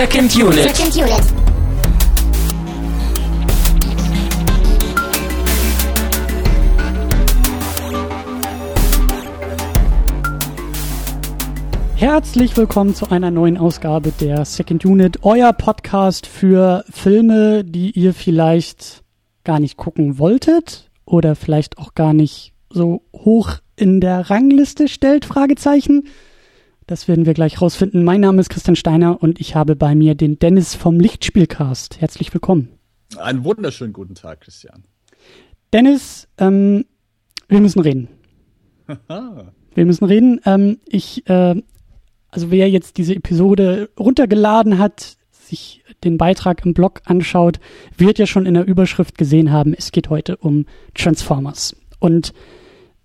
Second Unit. Second Unit. Herzlich willkommen zu einer neuen Ausgabe der Second Unit, euer Podcast für Filme, die ihr vielleicht gar nicht gucken wolltet oder vielleicht auch gar nicht so hoch in der Rangliste stellt, Fragezeichen. Das werden wir gleich rausfinden. Mein Name ist Christian Steiner und ich habe bei mir den Dennis vom Lichtspielcast. Herzlich willkommen. Einen wunderschönen guten Tag, Christian. Dennis, ähm, wir müssen reden. wir müssen reden. Ähm, ich, äh, also wer jetzt diese Episode runtergeladen hat, sich den Beitrag im Blog anschaut, wird ja schon in der Überschrift gesehen haben, es geht heute um Transformers. Und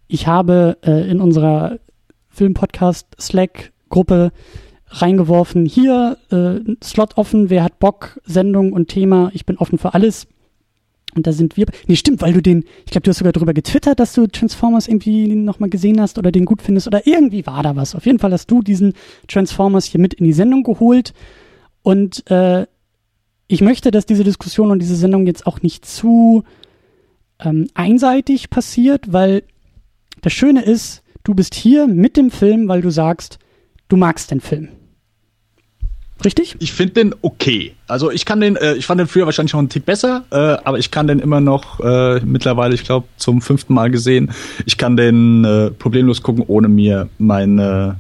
ich habe äh, in unserer Filmpodcast Slack Gruppe reingeworfen, hier äh, Slot offen, wer hat Bock, Sendung und Thema, ich bin offen für alles. Und da sind wir. Nee, stimmt, weil du den, ich glaube, du hast sogar darüber getwittert, dass du Transformers irgendwie nochmal gesehen hast oder den gut findest oder irgendwie war da was. Auf jeden Fall hast du diesen Transformers hier mit in die Sendung geholt. Und äh, ich möchte, dass diese Diskussion und diese Sendung jetzt auch nicht zu ähm, einseitig passiert, weil das Schöne ist, du bist hier mit dem Film, weil du sagst, du magst den Film. Richtig? Ich finde den okay. Also ich kann den, äh, ich fand den früher wahrscheinlich noch einen Tick besser, äh, aber ich kann den immer noch äh, mittlerweile, ich glaube, zum fünften Mal gesehen. Ich kann den äh, problemlos gucken, ohne mir meine,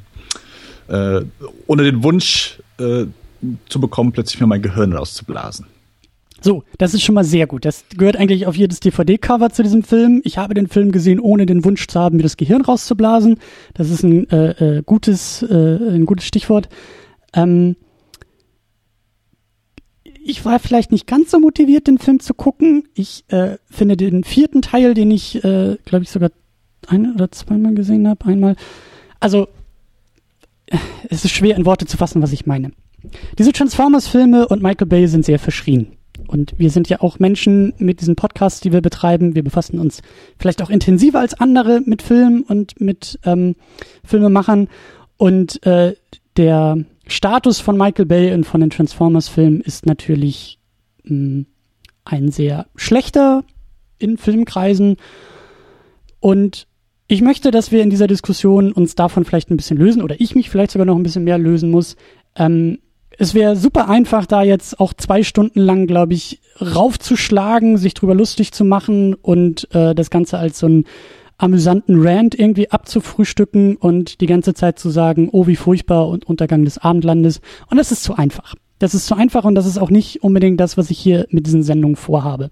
äh, ohne den Wunsch äh, zu bekommen, plötzlich mir mein Gehirn rauszublasen. So, das ist schon mal sehr gut. Das gehört eigentlich auf jedes DVD-Cover zu diesem Film. Ich habe den Film gesehen, ohne den Wunsch zu haben, mir das Gehirn rauszublasen. Das ist ein äh, äh, gutes, äh, ein gutes Stichwort. Ähm, ich war vielleicht nicht ganz so motiviert, den Film zu gucken. Ich äh, finde den vierten Teil, den ich, äh, glaube ich, sogar ein oder zweimal gesehen habe, einmal. Also, es ist schwer in Worte zu fassen, was ich meine. Diese Transformers-Filme und Michael Bay sind sehr verschrien. Und wir sind ja auch Menschen mit diesen Podcasts, die wir betreiben. Wir befassen uns vielleicht auch intensiver als andere mit Filmen und mit ähm, Filmemachern. Und äh, der Status von Michael Bay und von den Transformers-Filmen ist natürlich mh, hm, ein sehr schlechter in Filmkreisen. Und ich möchte, dass wir in dieser Diskussion uns davon vielleicht ein bisschen lösen oder ich mich vielleicht sogar noch ein bisschen mehr lösen muss. Ähm, es wäre super einfach, da jetzt auch zwei Stunden lang, glaube ich, raufzuschlagen, sich drüber lustig zu machen und äh, das Ganze als so einen amüsanten Rant irgendwie abzufrühstücken und die ganze Zeit zu sagen, oh, wie furchtbar und Untergang des Abendlandes. Und das ist zu einfach. Das ist zu einfach und das ist auch nicht unbedingt das, was ich hier mit diesen Sendungen vorhabe.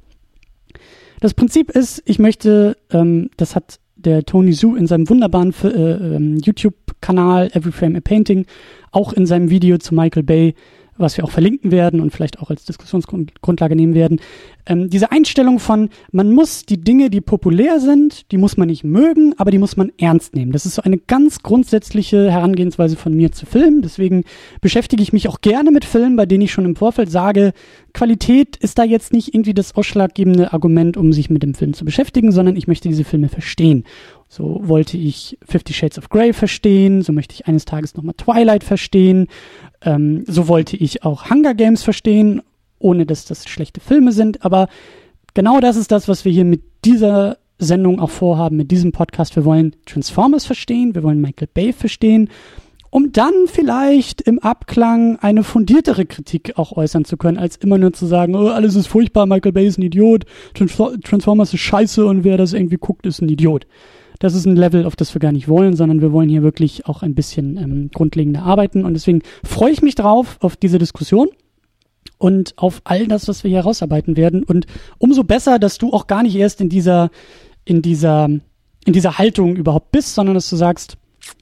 Das Prinzip ist, ich möchte, ähm, das hat der Tony Su in seinem wunderbaren äh, ähm, YouTube-Kanal Every Frame a Painting auch in seinem Video zu Michael Bay, was wir auch verlinken werden und vielleicht auch als Diskussionsgrundlage nehmen werden, ähm, diese Einstellung von, man muss die Dinge, die populär sind, die muss man nicht mögen, aber die muss man ernst nehmen. Das ist so eine ganz grundsätzliche Herangehensweise von mir zu Filmen. Deswegen beschäftige ich mich auch gerne mit Filmen, bei denen ich schon im Vorfeld sage, Qualität ist da jetzt nicht irgendwie das ausschlaggebende Argument, um sich mit dem Film zu beschäftigen, sondern ich möchte diese Filme verstehen. So wollte ich Fifty Shades of Grey verstehen, so möchte ich eines Tages nochmal Twilight verstehen, ähm, so wollte ich auch Hunger Games verstehen, ohne dass das schlechte Filme sind, aber genau das ist das, was wir hier mit dieser Sendung auch vorhaben, mit diesem Podcast. Wir wollen Transformers verstehen, wir wollen Michael Bay verstehen, um dann vielleicht im Abklang eine fundiertere Kritik auch äußern zu können, als immer nur zu sagen, oh, alles ist furchtbar, Michael Bay ist ein Idiot, Transformers ist scheiße und wer das irgendwie guckt, ist ein Idiot das ist ein Level, auf das wir gar nicht wollen, sondern wir wollen hier wirklich auch ein bisschen ähm, grundlegender arbeiten. Und deswegen freue ich mich drauf auf diese Diskussion und auf all das, was wir hier rausarbeiten werden. Und umso besser, dass du auch gar nicht erst in dieser, in dieser, in dieser Haltung überhaupt bist, sondern dass du sagst,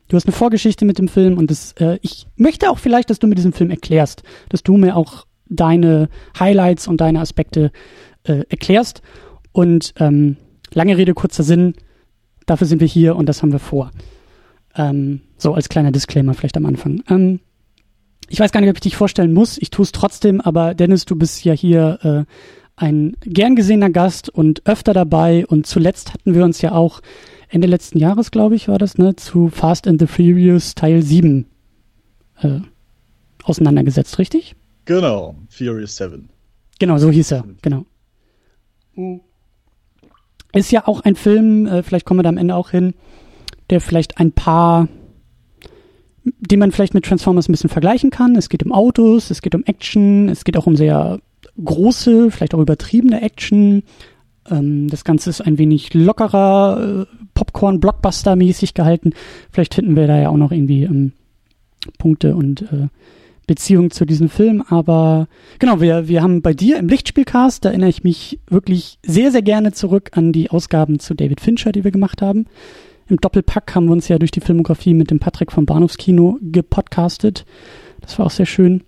du hast eine Vorgeschichte mit dem Film und das, äh, ich möchte auch vielleicht, dass du mir diesen Film erklärst, dass du mir auch deine Highlights und deine Aspekte äh, erklärst. Und ähm, lange Rede, kurzer Sinn, Dafür sind wir hier und das haben wir vor. Ähm, so als kleiner Disclaimer vielleicht am Anfang. Ähm, ich weiß gar nicht, ob ich dich vorstellen muss. Ich tue es trotzdem, aber Dennis, du bist ja hier äh, ein gern gesehener Gast und öfter dabei. Und zuletzt hatten wir uns ja auch Ende letzten Jahres, glaube ich, war das, ne, zu Fast and the Furious Teil 7 äh, auseinandergesetzt, richtig? Genau, Furious 7. Genau, so hieß er, genau. Ist ja auch ein Film, äh, vielleicht kommen wir da am Ende auch hin, der vielleicht ein paar, den man vielleicht mit Transformers ein bisschen vergleichen kann. Es geht um Autos, es geht um Action, es geht auch um sehr große, vielleicht auch übertriebene Action. Ähm, das Ganze ist ein wenig lockerer, äh, Popcorn-Blockbuster-mäßig gehalten. Vielleicht finden wir da ja auch noch irgendwie ähm, Punkte und äh, Beziehung zu diesem Film. Aber genau, wir, wir haben bei dir im Lichtspielcast, da erinnere ich mich wirklich sehr, sehr gerne zurück an die Ausgaben zu David Fincher, die wir gemacht haben. Im Doppelpack haben wir uns ja durch die Filmografie mit dem Patrick vom Bahnhofskino gepodcastet. Das war auch sehr schön.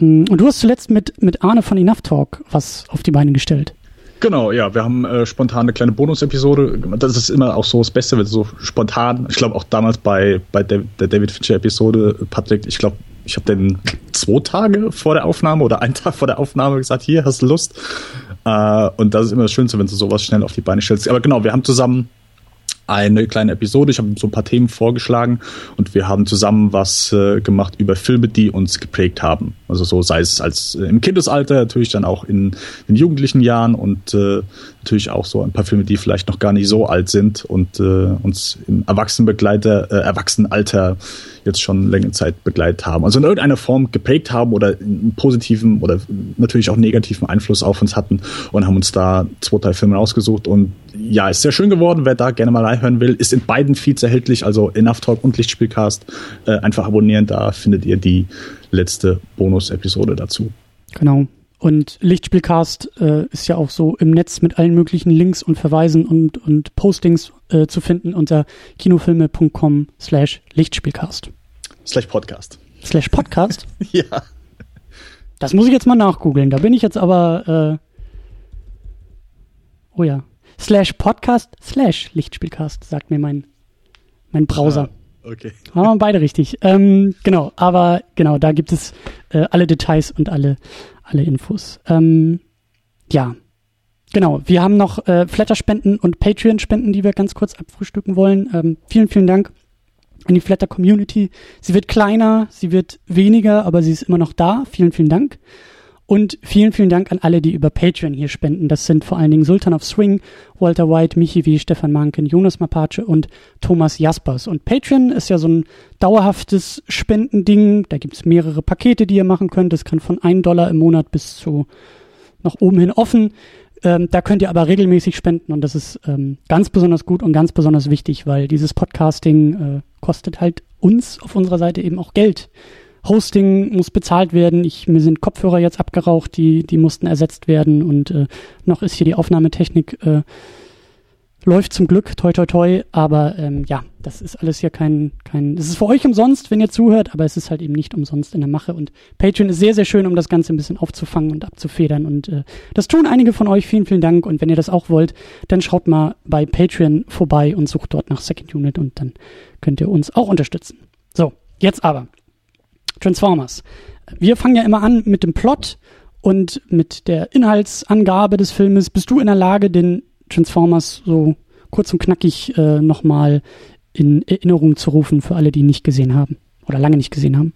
Mm, und du hast zuletzt mit, mit Arne von Enough Talk was auf die Beine gestellt. Genau, ja, wir haben äh, spontan eine kleine Bonus-Episode. Das ist immer auch so das Beste, wenn so spontan. Ich glaube auch damals bei, bei der, der David Fincher-Episode, Patrick, ich glaube, ich habe den zwei Tage vor der Aufnahme oder einen Tag vor der Aufnahme gesagt, hier, hast du Lust? Äh, und das ist immer das Schönste, wenn du sowas schnell auf die Beine stellst. Aber genau, wir haben zusammen eine kleine Episode. Ich habe so ein paar Themen vorgeschlagen und wir haben zusammen was äh, gemacht über Filme, die uns geprägt haben. Also so sei es als äh, im Kindesalter, natürlich dann auch in den jugendlichen Jahren und äh, natürlich auch so ein paar Filme, die vielleicht noch gar nicht so alt sind und äh, uns im Erwachsenenbegleiter, äh, Erwachsenenalter jetzt schon längere Zeit begleitet haben. Also in irgendeiner Form geprägt haben oder einen positiven oder natürlich auch negativen Einfluss auf uns hatten und haben uns da zwei, drei Filme ausgesucht und ja, ist sehr schön geworden. Wer da gerne mal reinhören will, ist in beiden Feeds erhältlich, also Enough Talk und Lichtspielcast. Äh, einfach abonnieren, da findet ihr die letzte Bonus-Episode dazu. Genau. Und Lichtspielcast äh, ist ja auch so im Netz mit allen möglichen Links und Verweisen und, und Postings äh, zu finden unter kinofilme.com slash Lichtspielcast. Slash Podcast. Slash Podcast? ja. Das muss ich jetzt mal nachgoogeln. Da bin ich jetzt aber, äh, oh ja, slash Podcast slash Lichtspielcast, sagt mir mein, mein Browser. Ah, okay. Haben wir beide richtig. Ähm, genau, aber genau, da gibt es äh, alle Details und alle, alle Infos. Ähm, ja, genau. Wir haben noch äh, Flatter-Spenden und Patreon-Spenden, die wir ganz kurz abfrühstücken wollen. Ähm, vielen, vielen Dank an die Flatter-Community. Sie wird kleiner, sie wird weniger, aber sie ist immer noch da. Vielen, vielen Dank. Und vielen, vielen Dank an alle, die über Patreon hier spenden. Das sind vor allen Dingen Sultan of Swing, Walter White, Michi W., Stefan Manken, Jonas Mapace und Thomas Jaspers. Und Patreon ist ja so ein dauerhaftes Spendending. Da gibt es mehrere Pakete, die ihr machen könnt. Das kann von 1 Dollar im Monat bis zu nach oben hin offen. Ähm, da könnt ihr aber regelmäßig spenden und das ist ähm, ganz besonders gut und ganz besonders wichtig, weil dieses Podcasting äh, kostet halt uns auf unserer Seite eben auch Geld. Hosting muss bezahlt werden. Ich, mir sind Kopfhörer jetzt abgeraucht, die, die mussten ersetzt werden. Und äh, noch ist hier die Aufnahmetechnik äh, läuft zum Glück, toi toi toi, aber ähm, ja, das ist alles hier kein, kein, das ist für euch umsonst, wenn ihr zuhört, aber es ist halt eben nicht umsonst in der Mache. Und Patreon ist sehr, sehr schön, um das Ganze ein bisschen aufzufangen und abzufedern. Und äh, das tun einige von euch, vielen, vielen Dank. Und wenn ihr das auch wollt, dann schaut mal bei Patreon vorbei und sucht dort nach Second Unit. Und dann könnt ihr uns auch unterstützen. So, jetzt aber, Transformers. Wir fangen ja immer an mit dem Plot und mit der Inhaltsangabe des Filmes. Bist du in der Lage, den Transformers so kurz und knackig äh, nochmal in Erinnerung zu rufen für alle, die ihn nicht gesehen haben oder lange nicht gesehen haben?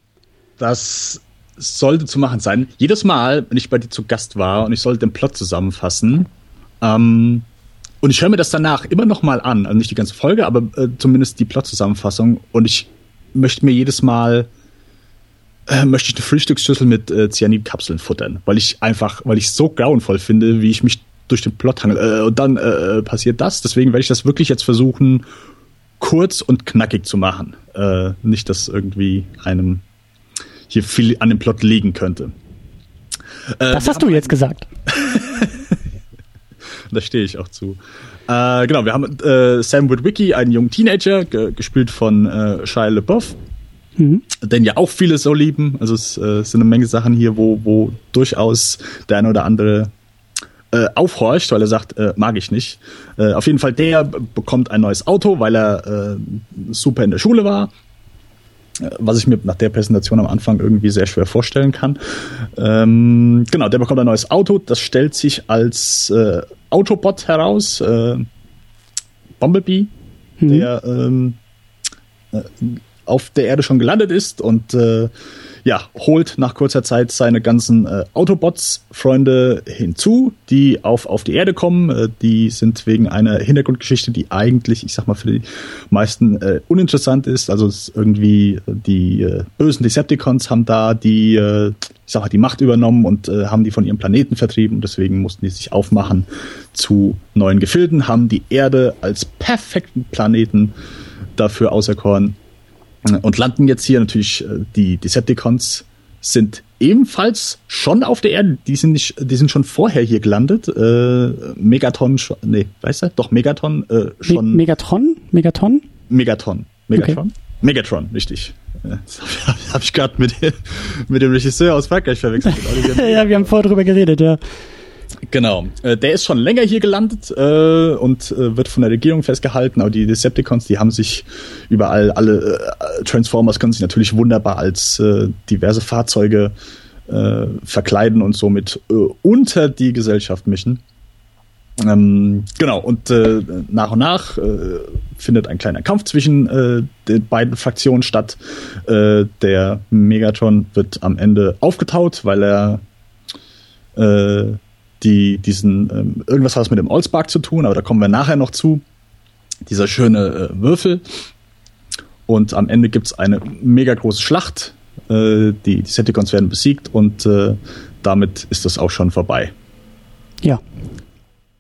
Das sollte zu machen sein. Jedes Mal, wenn ich bei dir zu Gast war und ich sollte den Plot zusammenfassen, ähm, und ich höre mir das danach immer noch mal an, also nicht die ganze Folge, aber äh, zumindest die Plot-Zusammenfassung. Und ich möchte mir jedes Mal äh, möchte ich eine Frühstücksschüssel mit äh, Cyanidkapseln futtern, weil ich einfach, weil ich so grauenvoll finde, wie ich mich durch den Plot hangel. Äh, und dann äh, passiert das. Deswegen werde ich das wirklich jetzt versuchen, kurz und knackig zu machen. Äh, nicht, dass irgendwie einem hier viel an dem Plot liegen könnte. Äh, das hast du jetzt gesagt. da stehe ich auch zu. Äh, genau, wir haben äh, Sam Witwicky, einen jungen Teenager, ge gespielt von äh, Shia LaBeouf, mhm. den ja auch viele so lieben. Also es äh, sind eine Menge Sachen hier, wo, wo durchaus der eine oder andere äh, aufhorcht, weil er sagt, äh, mag ich nicht. Äh, auf jeden Fall, der bekommt ein neues Auto, weil er äh, super in der Schule war. Äh, was ich mir nach der Präsentation am Anfang irgendwie sehr schwer vorstellen kann. Ähm, genau, der bekommt ein neues Auto. Das stellt sich als äh, Autobot heraus. Äh, Bumblebee, mhm. der ähm, äh, auf der Erde schon gelandet ist und äh, ja, holt nach kurzer Zeit seine ganzen äh, Autobots-Freunde hinzu, die auf, auf die Erde kommen. Äh, die sind wegen einer Hintergrundgeschichte, die eigentlich, ich sag mal, für die meisten äh, uninteressant ist. Also ist irgendwie äh, die äh, bösen Decepticons haben da die, äh, ich sag mal, die Macht übernommen und äh, haben die von ihrem Planeten vertrieben. deswegen mussten die sich aufmachen zu neuen Gefilden, haben die Erde als perfekten Planeten dafür auserkoren und landen jetzt hier natürlich äh, die Decepticons sind ebenfalls schon auf der Erde. Die sind nicht, die sind schon vorher hier gelandet. Äh, Megaton, schon, nee, weißt du? Doch Megaton äh, schon. Me Megatron, Megaton, Megaton, Megatron, okay. Megatron, richtig. Das habe hab ich gerade mit, mit dem Regisseur aus Frankreich verwechselt. ja, wir haben vorher drüber geredet, ja. Genau. Äh, der ist schon länger hier gelandet äh, und äh, wird von der Regierung festgehalten, aber die Decepticons, die haben sich überall, alle äh, Transformers können sich natürlich wunderbar als äh, diverse Fahrzeuge äh, verkleiden und somit unter die Gesellschaft mischen. Ähm, genau, und nach und nach findet ein kleiner Kampf zwischen den beiden Fraktionen statt. Der Megatron wird am Ende aufgetaut, weil er die diesen ähm, irgendwas hat es mit dem Allspark zu tun, aber da kommen wir nachher noch zu. Dieser schöne äh, Würfel. Und am Ende gibt's eine mega große Schlacht. Äh, die Decepticons werden besiegt und äh, damit ist das auch schon vorbei. Ja.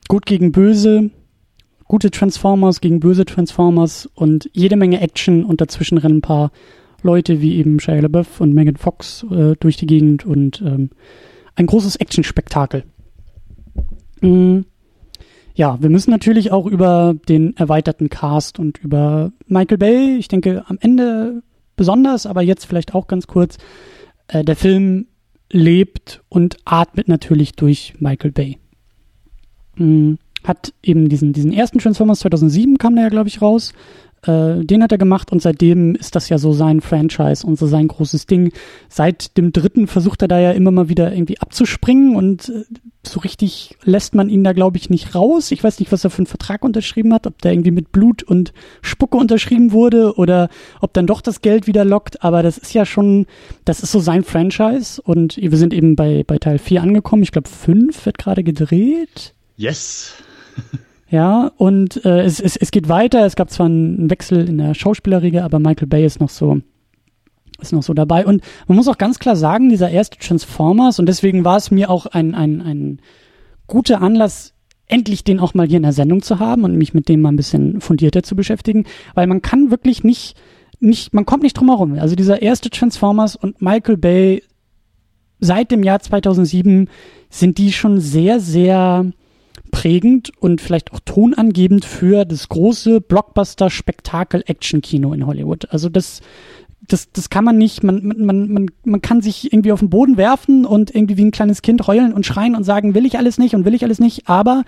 Gut gegen böse, gute Transformers gegen böse Transformers und jede Menge Action und dazwischen rennen ein paar Leute wie eben Shia LaBeouf und Megan Fox äh, durch die Gegend und ähm, ein großes Action-Spektakel. Mhm. Ja, wir müssen natürlich auch über den erweiterten Cast und über Michael Bay, ich denke am Ende besonders, aber jetzt vielleicht auch ganz kurz. Äh, der Film lebt und atmet natürlich durch Michael Bay. Mhm. Hat eben diesen, diesen ersten Transformers 2007 kam der ja, glaube ich, raus. Äh, den hat er gemacht und seitdem ist das ja so sein Franchise und so sein großes Ding. Seit dem dritten versucht er da ja immer mal wieder irgendwie abzuspringen und äh, so richtig lässt man ihn da, glaube ich, nicht raus. Ich weiß nicht, was er für einen Vertrag unterschrieben hat, ob der irgendwie mit Blut und Spucke unterschrieben wurde oder ob dann doch das Geld wieder lockt. Aber das ist ja schon, das ist so sein Franchise und wir sind eben bei, bei Teil 4 angekommen. Ich glaube, 5 wird gerade gedreht. Yes. Ja, und äh, es, es, es geht weiter. Es gab zwar einen Wechsel in der Schauspielerriege, aber Michael Bay ist noch so ist noch so dabei. Und man muss auch ganz klar sagen, dieser erste Transformers, und deswegen war es mir auch ein, ein, ein guter Anlass, endlich den auch mal hier in der Sendung zu haben und mich mit dem mal ein bisschen fundierter zu beschäftigen, weil man kann wirklich nicht, nicht, man kommt nicht drum herum. Also dieser erste Transformers und Michael Bay seit dem Jahr 2007 sind die schon sehr, sehr prägend und vielleicht auch tonangebend für das große Blockbuster-Spektakel-Action-Kino in Hollywood. Also das, das, das kann man nicht, man, man, man, man kann sich irgendwie auf den Boden werfen und irgendwie wie ein kleines Kind heulen und schreien und sagen, will ich alles nicht und will ich alles nicht, aber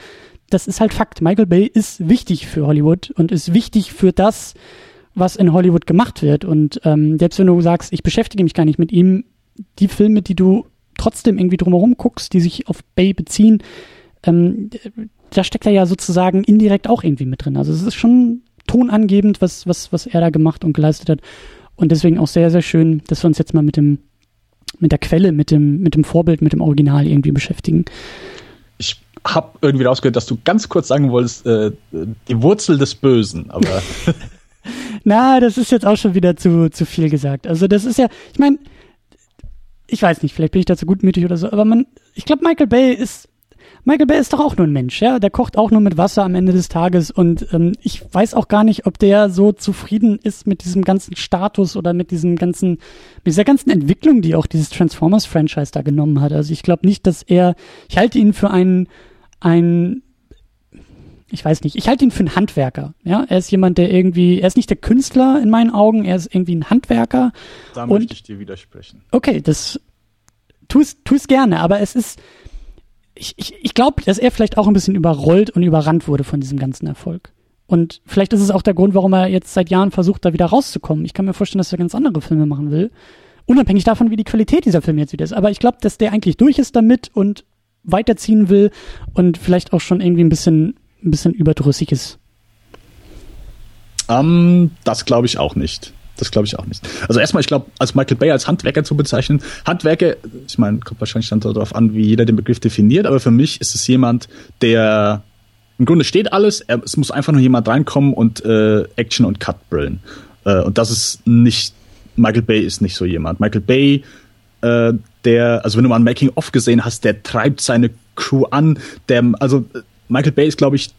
das ist halt Fakt. Michael Bay ist wichtig für Hollywood und ist wichtig für das, was in Hollywood gemacht wird. Und ähm, selbst wenn du sagst, ich beschäftige mich gar nicht mit ihm, die Filme, die du trotzdem irgendwie drumherum guckst, die sich auf Bay beziehen, ähm, da steckt er ja sozusagen indirekt auch irgendwie mit drin. Also es ist schon tonangebend, was, was, was er da gemacht und geleistet hat. Und deswegen auch sehr, sehr schön, dass wir uns jetzt mal mit dem, mit der Quelle, mit dem, mit dem Vorbild, mit dem Original irgendwie beschäftigen. Ich habe irgendwie rausgehört, dass du ganz kurz sagen wolltest, äh, die Wurzel des Bösen, aber. Na, das ist jetzt auch schon wieder zu, zu viel gesagt. Also das ist ja, ich meine, ich weiß nicht, vielleicht bin ich da zu gutmütig oder so, aber man, ich glaube, Michael Bay ist Michael Bay ist doch auch nur ein Mensch, ja. Der kocht auch nur mit Wasser am Ende des Tages und ähm, ich weiß auch gar nicht, ob der so zufrieden ist mit diesem ganzen Status oder mit diesem ganzen, mit dieser ganzen Entwicklung, die auch dieses Transformers-Franchise da genommen hat. Also ich glaube nicht, dass er, ich halte ihn für einen, ein ich weiß nicht, ich halte ihn für einen Handwerker. Ja, er ist jemand, der irgendwie, er ist nicht der Künstler in meinen Augen, er ist irgendwie ein Handwerker. Da möchte ich dir widersprechen. Okay, das tu es gerne, aber es ist, ich, ich, ich glaube, dass er vielleicht auch ein bisschen überrollt und überrannt wurde von diesem ganzen Erfolg. Und vielleicht ist es auch der Grund, warum er jetzt seit Jahren versucht, da wieder rauszukommen. Ich kann mir vorstellen, dass er ganz andere Filme machen will. Unabhängig davon, wie die Qualität dieser Filme jetzt wieder ist. Aber ich glaube, dass der eigentlich durch ist damit und weiterziehen will und vielleicht auch schon irgendwie ein bisschen, ein bisschen überdrüssig ist. Um, ähm, das glaube ich auch nicht. Das glaube ich auch nicht. Also erstmal, ich glaube, als Michael Bay als Handwerker zu bezeichnen, Handwerker, ich meine, kommt wahrscheinlich dann darauf an, wie jeder den Begriff definiert, aber für mich ist es jemand, der im Grunde steht alles, er, es muss einfach nur jemand reinkommen und äh, Action und Cut brillen. Äh, und das ist nicht, Michael Bay ist nicht so jemand. Michael Bay, äh, der, also wenn du mal ein Making-of gesehen hast, der treibt seine Crew an, der, also Michael Bay ist, glaube ich,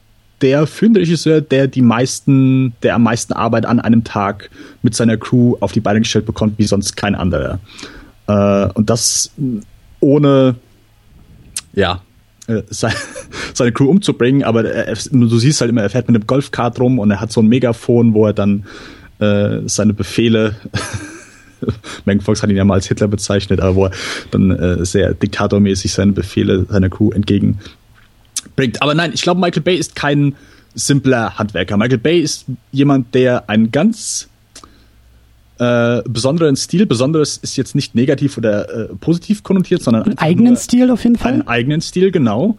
der Filmregisseur, der die meisten, der am meisten Arbeit an einem Tag mit seiner Crew auf die Beine gestellt bekommt, wie sonst kein anderer. Äh, und das ohne, ja, äh, seine Crew umzubringen, aber er, du siehst halt immer, er fährt mit einem Golfkart rum und er hat so ein Megafon, wo er dann äh, seine Befehle Megan Fox hat ihn ja mal als Hitler bezeichnet, aber wo er dann äh, sehr diktatormäßig seine Befehle seiner Crew entgegen bringt. Aber nein, ich glaube, Michael Bay ist kein simpler Handwerker. Michael Bay ist jemand, der einen ganz äh, besonderen Stil, besonderes ist jetzt nicht negativ oder äh, positiv konnotiert, sondern einen eigenen Stil auf jeden Fall. Einen eigenen Stil, genau.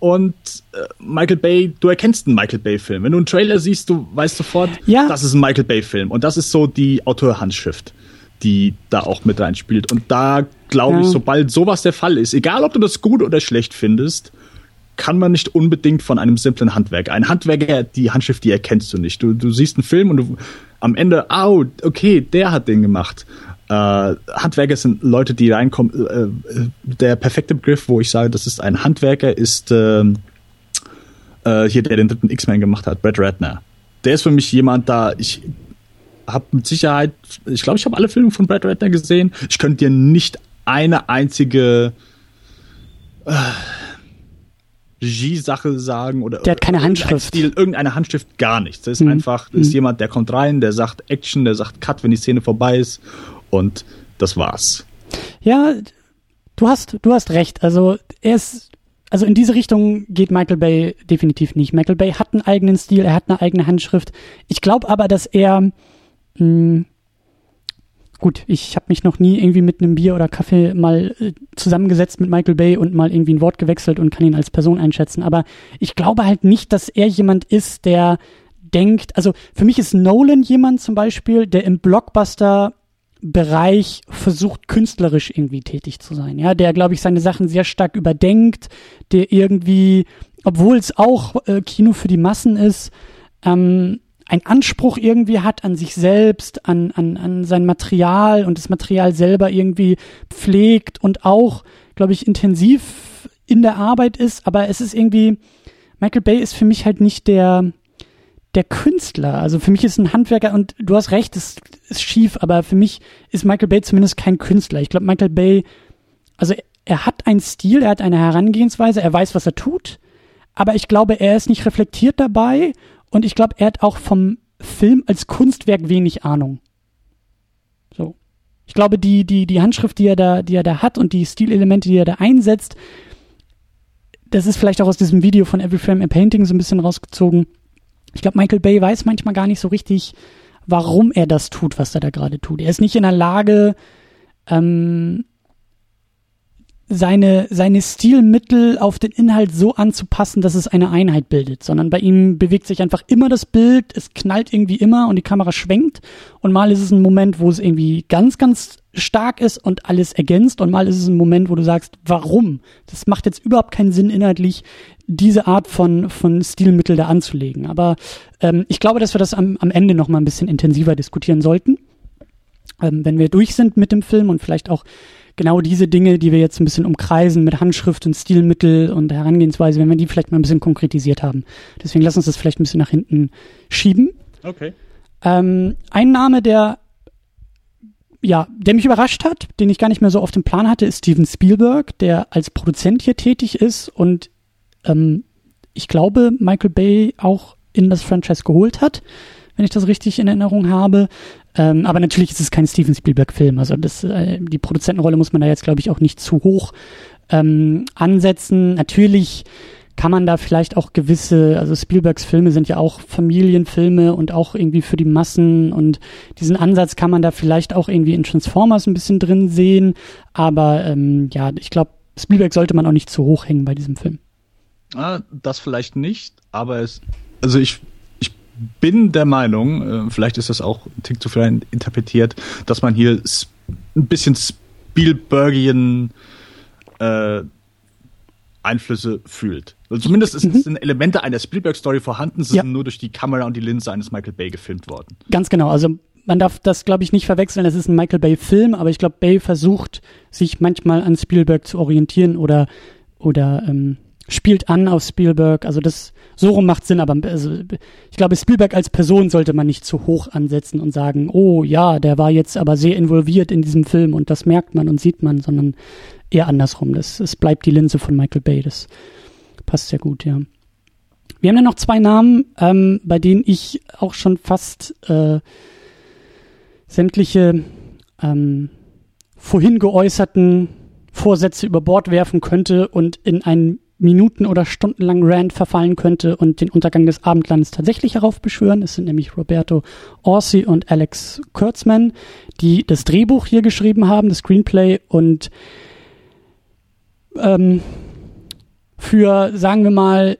Und äh, Michael Bay, du erkennst einen Michael Bay-Film. Wenn du einen Trailer siehst, du weißt sofort, ja. das ist ein Michael Bay-Film. Und das ist so die Autorhandschrift, die da auch mit reinspielt. Und da glaube ja. ich, sobald sowas der Fall ist, egal ob du das gut oder schlecht findest, kann man nicht unbedingt von einem simplen Handwerker. Ein Handwerker, die Handschrift, die erkennst du nicht. Du, du siehst einen Film und du am Ende, au, okay, der hat den gemacht. Äh, Handwerker sind Leute, die reinkommen. Äh, äh, der perfekte Begriff, wo ich sage, das ist ein Handwerker, ist äh, äh, hier, der den dritten X-Men gemacht hat, Brad Ratner. Der ist für mich jemand da, ich habe mit Sicherheit, ich glaube, ich habe alle Filme von Brad Ratner gesehen. Ich könnte dir nicht eine einzige äh, Regie-Sache sagen oder der hat keine Handschrift. Stil, irgendeine Handschrift, gar nichts. Das ist mhm. einfach, das ist mhm. jemand, der kommt rein, der sagt Action, der sagt Cut, wenn die Szene vorbei ist und das war's. Ja, du hast, du hast recht. Also er ist, also in diese Richtung geht Michael Bay definitiv nicht. Michael Bay hat einen eigenen Stil, er hat eine eigene Handschrift. Ich glaube aber, dass er mh, hm, gut, ich habe mich noch nie irgendwie mit einem Bier oder Kaffee mal äh, zusammengesetzt mit Michael Bay und mal irgendwie ein Wort gewechselt und kann ihn als Person einschätzen. Aber ich glaube halt nicht, dass er jemand ist, der denkt, also für mich ist Nolan jemand zum Beispiel, der im Blockbuster Bereich versucht künstlerisch irgendwie tätig zu sein, ja, der glaube ich seine Sachen sehr stark überdenkt, der irgendwie, obwohl es auch äh, Kino für die Massen ist, ähm, ein Anspruch irgendwie hat an sich selbst, an, an, an sein Material und das Material selber irgendwie pflegt und auch, glaube ich, intensiv in der Arbeit ist, aber es ist irgendwie, Michael Bay ist für mich halt nicht der, der Künstler. Also für mich ist ein Handwerker und du hast recht, es ist schief, aber für mich ist Michael Bay zumindest kein Künstler. Ich glaube, Michael Bay, also er hat einen Stil, er hat eine Herangehensweise, er weiß, was er tut, aber ich glaube, er ist nicht reflektiert dabei und ich glaube, er hat auch vom Film als Kunstwerk wenig Ahnung. So. Ich glaube, die, die, die Handschrift, die er da, die er da hat und die Stilelemente, die er da einsetzt, das ist vielleicht auch aus diesem Video von Every Frame a Painting so ein bisschen rausgezogen. Ich glaube, Michael Bay weiß manchmal gar nicht so richtig, warum er das tut, was er da gerade tut. Er ist nicht in der Lage, ähm, seine, seine Stilmittel auf den Inhalt so anzupassen, dass es eine Einheit bildet, sondern bei ihm bewegt sich einfach immer das Bild, es knallt irgendwie immer und die Kamera schwenkt und mal ist es ein Moment, wo es irgendwie ganz, ganz stark ist und alles ergänzt und mal ist es ein Moment, wo du sagst, warum? Das macht jetzt überhaupt keinen Sinn inhaltlich, diese Art von, von Stilmittel da anzulegen. Aber ähm, ich glaube, dass wir das am, am Ende noch mal ein bisschen intensiver diskutieren sollten, ähm, wenn wir durch sind mit dem Film und vielleicht auch genau diese Dinge, die wir jetzt ein bisschen umkreisen mit Handschrift und Stilmittel und Herangehensweise, wenn wir die vielleicht mal ein bisschen konkretisiert haben. Deswegen lass uns das vielleicht ein bisschen nach hinten schieben. Okay. Ähm, ein Name, der ja, der mich überrascht hat, den ich gar nicht mehr so auf dem Plan hatte, ist Steven Spielberg, der als Produzent hier tätig ist und ähm, ich glaube, Michael Bay auch in das Franchise geholt hat, wenn ich das richtig in Erinnerung habe. Ähm, aber natürlich ist es kein Steven Spielberg-Film. Also das, äh, die Produzentenrolle muss man da jetzt, glaube ich, auch nicht zu hoch ähm, ansetzen. Natürlich kann man da vielleicht auch gewisse, also Spielbergs Filme sind ja auch Familienfilme und auch irgendwie für die Massen und diesen Ansatz kann man da vielleicht auch irgendwie in Transformers ein bisschen drin sehen. Aber ähm, ja, ich glaube, Spielberg sollte man auch nicht zu hoch hängen bei diesem Film. Ah, das vielleicht nicht, aber es, also ich bin der Meinung, äh, vielleicht ist das auch ein Tick zu viel interpretiert, dass man hier ein bisschen Spielbergian äh, Einflüsse fühlt. Also zumindest mhm. sind Elemente einer Spielberg-Story vorhanden, sie ja. sind nur durch die Kamera und die Linse eines Michael Bay gefilmt worden. Ganz genau. Also man darf das, glaube ich, nicht verwechseln. Es ist ein Michael Bay-Film, aber ich glaube, Bay versucht, sich manchmal an Spielberg zu orientieren oder, oder ähm, spielt an auf Spielberg. Also das so rum macht Sinn, aber also, ich glaube, Spielberg als Person sollte man nicht zu hoch ansetzen und sagen, oh ja, der war jetzt aber sehr involviert in diesem Film und das merkt man und sieht man, sondern eher andersrum. Das, es bleibt die Linse von Michael Bay. Das passt sehr gut, ja. Wir haben ja noch zwei Namen, ähm, bei denen ich auch schon fast äh, sämtliche ähm, vorhin geäußerten Vorsätze über Bord werfen könnte und in einen Minuten- oder stundenlangen Rant verfallen könnte und den Untergang des Abendlandes tatsächlich heraufbeschwören. Es sind nämlich Roberto Orsi und Alex Kurtzman, die das Drehbuch hier geschrieben haben, das Screenplay und ähm, für, sagen wir mal,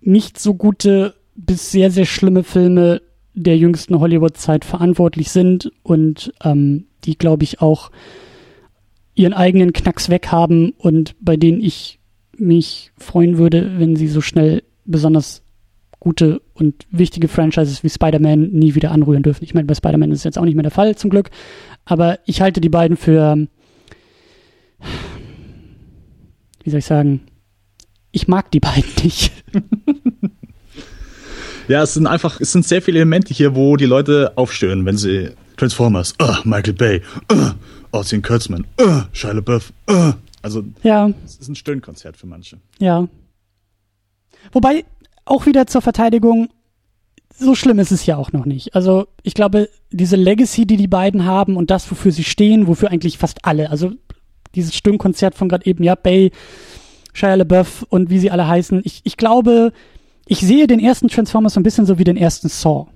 nicht so gute bis sehr, sehr schlimme Filme der jüngsten Hollywood-Zeit verantwortlich sind und ähm, die, glaube ich, auch ihren eigenen Knacks weghaben und bei denen ich mich freuen würde, wenn sie so schnell besonders gute und wichtige Franchises wie Spider-Man nie wieder anrühren dürfen. Ich meine, bei Spider-Man ist es jetzt auch nicht mehr der Fall, zum Glück. Aber ich halte die beiden für, wie soll ich sagen, ich mag die beiden nicht. Ja, es sind einfach, es sind sehr viele Elemente hier, wo die Leute aufstören, wenn sie Transformers, uh, Michael Bay, uh, Austin Kurtzman, uh, Shia LaBeouf, uh. Also, ja. es ist ein Stöhnkonzert für manche. Ja. Wobei, auch wieder zur Verteidigung, so schlimm ist es ja auch noch nicht. Also, ich glaube, diese Legacy, die die beiden haben und das, wofür sie stehen, wofür eigentlich fast alle, also dieses Stöhnkonzert von gerade eben, ja, Bay, Shia LaBeouf und wie sie alle heißen, ich, ich glaube, ich sehe den ersten Transformers so ein bisschen so wie den ersten Saw.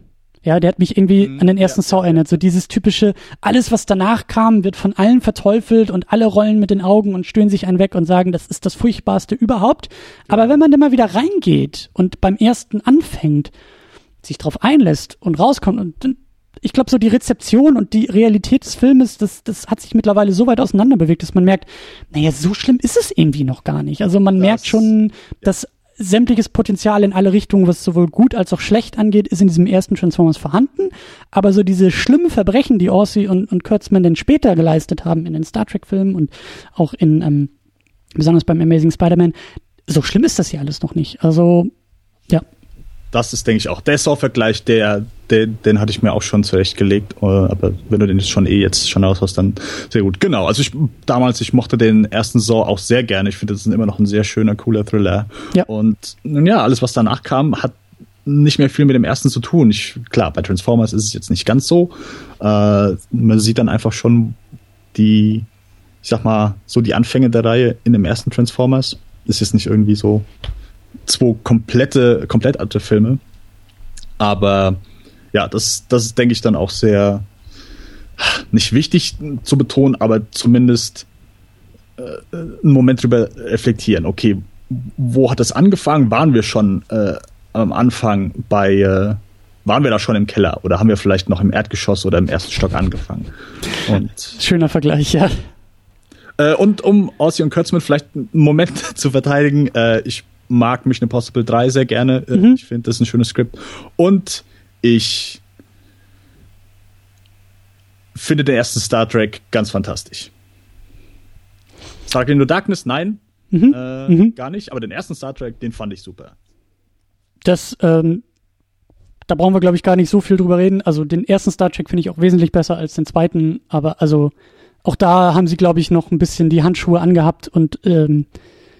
Ja, der hat mich irgendwie mhm, an den ersten ja. Saw erinnert. So dieses typische, alles, was danach kam, wird von allen verteufelt und alle rollen mit den Augen und stöhnen sich einen weg und sagen, das ist das Furchtbarste überhaupt. Aber wenn man dann mal wieder reingeht und beim ersten anfängt, sich drauf einlässt und rauskommt und ich glaube, so die Rezeption und die Realität des Filmes, das, das hat sich mittlerweile so weit auseinander bewegt, dass man merkt, naja, so schlimm ist es irgendwie noch gar nicht. Also man das, merkt schon, dass sämtliches Potenzial in alle Richtungen, was sowohl gut als auch schlecht angeht, ist in diesem ersten Transformers vorhanden. Aber so diese schlimmen Verbrechen, die Orsi und, und Kurtzman dann später geleistet haben in den Star Trek-Filmen und auch in, ähm, besonders beim Amazing Spider-Man, so schlimm ist das hier alles noch nicht. Also, ja das ist, denke ich, auch der Saw-Vergleich, der, der, den hatte ich mir auch schon zurechtgelegt. Äh, aber wenn du den schon eh jetzt schon aus hast, dann sehr gut. Genau, also ich damals, ich mochte den ersten Saw auch sehr gerne. Ich finde, das ist immer noch ein sehr schöner, cooler Thriller. Ja. Und nun ja, alles, was danach kam, hat nicht mehr viel mit dem ersten zu tun. Ich, klar, bei Transformers ist es jetzt nicht ganz so. Äh, man sieht dann einfach schon die, ich sag mal, so die Anfänge der Reihe in dem ersten Transformers. Ist jetzt nicht irgendwie so zwei komplette, komplett alte Filme. Aber ja, das, das ist, denke ich, dann auch sehr nicht wichtig zu betonen, aber zumindest äh, einen Moment drüber reflektieren. Okay, wo hat das angefangen? Waren wir schon äh, am Anfang bei, äh, waren wir da schon im Keller oder haben wir vielleicht noch im Erdgeschoss oder im ersten Stock angefangen? Und Schöner Vergleich, ja. Äh, und um Ossi und Kurtzman vielleicht einen Moment zu verteidigen, äh, ich mag Mission Impossible 3 sehr gerne. Äh, mhm. Ich finde, das ist ein schönes Skript. Und ich finde den ersten Star Trek ganz fantastisch. Star Trek Into Darkness, nein. Mhm. Äh, mhm. Gar nicht. Aber den ersten Star Trek, den fand ich super. Das, ähm, da brauchen wir, glaube ich, gar nicht so viel drüber reden. Also den ersten Star Trek finde ich auch wesentlich besser als den zweiten. Aber also auch da haben sie, glaube ich, noch ein bisschen die Handschuhe angehabt und ähm,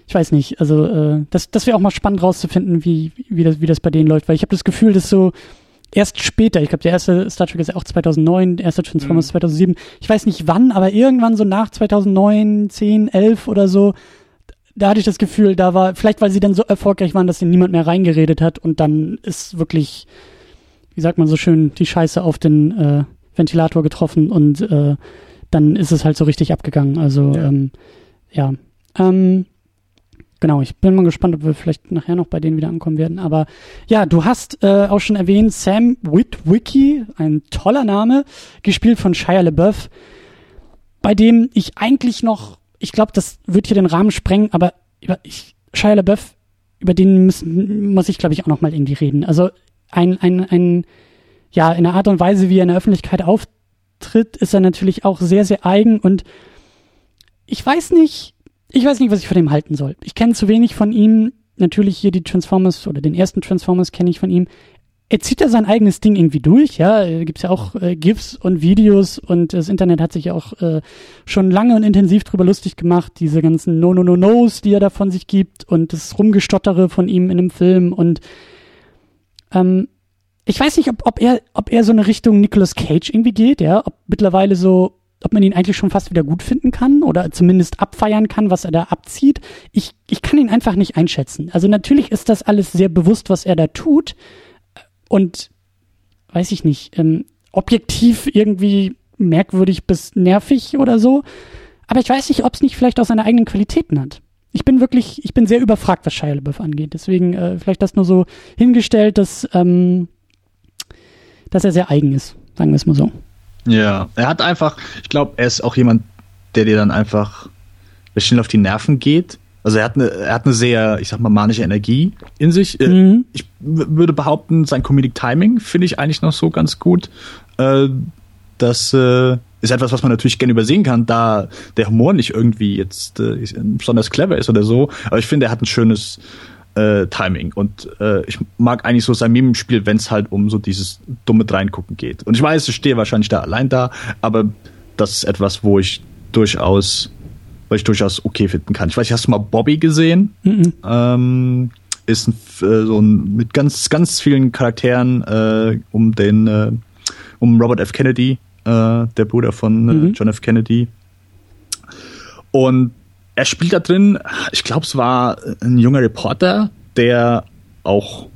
ich weiß nicht, also äh, das, das wäre auch mal spannend rauszufinden, wie, wie, das, wie das bei denen läuft, weil ich habe das Gefühl, dass so erst später, ich glaube, der erste Star Trek ist ja auch 2009, der erste Transformers mhm. 2007, ich weiß nicht wann, aber irgendwann so nach 2009, 10, 11 oder so, da hatte ich das Gefühl, da war, vielleicht weil sie dann so erfolgreich waren, dass sie niemand mehr reingeredet hat und dann ist wirklich, wie sagt man so schön, die Scheiße auf den äh, Ventilator getroffen und äh, dann ist es halt so richtig abgegangen. Also ja. Ähm, ja. Ähm, genau, ich bin mal gespannt, ob wir vielleicht nachher noch bei denen wieder ankommen werden. Aber ja, du hast äh, auch schon erwähnt, Sam Witwicky, ein toller Name, gespielt von Shia LaBeouf, bei dem ich eigentlich noch, ich glaube, das wird hier den Rahmen sprengen, aber ich, Shia LaBeouf, über den müssen, muss ich, glaube ich, auch noch mal irgendwie reden. Also ein, ein, ein, ja, in der Art und Weise, wie er in der Öffentlichkeit auftritt, ist er natürlich auch sehr, sehr eigen und ich weiß nicht, ich weiß nicht, was ich von ihm halten soll. Ich kenne zu wenig von ihm. Natürlich hier die Transformers oder den ersten Transformers kenne ich von ihm. Er zieht da sein eigenes Ding irgendwie durch, ja. Da gibt's ja auch äh, GIFs und Videos und das Internet hat sich ja auch äh, schon lange und intensiv drüber lustig gemacht, diese ganzen No-No-No-Nos, die er da von sich gibt und das Rumgestottere von ihm in einem Film und ähm, ich weiß nicht, ob, ob er, ob er so eine Richtung Nicolas Cage irgendwie geht, ja, ob mittlerweile so ob man ihn eigentlich schon fast wieder gut finden kann oder zumindest abfeiern kann, was er da abzieht. Ich, ich kann ihn einfach nicht einschätzen. Also natürlich ist das alles sehr bewusst, was er da tut. Und weiß ich nicht, ähm, objektiv irgendwie merkwürdig bis nervig oder so. Aber ich weiß nicht, ob es nicht vielleicht auch seine eigenen Qualitäten hat. Ich bin wirklich, ich bin sehr überfragt, was Shia LaBeouf angeht. Deswegen äh, vielleicht das nur so hingestellt, dass, ähm, dass er sehr eigen ist, sagen wir es mal so. Ja, er hat einfach, ich glaube, er ist auch jemand, der dir dann einfach schnell auf die Nerven geht. Also er hat eine, er hat eine sehr, ich sag mal, manische Energie in sich. Äh, mhm. Ich würde behaupten, sein Comedic Timing finde ich eigentlich noch so ganz gut. Äh, das äh, ist etwas, was man natürlich gerne übersehen kann, da der Humor nicht irgendwie jetzt besonders clever ist oder so. Aber ich finde, er hat ein schönes äh, Timing. Und äh, ich mag eigentlich so sein Mimenspiel, wenn es halt um so dieses dumme Dreingucken geht. Und ich weiß, ich stehe wahrscheinlich da allein da, aber das ist etwas, wo ich durchaus, weil ich durchaus okay finden kann. Ich weiß, hast du mal Bobby gesehen? Mhm. Ähm, ist ein, äh, so ein mit ganz, ganz vielen Charakteren äh, um den, äh, um Robert F. Kennedy, äh, der Bruder von äh, mhm. John F. Kennedy. Und er spielt da drin, ich glaube, es war ein junger Reporter, der auch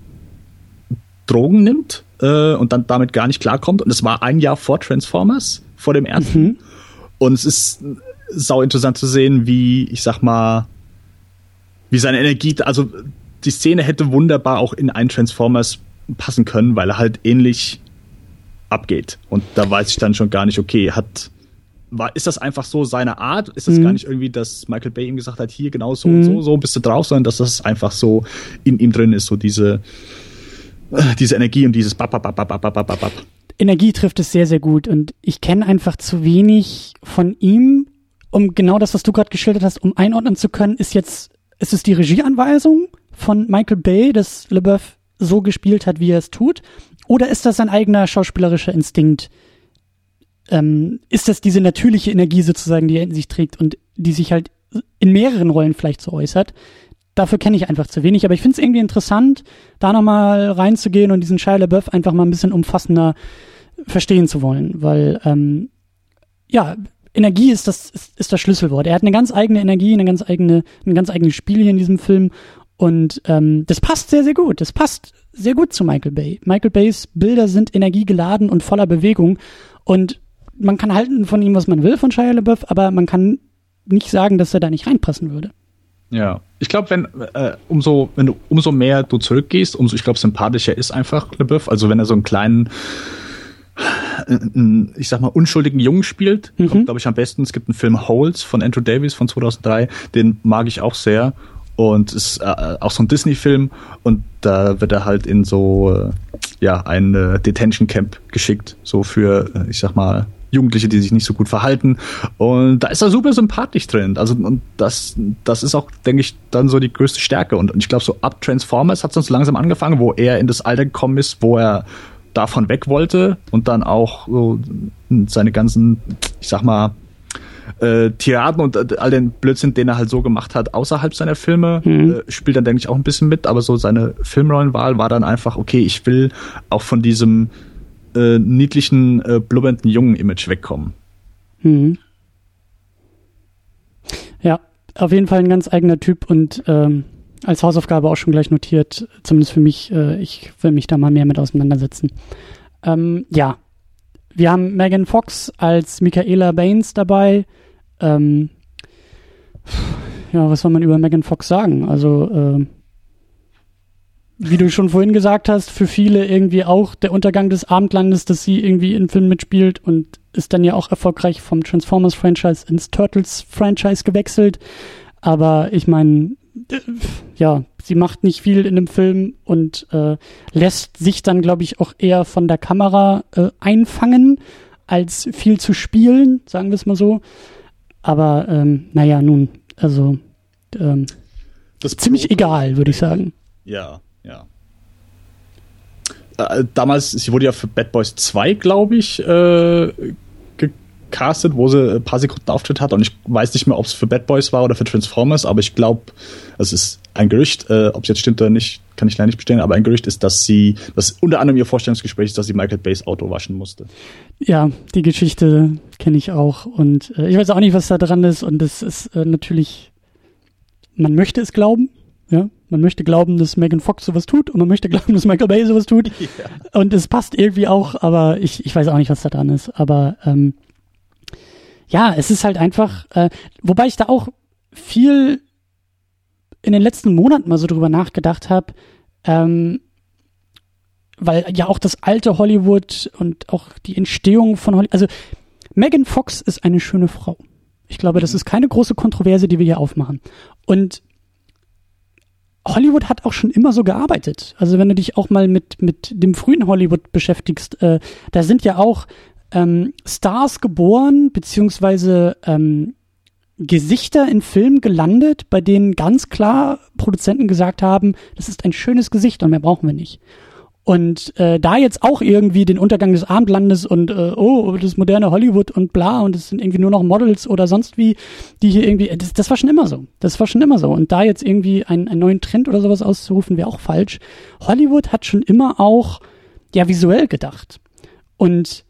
Drogen nimmt äh, und dann damit gar nicht klarkommt. Und es war ein Jahr vor Transformers, vor dem ersten. Mhm. Und es ist sau interessant zu sehen, wie, ich sag mal, wie seine Energie, also die Szene hätte wunderbar auch in einen Transformers passen können, weil er halt ähnlich abgeht. Und da weiß ich dann schon gar nicht, okay, hat war, ist das einfach so seine Art? Ist das mhm. gar nicht irgendwie, dass Michael Bay ihm gesagt hat, hier genau so mhm. und so, so bist du drauf, sondern dass das einfach so in ihm drin ist, so diese, äh, diese Energie und dieses Bap, Bap, Bap, Bap, Bap, Bap, Bap. Energie trifft es sehr, sehr gut und ich kenne einfach zu wenig von ihm, um genau das, was du gerade geschildert hast, um einordnen zu können, ist jetzt, ist es die Regieanweisung von Michael Bay, dass LeBeouf so gespielt hat, wie er es tut? Oder ist das sein eigener schauspielerischer Instinkt, ähm, ist das diese natürliche Energie sozusagen, die er in sich trägt und die sich halt in mehreren Rollen vielleicht so äußert. Dafür kenne ich einfach zu wenig, aber ich finde es irgendwie interessant, da nochmal reinzugehen und diesen Shia LaBeouf einfach mal ein bisschen umfassender verstehen zu wollen, weil ähm, ja, Energie ist das, ist, ist das Schlüsselwort. Er hat eine ganz eigene Energie, eine ganz eigene, ein ganz eigenes Spiel hier in diesem Film und ähm, das passt sehr, sehr gut. Das passt sehr gut zu Michael Bay. Michael Bays Bilder sind energiegeladen und voller Bewegung und man kann halten von ihm, was man will, von Shia LaBeouf, aber man kann nicht sagen, dass er da nicht reinpassen würde. Ja, ich glaube, wenn äh, umso wenn du umso mehr du zurückgehst, umso ich glaube sympathischer ist einfach LeBeouf. Also wenn er so einen kleinen äh, ich sag mal, unschuldigen Jungen spielt, mhm. kommt, glaube ich, am besten. Es gibt einen Film Holes von Andrew Davies von 2003, den mag ich auch sehr. Und ist äh, auch so ein Disney-Film und da wird er halt in so, äh, ja, ein äh, Detention Camp geschickt, so für, äh, ich sag mal, Jugendliche, die sich nicht so gut verhalten. Und da ist er super sympathisch drin. Also, und das, das ist auch, denke ich, dann so die größte Stärke. Und, und ich glaube, so ab Transformers hat es so langsam angefangen, wo er in das Alter gekommen ist, wo er davon weg wollte und dann auch so seine ganzen, ich sag mal, äh, Tiraden und äh, all den Blödsinn, den er halt so gemacht hat, außerhalb seiner Filme, mhm. äh, spielt dann, denke ich, auch ein bisschen mit, aber so seine Filmrollenwahl war dann einfach, okay, ich will auch von diesem äh, niedlichen, äh, blubbernden Jungen-Image wegkommen. Mhm. Ja, auf jeden Fall ein ganz eigener Typ und ähm, als Hausaufgabe auch schon gleich notiert, zumindest für mich, äh, ich will mich da mal mehr mit auseinandersetzen. Ähm, ja, wir haben Megan Fox als Michaela Baines dabei. Ähm, ja, was soll man über Megan Fox sagen? Also, äh, wie du schon vorhin gesagt hast, für viele irgendwie auch der Untergang des Abendlandes, dass sie irgendwie in Filmen mitspielt und ist dann ja auch erfolgreich vom Transformers-Franchise ins Turtles-Franchise gewechselt. Aber ich meine, äh, ja, sie macht nicht viel in dem Film und äh, lässt sich dann, glaube ich, auch eher von der Kamera äh, einfangen, als viel zu spielen, sagen wir es mal so. Aber ähm, naja, nun, also ähm, ziemlich egal, würde ich sagen. Ja, ja. Äh, damals, sie wurde ja für Bad Boys 2, glaube ich, äh, gecastet, wo sie ein paar Sekunden Auftritt hat. Und ich weiß nicht mehr, ob es für Bad Boys war oder für Transformers, aber ich glaube, es ist ein Gerücht, äh, ob es jetzt stimmt oder nicht, kann ich leider nicht bestellen, aber ein Gerücht ist, dass sie, dass unter anderem ihr Vorstellungsgespräch ist, dass sie Michael Bays Auto waschen musste. Ja, die Geschichte kenne ich auch. Und äh, ich weiß auch nicht, was da dran ist. Und es ist äh, natürlich, man möchte es glauben, ja, man möchte glauben, dass Megan Fox sowas tut und man möchte glauben, dass Michael Bay sowas tut. Ja. Und es passt irgendwie auch, aber ich, ich weiß auch nicht, was da dran ist. Aber ähm, ja, es ist halt einfach, äh, wobei ich da auch viel in den letzten Monaten mal so drüber nachgedacht habe, ähm, weil ja auch das alte Hollywood und auch die Entstehung von Hollywood, also Megan Fox ist eine schöne Frau. Ich glaube, das mhm. ist keine große Kontroverse, die wir hier aufmachen. Und Hollywood hat auch schon immer so gearbeitet. Also wenn du dich auch mal mit, mit dem frühen Hollywood beschäftigst, äh, da sind ja auch ähm, Stars geboren, beziehungsweise ähm, Gesichter in Filmen gelandet, bei denen ganz klar Produzenten gesagt haben, das ist ein schönes Gesicht und mehr brauchen wir nicht. Und äh, da jetzt auch irgendwie den Untergang des Abendlandes und äh, oh, das moderne Hollywood und bla und es sind irgendwie nur noch Models oder sonst wie, die hier irgendwie, das, das war schon immer so. Das war schon immer so. Und da jetzt irgendwie einen, einen neuen Trend oder sowas auszurufen, wäre auch falsch. Hollywood hat schon immer auch ja visuell gedacht. Und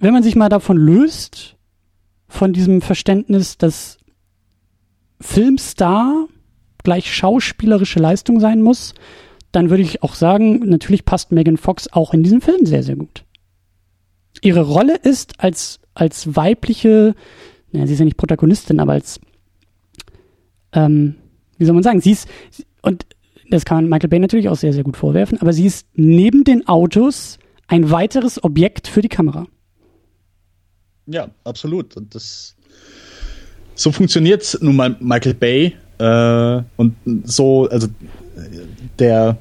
wenn man sich mal davon löst, von diesem Verständnis, dass Filmstar gleich schauspielerische Leistung sein muss, dann würde ich auch sagen, natürlich passt Megan Fox auch in diesem Film sehr, sehr gut. Ihre Rolle ist als, als weibliche, naja, sie ist ja nicht Protagonistin, aber als, ähm, wie soll man sagen, sie ist, und das kann Michael Bay natürlich auch sehr, sehr gut vorwerfen, aber sie ist neben den Autos ein weiteres Objekt für die Kamera. Ja, absolut. Und das so funktioniert nun mal Michael Bay äh, und so, also der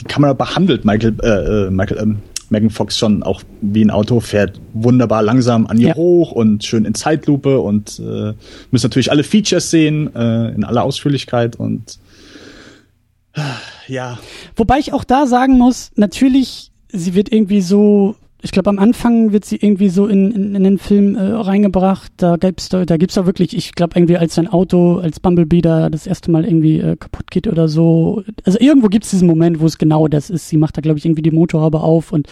die Kamera behandelt Michael, äh, äh, Michael ähm, Megan Fox schon auch wie ein Auto, fährt wunderbar langsam an ihr ja. hoch und schön in Zeitlupe und äh, müssen natürlich alle Features sehen, äh, in aller Ausführlichkeit und äh, ja. Wobei ich auch da sagen muss, natürlich, sie wird irgendwie so ich glaube, am Anfang wird sie irgendwie so in, in, in den Film äh, reingebracht. Da gibt's da, da gibt's da wirklich, ich glaube, irgendwie als sein Auto, als Bumblebee da das erste Mal irgendwie äh, kaputt geht oder so. Also irgendwo gibt's diesen Moment, wo es genau das ist. Sie macht da, glaube ich, irgendwie die Motorhaube auf und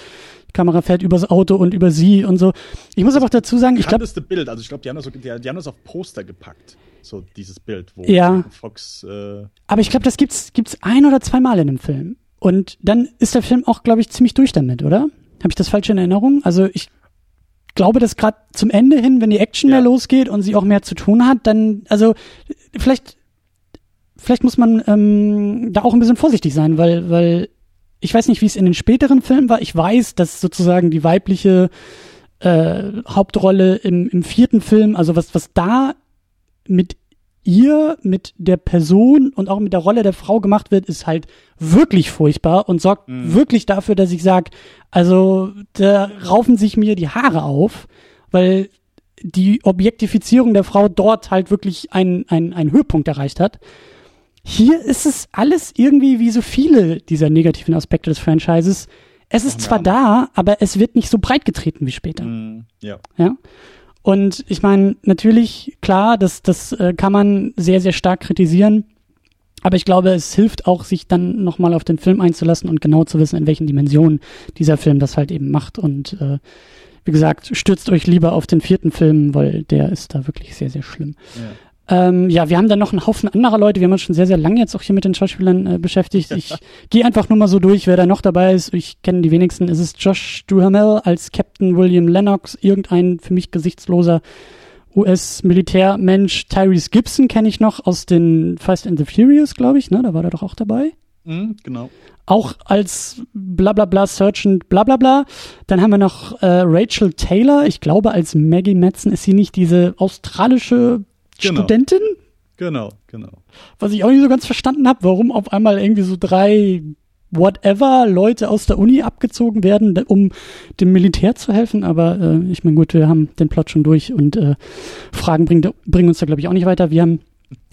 die Kamera fährt übers Auto und über sie und so. Ich muss aber auch dazu sagen, ich glaube. Das Bild, also ich glaube, die haben das so, die, die haben das auf Poster gepackt. So dieses Bild, wo ja. Fox. Äh aber ich glaube, das gibt's gibt's ein oder zweimal in dem Film. Und dann ist der Film auch, glaube ich, ziemlich durch damit, oder? Habe ich das falsch in Erinnerung? Also ich glaube, dass gerade zum Ende hin, wenn die Action ja. mehr losgeht und sie auch mehr zu tun hat, dann, also vielleicht, vielleicht muss man ähm, da auch ein bisschen vorsichtig sein, weil, weil ich weiß nicht, wie es in den späteren Filmen war. Ich weiß, dass sozusagen die weibliche äh, Hauptrolle im, im vierten Film, also was, was da mit ihr, mit der Person und auch mit der Rolle der Frau gemacht wird, ist halt wirklich furchtbar und sorgt mhm. wirklich dafür, dass ich sage, also da raufen sich mir die Haare auf, weil die Objektifizierung der Frau dort halt wirklich einen ein Höhepunkt erreicht hat. Hier ist es alles irgendwie wie so viele dieser negativen Aspekte des Franchises. Es ist ja. zwar da, aber es wird nicht so breit getreten wie später. Mm, ja. ja. Und ich meine, natürlich, klar, das, das äh, kann man sehr, sehr stark kritisieren. Aber ich glaube, es hilft auch, sich dann nochmal auf den Film einzulassen und genau zu wissen, in welchen Dimensionen dieser Film das halt eben macht. Und äh, wie gesagt, stürzt euch lieber auf den vierten Film, weil der ist da wirklich sehr, sehr schlimm. Ja. Ähm, ja, wir haben dann noch einen Haufen anderer Leute. Wir haben uns schon sehr, sehr lange jetzt auch hier mit den Schauspielern äh, beschäftigt. Ich gehe einfach nur mal so durch, wer da noch dabei ist. Ich kenne die wenigsten. Es ist Josh Duhamel als Captain William Lennox, irgendein für mich gesichtsloser US-Militärmensch Tyrese Gibson kenne ich noch aus den Fast and the Furious, glaube ich, ne? Da war er doch auch dabei. Mhm, genau. Auch als blablabla Sergeant blablabla. Dann haben wir noch äh, Rachel Taylor, ich glaube als Maggie Madsen ist sie nicht diese australische Genau. Studentin? Genau, genau. Was ich auch nicht so ganz verstanden habe, warum auf einmal irgendwie so drei whatever Leute aus der Uni abgezogen werden, um dem Militär zu helfen. Aber äh, ich meine, gut, wir haben den Plot schon durch und äh, Fragen bringen, bringen uns da, glaube ich, auch nicht weiter. Wir haben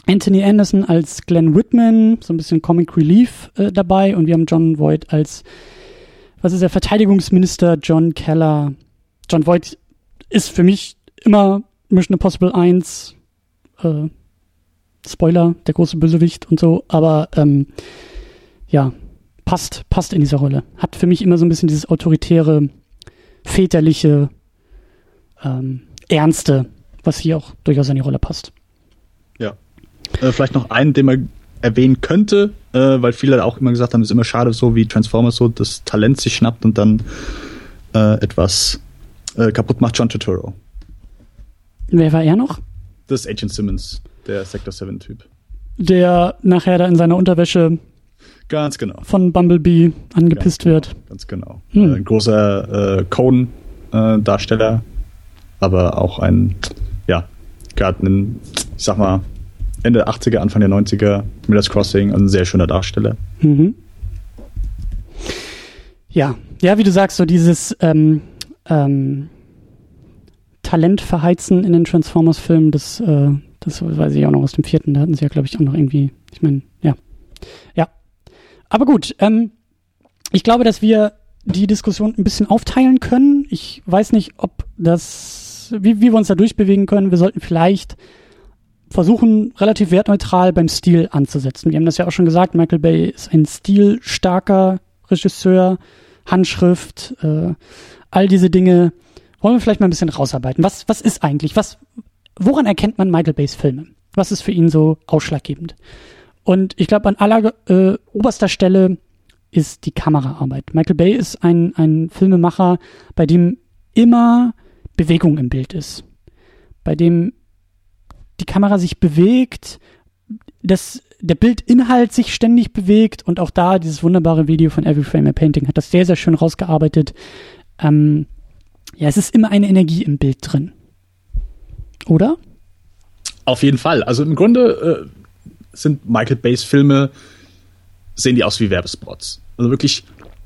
Anthony Anderson als Glenn Whitman, so ein bisschen Comic Relief äh, dabei und wir haben John Voight als, was ist der, Verteidigungsminister John Keller. John Voight ist für mich immer Mission Impossible 1, äh, Spoiler, der große Bösewicht und so, aber ähm, ja, passt, passt in dieser Rolle. Hat für mich immer so ein bisschen dieses autoritäre, väterliche, ähm, ernste, was hier auch durchaus in die Rolle passt. Ja. Äh, vielleicht noch einen, den man erwähnen könnte, äh, weil viele auch immer gesagt haben, es ist immer schade, so wie Transformers so das Talent sich schnappt und dann äh, etwas äh, kaputt macht. John Turturro. Wer war er noch? Das ist Agent Simmons, der Sector 7-Typ. Der nachher da in seiner Unterwäsche Ganz genau. von Bumblebee angepisst Ganz genau, wird. Ganz genau. Hm. Äh, ein großer äh, Cone-Darsteller, aber auch ein, ja, gerade ein, ich sag mal, Ende der 80er, Anfang der 90er, Miller's Crossing, also ein sehr schöner Darsteller. Mhm. Ja, ja, wie du sagst, so dieses ähm, ähm, Talent verheizen in den Transformers-Filmen, das, äh, das weiß ich auch noch aus dem vierten, da hatten sie ja, glaube ich, auch noch irgendwie, ich meine, ja. Ja. Aber gut, ähm, ich glaube, dass wir die Diskussion ein bisschen aufteilen können. Ich weiß nicht, ob das, wie, wie wir uns da durchbewegen können. Wir sollten vielleicht versuchen, relativ wertneutral beim Stil anzusetzen. Wir haben das ja auch schon gesagt, Michael Bay ist ein stilstarker Regisseur, Handschrift, äh, all diese Dinge. Wollen wir vielleicht mal ein bisschen rausarbeiten. Was, was ist eigentlich, was, woran erkennt man Michael Bays Filme? Was ist für ihn so ausschlaggebend? Und ich glaube, an aller äh, oberster Stelle ist die Kameraarbeit. Michael Bay ist ein, ein Filmemacher, bei dem immer Bewegung im Bild ist. Bei dem die Kamera sich bewegt, dass der Bildinhalt sich ständig bewegt und auch da dieses wunderbare Video von Every Frame a Painting hat das sehr, sehr schön rausgearbeitet. Ähm, ja, es ist immer eine Energie im Bild drin. Oder? Auf jeden Fall. Also im Grunde äh, sind Michael Bays Filme, sehen die aus wie Werbespots. Also wirklich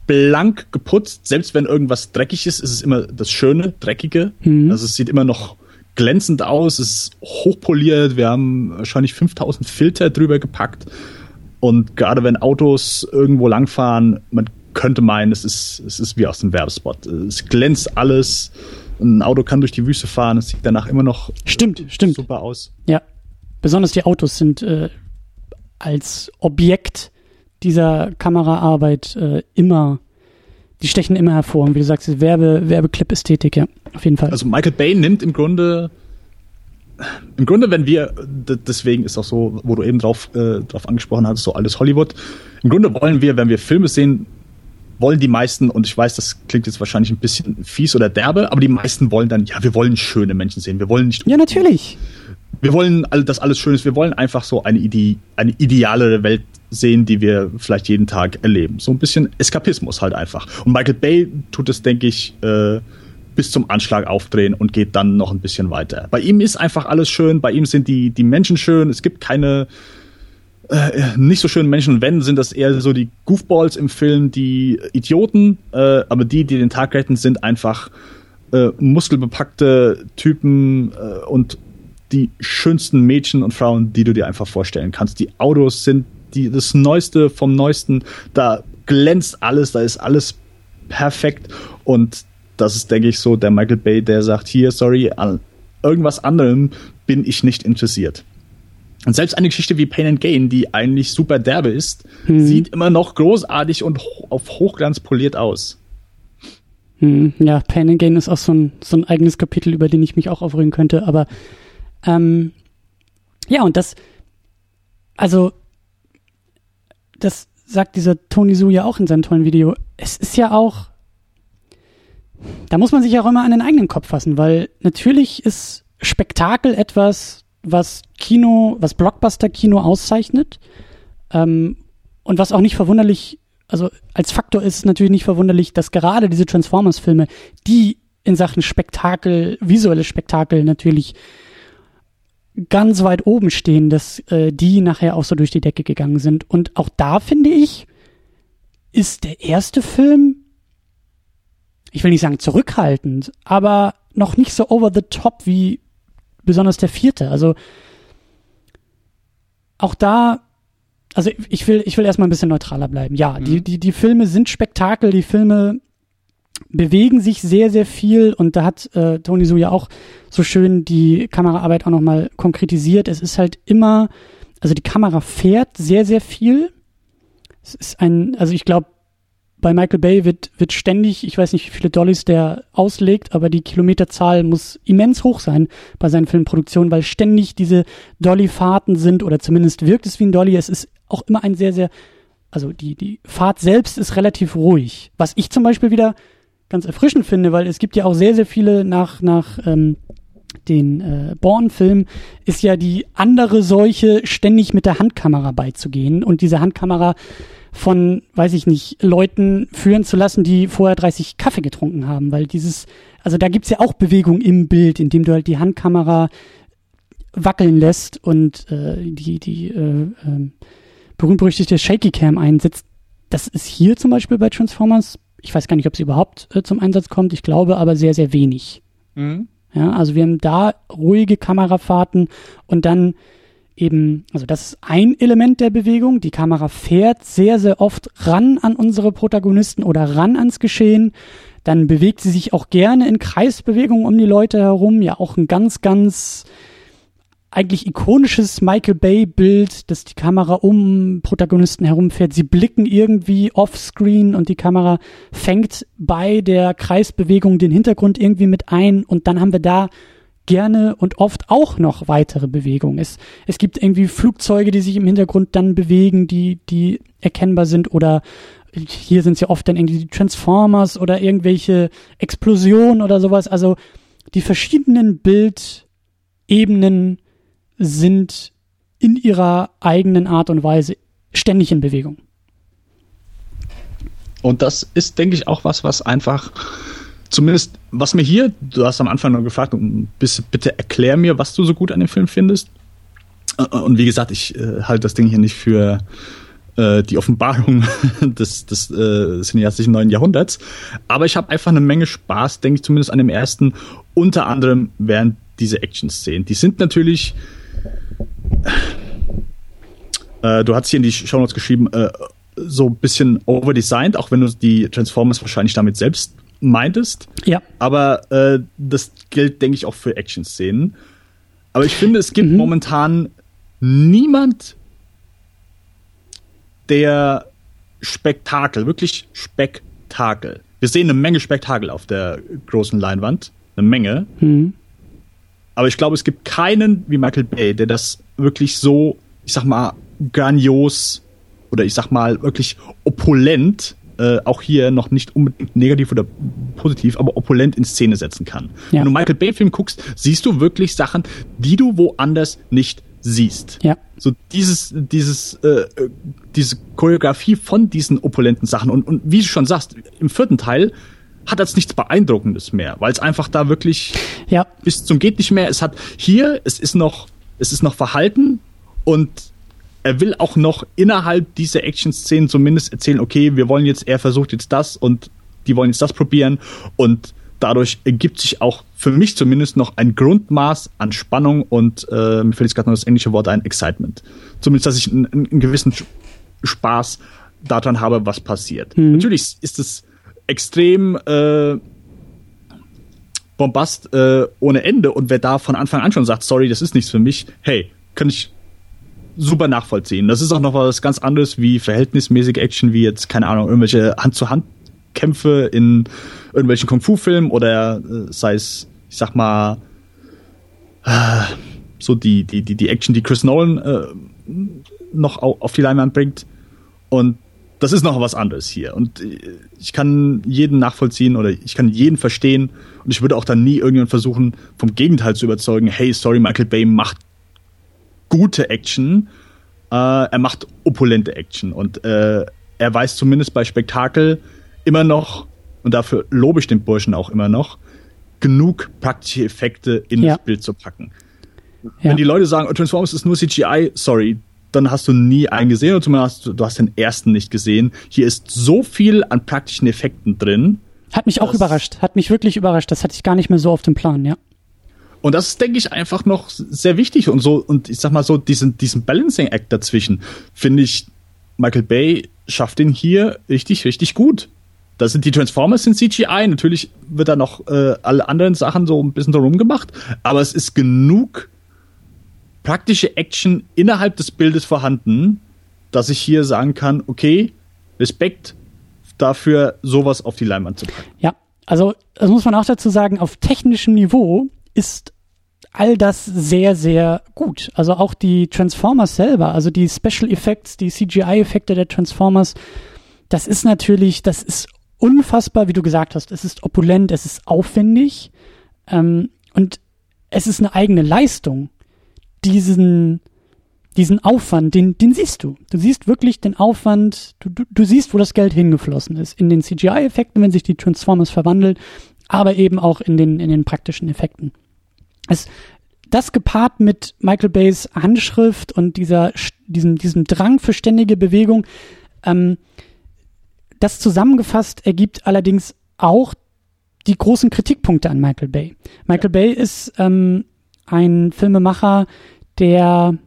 blank geputzt. Selbst wenn irgendwas dreckig ist, ist es immer das Schöne, Dreckige. Mhm. Also es sieht immer noch glänzend aus, es ist hochpoliert. Wir haben wahrscheinlich 5000 Filter drüber gepackt. Und gerade wenn Autos irgendwo langfahren, man könnte meinen, es ist, es ist wie aus dem Werbespot. Es glänzt alles. Ein Auto kann durch die Wüste fahren, es sieht danach immer noch Stimmt, stimmt. super aus. Ja. Besonders die Autos sind äh, als Objekt dieser Kameraarbeit äh, immer, die stechen immer hervor. Und wie du sagst, diese Werbe, Werbeclip-Ästhetik, ja, auf jeden Fall. Also Michael Bay nimmt im Grunde, im Grunde, wenn wir, deswegen ist auch so, wo du eben drauf, äh, drauf angesprochen hast, so alles Hollywood. Im Grunde wollen wir, wenn wir Filme sehen, wollen die meisten, und ich weiß, das klingt jetzt wahrscheinlich ein bisschen fies oder derbe, aber die meisten wollen dann, ja, wir wollen schöne Menschen sehen. Wir wollen nicht ja, natürlich. wir wollen, dass alles schön ist. Wir wollen einfach so eine, Ide eine idealere Welt sehen, die wir vielleicht jeden Tag erleben. So ein bisschen Eskapismus halt einfach. Und Michael Bay tut es, denke ich, äh, bis zum Anschlag aufdrehen und geht dann noch ein bisschen weiter. Bei ihm ist einfach alles schön, bei ihm sind die, die Menschen schön, es gibt keine äh, nicht so schönen Menschen. Wenn, sind das eher so die Goofballs im Film, die Idioten, äh, aber die, die den Tag retten, sind einfach äh, muskelbepackte Typen äh, und die schönsten Mädchen und Frauen, die du dir einfach vorstellen kannst. Die Autos sind die, das Neueste vom Neuesten. Da glänzt alles, da ist alles perfekt. Und das ist, denke ich, so der Michael Bay, der sagt, hier, sorry, an irgendwas anderem bin ich nicht interessiert. Und selbst eine Geschichte wie Pain and Gain, die eigentlich super derbe ist, sieht immer noch großartig und ho auf Hochglanz poliert aus. Hm, ja, Pain and Gain ist auch so ein, so ein eigenes Kapitel, über den ich mich auch aufregen könnte, aber ähm, ja, und das, also, das sagt dieser Tony Su ja auch in seinem tollen Video. Es ist ja auch, da muss man sich auch immer an den eigenen Kopf fassen, weil natürlich ist Spektakel etwas, was Kino, was Blockbuster-Kino auszeichnet. Ähm, und was auch nicht verwunderlich, also als Faktor ist natürlich nicht verwunderlich, dass gerade diese Transformers-Filme, die in Sachen Spektakel, visuelles Spektakel natürlich ganz weit oben stehen, dass äh, die nachher auch so durch die Decke gegangen sind. Und auch da finde ich, ist der erste Film, ich will nicht sagen zurückhaltend, aber noch nicht so over the top wie besonders der vierte. Also auch da, also ich will, ich will erstmal ein bisschen neutraler bleiben. Ja, mhm. die, die, die Filme sind Spektakel, die Filme bewegen sich sehr, sehr viel und da hat äh, Tony Su ja auch so schön die Kameraarbeit auch nochmal konkretisiert. Es ist halt immer, also die Kamera fährt sehr, sehr viel. Es ist ein, also ich glaube, bei Michael Bay wird, wird ständig, ich weiß nicht, wie viele Dollys der auslegt, aber die Kilometerzahl muss immens hoch sein bei seinen Filmproduktionen, weil ständig diese Dolly-Fahrten sind oder zumindest wirkt es wie ein Dolly. Es ist auch immer ein sehr, sehr, also die, die Fahrt selbst ist relativ ruhig. Was ich zum Beispiel wieder ganz erfrischend finde, weil es gibt ja auch sehr, sehr viele nach, nach ähm, den äh, Born-Film ist ja die andere Seuche, ständig mit der Handkamera beizugehen und diese Handkamera von, weiß ich nicht, Leuten führen zu lassen, die vorher 30 Kaffee getrunken haben, weil dieses, also da gibt's ja auch Bewegung im Bild, indem du halt die Handkamera wackeln lässt und äh, die, die äh, äh, berühmt-berüchtigte Shaky Cam einsetzt. Das ist hier zum Beispiel bei Transformers ich weiß gar nicht, ob sie überhaupt äh, zum Einsatz kommt. Ich glaube aber sehr, sehr wenig. Mhm. Ja, also wir haben da ruhige Kamerafahrten und dann eben, also das ist ein Element der Bewegung. Die Kamera fährt sehr, sehr oft ran an unsere Protagonisten oder ran ans Geschehen. Dann bewegt sie sich auch gerne in Kreisbewegungen um die Leute herum. Ja, auch ein ganz, ganz eigentlich ikonisches Michael Bay-Bild, dass die Kamera um Protagonisten herumfährt. Sie blicken irgendwie offscreen und die Kamera fängt bei der Kreisbewegung den Hintergrund irgendwie mit ein und dann haben wir da gerne und oft auch noch weitere Bewegungen. Es, es gibt irgendwie Flugzeuge, die sich im Hintergrund dann bewegen, die, die erkennbar sind oder hier sind es ja oft dann irgendwie die Transformers oder irgendwelche Explosionen oder sowas. Also die verschiedenen Bildebenen sind in ihrer eigenen Art und Weise ständig in Bewegung. Und das ist, denke ich, auch was, was einfach zumindest, was mir hier, du hast am Anfang noch gefragt, bitte erklär mir, was du so gut an dem Film findest. Und wie gesagt, ich äh, halte das Ding hier nicht für äh, die Offenbarung des, des äh, cineastischen neuen Jahrhunderts. Aber ich habe einfach eine Menge Spaß, denke ich zumindest an dem ersten, unter anderem während diese Action-Szenen. Die sind natürlich äh, du hast hier in die Show Notes geschrieben, äh, so ein bisschen overdesigned, auch wenn du die Transformers wahrscheinlich damit selbst meintest. Ja. Aber äh, das gilt, denke ich, auch für Action-Szenen. Aber ich finde, es gibt mhm. momentan niemand, der Spektakel, wirklich Spektakel. Wir sehen eine Menge Spektakel auf der großen Leinwand. Eine Menge. Mhm. Aber ich glaube, es gibt keinen wie Michael Bay, der das wirklich so, ich sag mal, grandios oder ich sag mal wirklich opulent, äh, auch hier noch nicht unbedingt negativ oder positiv, aber opulent in Szene setzen kann. Ja. Wenn du Michael Bay-Film guckst, siehst du wirklich Sachen, die du woanders nicht siehst. Ja. So dieses, dieses, äh, diese Choreografie von diesen opulenten Sachen. Und, und wie du schon sagst, im vierten Teil hat als nichts Beeindruckendes mehr, weil es einfach da wirklich ja. bis zum geht nicht mehr. Es hat hier, es ist noch, es ist noch verhalten und er will auch noch innerhalb dieser Action-Szenen zumindest erzählen, okay, wir wollen jetzt, er versucht jetzt das und die wollen jetzt das probieren und dadurch ergibt sich auch für mich zumindest noch ein Grundmaß an Spannung und äh, mir fällt jetzt gerade noch das englische Wort ein, Excitement. Zumindest, dass ich einen, einen gewissen Spaß daran habe, was passiert. Mhm. Natürlich ist es extrem äh, Bombast äh, ohne Ende und wer da von Anfang an schon sagt, sorry, das ist nichts für mich, hey, kann ich super nachvollziehen. Das ist auch noch was ganz anderes wie verhältnismäßige Action, wie jetzt, keine Ahnung, irgendwelche Hand-zu-Hand-Kämpfe in irgendwelchen Kung-Fu-Filmen oder äh, sei es, ich sag mal, äh, so die, die, die, die Action, die Chris Nolan äh, noch auf die Leinwand bringt. Und das ist noch was anderes hier. Und äh, ich kann jeden nachvollziehen oder ich kann jeden verstehen. Und ich würde auch dann nie irgendjemand versuchen, vom Gegenteil zu überzeugen, hey, sorry, Michael Bay macht gute Action. Äh, er macht opulente Action. Und äh, er weiß zumindest bei Spektakel immer noch, und dafür lobe ich den Burschen auch immer noch, genug praktische Effekte in ja. das Bild zu packen. Ja. Wenn die Leute sagen, oh, Transformers ist nur CGI, sorry, dann hast du nie einen gesehen oder zumindest hast du, du hast den ersten nicht gesehen. Hier ist so viel an praktischen Effekten drin. Hat mich auch überrascht, hat mich wirklich überrascht. Das hatte ich gar nicht mehr so auf dem Plan, ja. Und das ist, denke ich, einfach noch sehr wichtig und so, und ich sag mal so, diesen, diesen Balancing Act dazwischen, finde ich, Michael Bay schafft den hier richtig, richtig gut. Da sind die Transformers in CGI, natürlich wird da noch äh, alle anderen Sachen so ein bisschen drum gemacht, aber es ist genug praktische Action innerhalb des Bildes vorhanden, dass ich hier sagen kann, okay, Respekt dafür, sowas auf die Leinwand zu packen. Ja, also das muss man auch dazu sagen, auf technischem Niveau ist all das sehr, sehr gut. Also auch die Transformers selber, also die Special Effects, die CGI-Effekte der Transformers, das ist natürlich, das ist unfassbar, wie du gesagt hast. Es ist opulent, es ist aufwendig ähm, und es ist eine eigene Leistung diesen, diesen Aufwand, den, den siehst du. Du siehst wirklich den Aufwand, du, du, du siehst, wo das Geld hingeflossen ist. In den CGI-Effekten, wenn sich die Transformers verwandeln, aber eben auch in den, in den praktischen Effekten. Es, das gepaart mit Michael Bays Handschrift und dieser, diesem, diesem Drang für ständige Bewegung, ähm, das zusammengefasst ergibt allerdings auch die großen Kritikpunkte an Michael Bay. Michael Bay ist ähm, ein Filmemacher, der,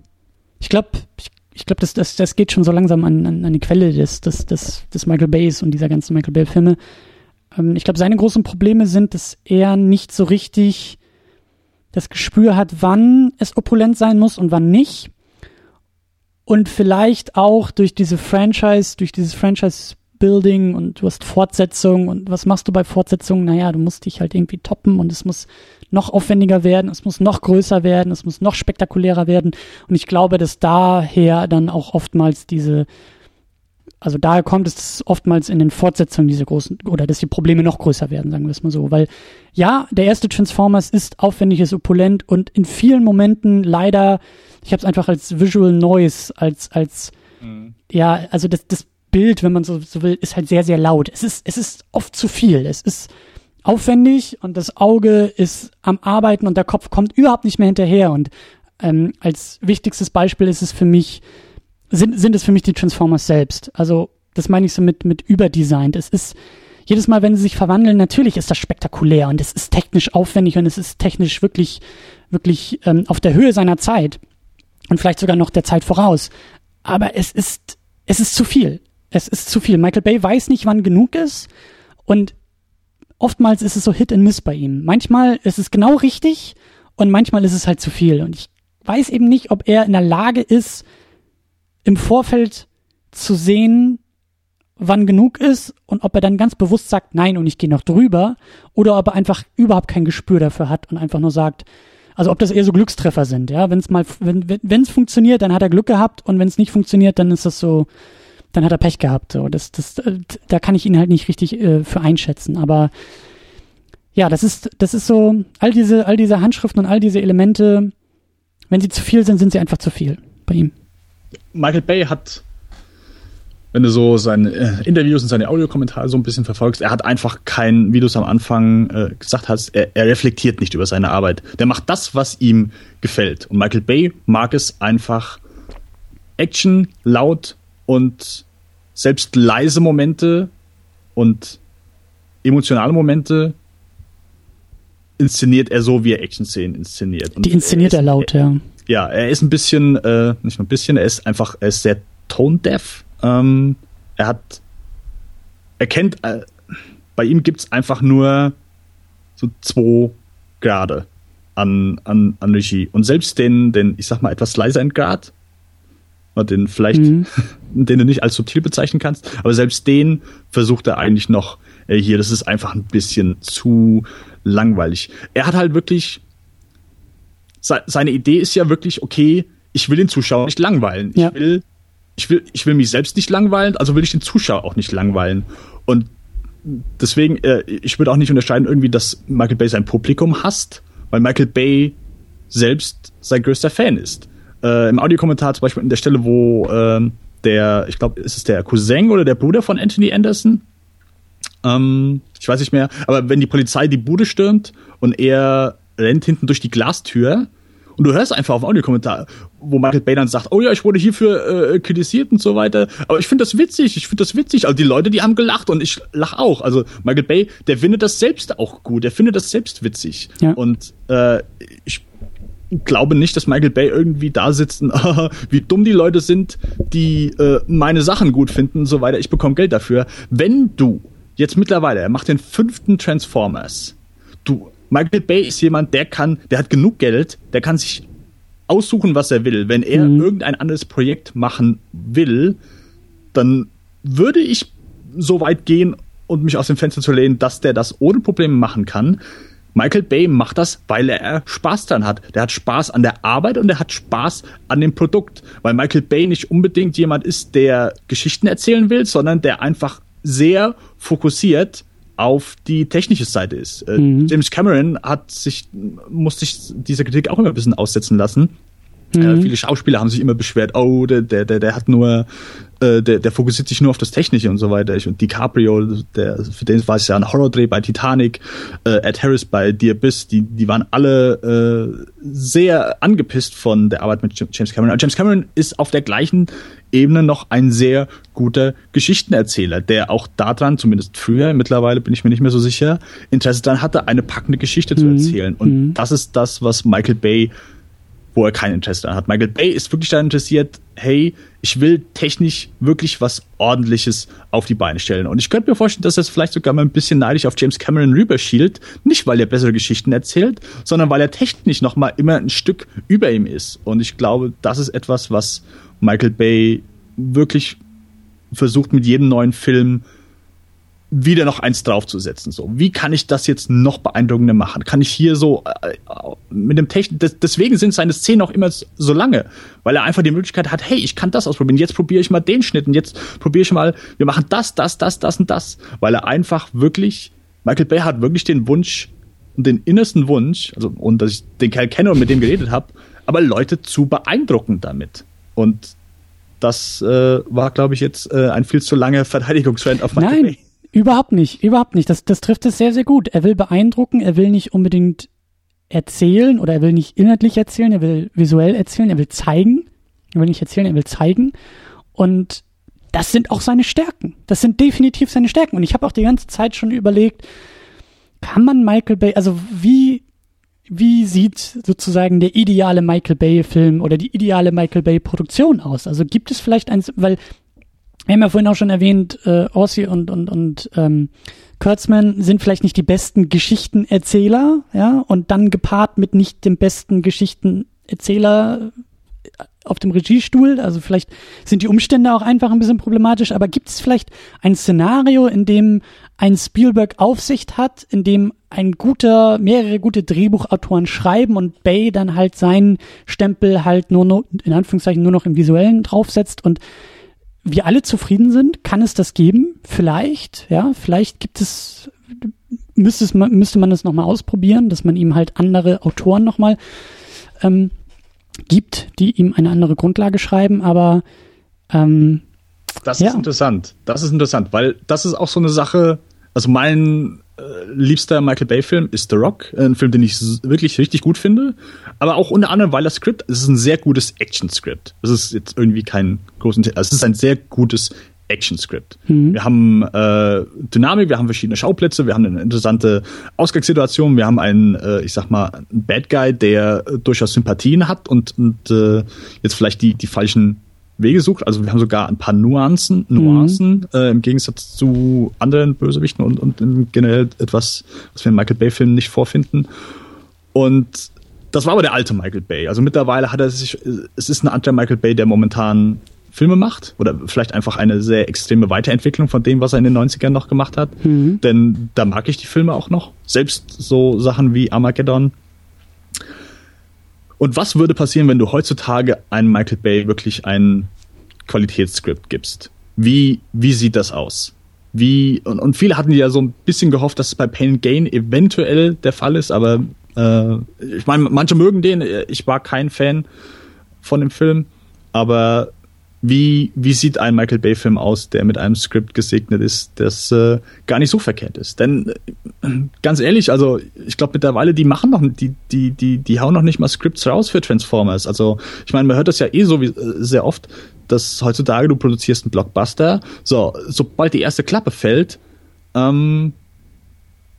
ich glaube, ich, ich glaube, das, das, das geht schon so langsam an, an, an die Quelle des, des, des, des Michael Bays und dieser ganzen Michael Bay-Filme. Ähm, ich glaube, seine großen Probleme sind, dass er nicht so richtig das Gespür hat, wann es opulent sein muss und wann nicht. Und vielleicht auch durch diese Franchise, durch dieses Franchise Building und du hast Fortsetzung und was machst du bei Fortsetzungen? Naja, du musst dich halt irgendwie toppen und es muss noch aufwendiger werden, es muss noch größer werden, es muss noch spektakulärer werden und ich glaube, dass daher dann auch oftmals diese also daher kommt es oftmals in den Fortsetzungen diese großen, oder dass die Probleme noch größer werden, sagen wir es mal so. Weil ja, der erste Transformers ist aufwendig, ist opulent und in vielen Momenten leider, ich habe es einfach als Visual Noise, als, als, mhm. ja, also das, das Bild, wenn man so, so will, ist halt sehr, sehr laut. Es ist, es ist oft zu viel. Es ist aufwendig und das Auge ist am Arbeiten und der Kopf kommt überhaupt nicht mehr hinterher. Und ähm, als wichtigstes Beispiel ist es für mich, sind, sind es für mich die Transformers selbst. Also, das meine ich so mit, mit überdesignt. Es ist, jedes Mal, wenn sie sich verwandeln, natürlich ist das spektakulär und es ist technisch aufwendig und es ist technisch wirklich, wirklich ähm, auf der Höhe seiner Zeit und vielleicht sogar noch der Zeit voraus. Aber es ist, es ist zu viel. Es ist zu viel. Michael Bay weiß nicht, wann genug ist und oftmals ist es so Hit and Miss bei ihm. Manchmal ist es genau richtig und manchmal ist es halt zu viel. Und ich weiß eben nicht, ob er in der Lage ist, im Vorfeld zu sehen, wann genug ist und ob er dann ganz bewusst sagt, nein, und ich gehe noch drüber, oder ob er einfach überhaupt kein Gespür dafür hat und einfach nur sagt, also ob das eher so Glückstreffer sind, ja, wenn es mal, wenn es funktioniert, dann hat er Glück gehabt und wenn es nicht funktioniert, dann ist das so, dann hat er Pech gehabt. So, das, das, da kann ich ihn halt nicht richtig äh, für einschätzen. Aber ja, das ist, das ist so, all diese, all diese Handschriften und all diese Elemente, wenn sie zu viel sind, sind sie einfach zu viel bei ihm. Michael Bay hat, wenn du so seine äh, Interviews und seine Audiokommentare so ein bisschen verfolgst, er hat einfach kein, wie du es am Anfang äh, gesagt hast, er, er reflektiert nicht über seine Arbeit. Der macht das, was ihm gefällt. Und Michael Bay mag es einfach Action, laut, und selbst leise Momente und emotionale Momente inszeniert er so, wie er Action-Szenen inszeniert. Und Die inszeniert er, er laut, ja. Ja, er ist ein bisschen, äh, nicht nur ein bisschen, er ist einfach, er ist sehr tone-deaf. Ähm, er hat, er kennt, äh, bei ihm gibt es einfach nur so zwei Grade an, an, an Regie. Und selbst den, den, ich sag mal, etwas leiseren Grad, den vielleicht, mhm. den du nicht als subtil bezeichnen kannst, aber selbst den versucht er eigentlich noch äh, hier. Das ist einfach ein bisschen zu langweilig. Er hat halt wirklich, seine Idee ist ja wirklich, okay, ich will den Zuschauer nicht langweilen. Ja. Ich will, ich will, ich will mich selbst nicht langweilen, also will ich den Zuschauer auch nicht langweilen. Und deswegen, äh, ich würde auch nicht unterscheiden, irgendwie, dass Michael Bay sein Publikum hasst, weil Michael Bay selbst sein größter Fan ist. Äh, Im Audiokommentar zum Beispiel in der Stelle, wo äh, der, ich glaube, ist es der Cousin oder der Bruder von Anthony Anderson? Ähm, ich weiß nicht mehr, aber wenn die Polizei die Bude stürmt und er rennt hinten durch die Glastür und du hörst einfach auf Audiokommentar, wo Michael Bay dann sagt, oh ja, ich wurde hierfür äh, kritisiert und so weiter. Aber ich finde das witzig, ich finde das witzig. Also die Leute, die haben gelacht und ich lach auch. Also Michael Bay, der findet das selbst auch gut, der findet das selbst witzig. Ja. Und äh, ich glaube nicht, dass Michael Bay irgendwie da sitzt und wie dumm die Leute sind, die äh, meine Sachen gut finden und so weiter. Ich bekomme Geld dafür. Wenn du jetzt mittlerweile, er macht den fünften Transformers, du Michael Bay ist jemand, der kann, der hat genug Geld, der kann sich aussuchen, was er will. Wenn er mhm. irgendein anderes Projekt machen will, dann würde ich so weit gehen und mich aus dem Fenster zu lehnen, dass der das ohne Probleme machen kann. Michael Bay macht das, weil er Spaß dran hat. Der hat Spaß an der Arbeit und er hat Spaß an dem Produkt. Weil Michael Bay nicht unbedingt jemand ist, der Geschichten erzählen will, sondern der einfach sehr fokussiert auf die technische Seite ist. Äh, mhm. James Cameron hat sich, musste sich dieser Kritik auch immer ein bisschen aussetzen lassen. Äh, mhm. Äh, viele Schauspieler haben sich immer beschwert, oh, der, der, der, der hat nur, äh, der, der fokussiert sich nur auf das Technische und so weiter. Und DiCaprio, der, für den war es ja ein Horrordreh bei Titanic, äh, Ed Harris bei The Abyss, die, die waren alle äh, sehr angepisst von der Arbeit mit James Cameron. Und James Cameron ist auf der gleichen Ebene noch ein sehr guter Geschichtenerzähler, der auch daran, zumindest früher, mittlerweile bin ich mir nicht mehr so sicher, Interesse daran hatte, eine packende Geschichte zu mhm. erzählen. Und mhm. das ist das, was Michael Bay, wo er kein Interesse daran hat. Michael Bay ist wirklich daran interessiert, hey, ich will technisch wirklich was Ordentliches auf die Beine stellen. Und ich könnte mir vorstellen, dass er es vielleicht sogar mal ein bisschen neidisch auf James Cameron rüberschielt. Nicht, weil er bessere Geschichten erzählt, sondern weil er technisch noch mal immer ein Stück über ihm ist. Und ich glaube, das ist etwas, was Michael Bay wirklich versucht mit jedem neuen Film wieder noch eins draufzusetzen. So, wie kann ich das jetzt noch beeindruckender machen? Kann ich hier so äh, mit dem Technik, deswegen sind seine Szenen auch immer so lange, weil er einfach die Möglichkeit hat, hey, ich kann das ausprobieren, jetzt probiere ich mal den Schnitt und jetzt probiere ich mal, wir machen das, das, das, das und das, weil er einfach wirklich, Michael Bay hat wirklich den Wunsch und den innersten Wunsch, also und dass ich den Kerl kenne und mit dem geredet habe, aber Leute zu beeindrucken damit. Und das äh, war, glaube ich, jetzt äh, ein viel zu langer Verteidigungsfriend auf Michael Nein, Bay. Überhaupt nicht, überhaupt nicht. Das, das trifft es sehr, sehr gut. Er will beeindrucken, er will nicht unbedingt erzählen oder er will nicht inhaltlich erzählen, er will visuell erzählen, er will zeigen. Er will nicht erzählen, er will zeigen. Und das sind auch seine Stärken. Das sind definitiv seine Stärken. Und ich habe auch die ganze Zeit schon überlegt, kann man Michael Bay, also wie wie sieht sozusagen der ideale Michael Bay-Film oder die ideale Michael Bay-Produktion aus? Also gibt es vielleicht eins, weil wir haben ja vorhin auch schon erwähnt, äh, Orsi und, und, und ähm, Kurtzman sind vielleicht nicht die besten Geschichtenerzähler, ja, und dann gepaart mit nicht dem besten Geschichtenerzähler auf dem Regiestuhl. Also vielleicht sind die Umstände auch einfach ein bisschen problematisch, aber gibt es vielleicht ein Szenario, in dem ein Spielberg Aufsicht hat, in dem ein guter, mehrere gute Drehbuchautoren schreiben und Bay dann halt seinen Stempel halt nur noch, in Anführungszeichen nur noch im Visuellen draufsetzt und wir alle zufrieden sind? Kann es das geben? Vielleicht, ja, vielleicht gibt es, müsste, es, müsste man es nochmal ausprobieren, dass man ihm halt andere Autoren nochmal ähm, gibt, die ihm eine andere Grundlage schreiben, aber ähm, das ja. ist interessant. Das ist interessant, weil das ist auch so eine Sache. Also mein liebster Michael Bay Film ist The Rock, ein Film, den ich wirklich richtig gut finde, aber auch unter anderem, weil das Skript, es ist ein sehr gutes Action-Skript. Es ist jetzt irgendwie kein großes, also es ist ein sehr gutes Action-Skript. Mhm. Wir haben äh, Dynamik, wir haben verschiedene Schauplätze, wir haben eine interessante Ausgangssituation, wir haben einen, äh, ich sag mal, einen Bad Guy, der äh, durchaus Sympathien hat und, und äh, jetzt vielleicht die, die falschen Wege sucht. Also wir haben sogar ein paar Nuancen, Nuancen mhm. äh, im Gegensatz zu anderen Bösewichten und, und generell etwas, was wir in Michael Bay-Filmen nicht vorfinden. Und das war aber der alte Michael Bay. Also mittlerweile hat er sich, es ist ein anderer Michael Bay, der momentan Filme macht oder vielleicht einfach eine sehr extreme Weiterentwicklung von dem, was er in den 90ern noch gemacht hat. Mhm. Denn da mag ich die Filme auch noch. Selbst so Sachen wie Armageddon. Und was würde passieren, wenn du heutzutage einen Michael Bay wirklich einen Qualitätsskript gibst, wie, wie sieht das aus? Wie, und, und viele hatten ja so ein bisschen gehofft, dass es bei Pain Gain eventuell der Fall ist, aber äh, ich meine, manche mögen den, ich war kein Fan von dem Film, aber wie, wie sieht ein Michael Bay-Film aus, der mit einem Skript gesegnet ist, das äh, gar nicht so verkehrt ist? Denn äh, ganz ehrlich, also ich glaube mittlerweile, die machen noch, die, die, die, die hauen noch nicht mal Scripts raus für Transformers. Also ich meine, man hört das ja eh so wie, äh, sehr oft, dass heutzutage du produzierst einen Blockbuster, so, sobald die erste Klappe fällt, ähm,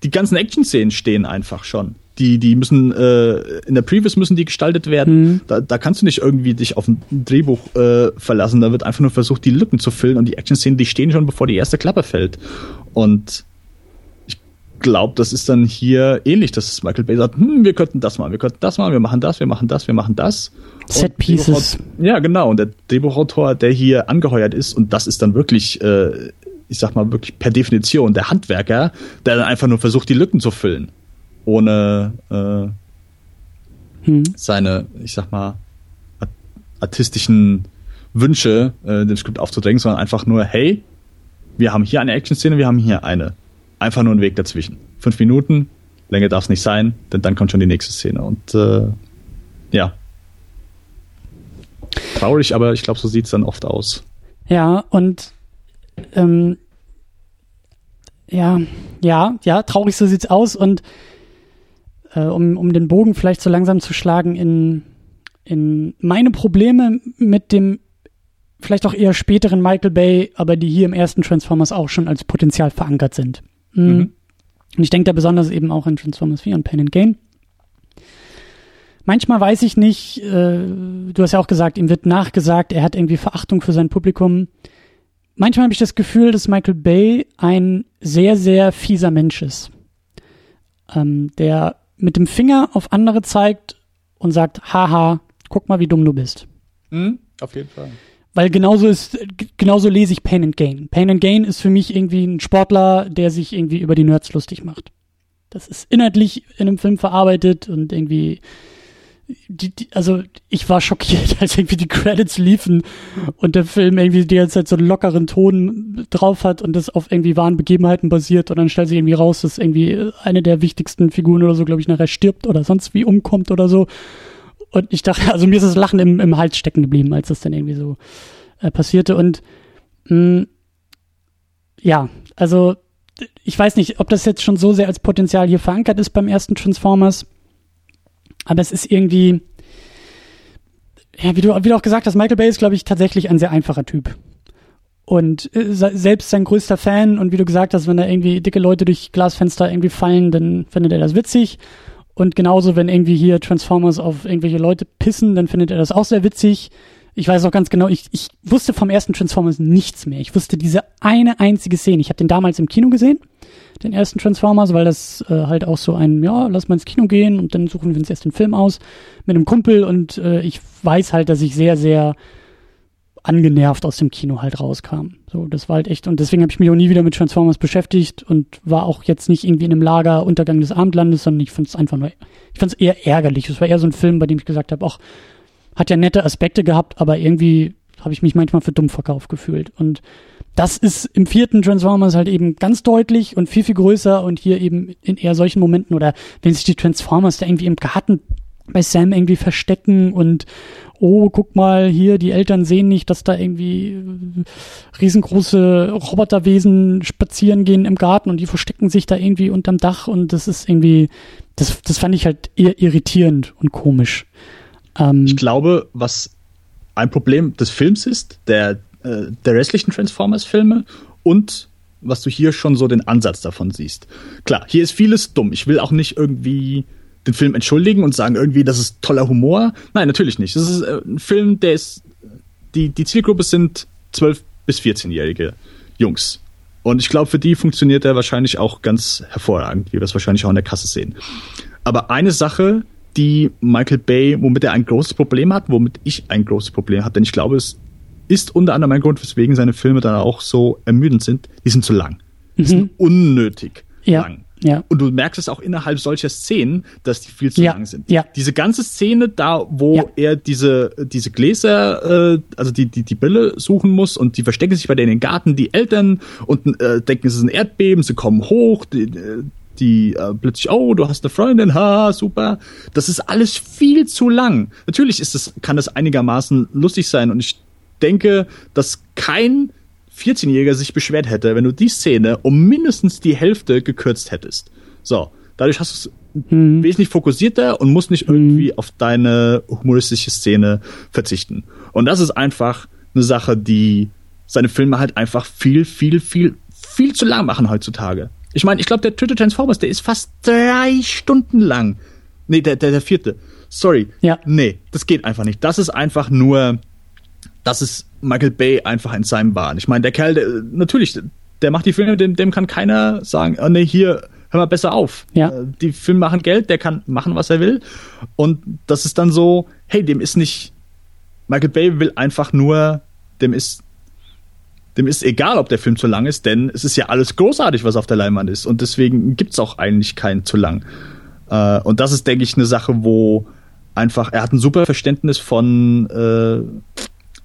die ganzen Action-Szenen stehen einfach schon die, die müssen, äh, in der Previous müssen die gestaltet werden. Mhm. Da, da kannst du nicht irgendwie dich auf ein Drehbuch äh, verlassen. Da wird einfach nur versucht, die Lücken zu füllen und die Action-Szenen, die stehen schon, bevor die erste Klappe fällt. Und ich glaube, das ist dann hier ähnlich, dass Michael Bay sagt, hm, wir könnten das mal, wir könnten das mal, wir machen das, wir machen das, wir machen das. Set Pieces. Ja, genau. Und der Drehbuchautor, der hier angeheuert ist, und das ist dann wirklich, äh, ich sag mal wirklich per Definition der Handwerker, der dann einfach nur versucht, die Lücken zu füllen ohne äh, hm. seine, ich sag mal, artistischen Wünsche äh, dem Skript aufzudrängen, sondern einfach nur, hey, wir haben hier eine Action-Szene, wir haben hier eine. Einfach nur ein Weg dazwischen. Fünf Minuten, länger darf es nicht sein, denn dann kommt schon die nächste Szene. Und äh, ja. Traurig, aber ich glaube, so sieht es dann oft aus. Ja, und ähm, ja, ja, ja, traurig so sieht's aus und äh, um, um den Bogen vielleicht so langsam zu schlagen in, in meine Probleme mit dem vielleicht auch eher späteren Michael Bay, aber die hier im ersten Transformers auch schon als Potenzial verankert sind. Mhm. Mhm. Und ich denke da besonders eben auch in Transformers 4 und Pain and Gain. Manchmal weiß ich nicht, äh, du hast ja auch gesagt, ihm wird nachgesagt, er hat irgendwie Verachtung für sein Publikum. Manchmal habe ich das Gefühl, dass Michael Bay ein sehr, sehr fieser Mensch ist. Ähm, der mit dem Finger auf andere zeigt und sagt, haha, guck mal, wie dumm du bist. Mhm, auf jeden Fall. Weil genauso ist, genauso lese ich Pain and Gain. Pain and Gain ist für mich irgendwie ein Sportler, der sich irgendwie über die Nerds lustig macht. Das ist inhaltlich in einem Film verarbeitet und irgendwie die, die, also ich war schockiert, als irgendwie die Credits liefen und der Film irgendwie die ganze Zeit so einen lockeren Ton drauf hat und das auf irgendwie wahren Begebenheiten basiert und dann stellt sich irgendwie raus, dass irgendwie eine der wichtigsten Figuren oder so, glaube ich, nachher stirbt oder sonst wie umkommt oder so. Und ich dachte, also mir ist das Lachen im, im Hals stecken geblieben, als das dann irgendwie so äh, passierte und mh, mm, ja, also ich weiß nicht, ob das jetzt schon so sehr als Potenzial hier verankert ist beim ersten Transformers aber es ist irgendwie, ja, wie du, wie du auch gesagt hast, Michael Bay ist, glaube ich, tatsächlich ein sehr einfacher Typ. Und äh, selbst sein größter Fan, und wie du gesagt hast, wenn da irgendwie dicke Leute durch Glasfenster irgendwie fallen, dann findet er das witzig. Und genauso, wenn irgendwie hier Transformers auf irgendwelche Leute pissen, dann findet er das auch sehr witzig. Ich weiß auch ganz genau, ich, ich wusste vom ersten Transformers nichts mehr. Ich wusste diese eine einzige Szene. Ich habe den damals im Kino gesehen den ersten Transformers, weil das äh, halt auch so ein, ja, lass mal ins Kino gehen und dann suchen wir uns erst den Film aus mit einem Kumpel und äh, ich weiß halt, dass ich sehr, sehr angenervt aus dem Kino halt rauskam. So, das war halt echt, und deswegen habe ich mich auch nie wieder mit Transformers beschäftigt und war auch jetzt nicht irgendwie in einem Lager Untergang des Abendlandes, sondern ich fand es einfach nur, ich fand es eher ärgerlich. Es war eher so ein Film, bei dem ich gesagt habe, auch hat ja nette Aspekte gehabt, aber irgendwie habe ich mich manchmal für dumm verkauft gefühlt. Und das ist im vierten Transformers halt eben ganz deutlich und viel, viel größer und hier eben in eher solchen Momenten oder wenn sich die Transformers da irgendwie im Garten bei Sam irgendwie verstecken und oh, guck mal, hier, die Eltern sehen nicht, dass da irgendwie äh, riesengroße Roboterwesen spazieren gehen im Garten und die verstecken sich da irgendwie unterm Dach und das ist irgendwie, das, das fand ich halt eher irritierend und komisch. Ähm, ich glaube, was ein Problem des Films ist, der äh, der restlichen Transformers-Filme und was du hier schon so den Ansatz davon siehst. Klar, hier ist vieles dumm. Ich will auch nicht irgendwie den Film entschuldigen und sagen irgendwie, das ist toller Humor. Nein, natürlich nicht. Das ist äh, ein Film, der ist, die, die Zielgruppe sind 12- bis 14-jährige Jungs. Und ich glaube, für die funktioniert er wahrscheinlich auch ganz hervorragend, wie wir es wahrscheinlich auch in der Kasse sehen. Aber eine Sache, die Michael Bay, womit er ein großes Problem hat, womit ich ein großes Problem habe, denn ich glaube, es ist unter anderem ein Grund, weswegen seine Filme dann auch so ermüdend sind. Die sind zu lang. Die mhm. sind unnötig ja. lang. Ja. Und du merkst es auch innerhalb solcher Szenen, dass die viel zu Ja, lang sind. ja. Diese ganze Szene da, wo Ja. er diese, diese Gläser, äh, also die, die, die Brille suchen muss und die verstecken sich bei denen in den Garten, die Eltern und äh, denken, es ist ein Erdbeben, sie kommen hoch, die, die äh, plötzlich, oh, du hast eine Freundin, ha, super. Das ist alles viel zu lang. Natürlich ist es, kann das einigermaßen lustig sein und ich denke, dass kein 14-Jähriger sich beschwert hätte, wenn du die Szene um mindestens die Hälfte gekürzt hättest. So, dadurch hast du es wesentlich fokussierter und musst nicht irgendwie auf deine humoristische Szene verzichten. Und das ist einfach eine Sache, die seine Filme halt einfach viel, viel, viel, viel zu lang machen heutzutage. Ich meine, ich glaube, der dritte Transformers, der ist fast drei Stunden lang. Nee, der, der, der vierte. Sorry. Ja. Nee, das geht einfach nicht. Das ist einfach nur, das ist Michael Bay einfach in seinem Bahn. Ich meine, der Kerl, der, natürlich, der macht die Filme, dem, dem kann keiner sagen, oh nee, hier, hör mal besser auf. Ja. Äh, Die Filme machen Geld, der kann machen, was er will. Und das ist dann so, hey, dem ist nicht, Michael Bay will einfach nur, dem ist, dem ist egal, ob der Film zu lang ist, denn es ist ja alles großartig, was auf der Leinwand ist. Und deswegen gibt's auch eigentlich keinen zu lang. Äh, und das ist, denke ich, eine Sache, wo einfach, er hat ein super Verständnis von äh,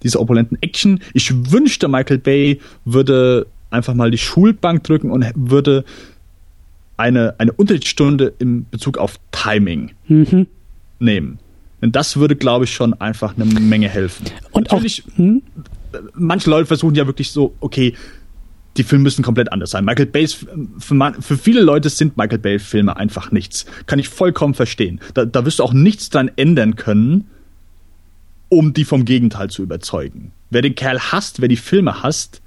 dieser opulenten Action. Ich wünschte, Michael Bay würde einfach mal die Schulbank drücken und würde eine, eine Unterrichtsstunde in Bezug auf Timing Mhm. nehmen. Denn das würde, glaube ich, schon einfach eine Menge helfen. Und Natürlich, auch, hm? manche Leute versuchen ja wirklich so, okay, die Filme müssen komplett anders sein. Michael Bay's, für, man, für viele Leute sind Michael Bay-Filme einfach nichts. Kann ich vollkommen verstehen. Da, da wirst du auch nichts dran ändern können, um die vom Gegenteil zu überzeugen. Wer den Kerl hasst, wer die Filme hasst,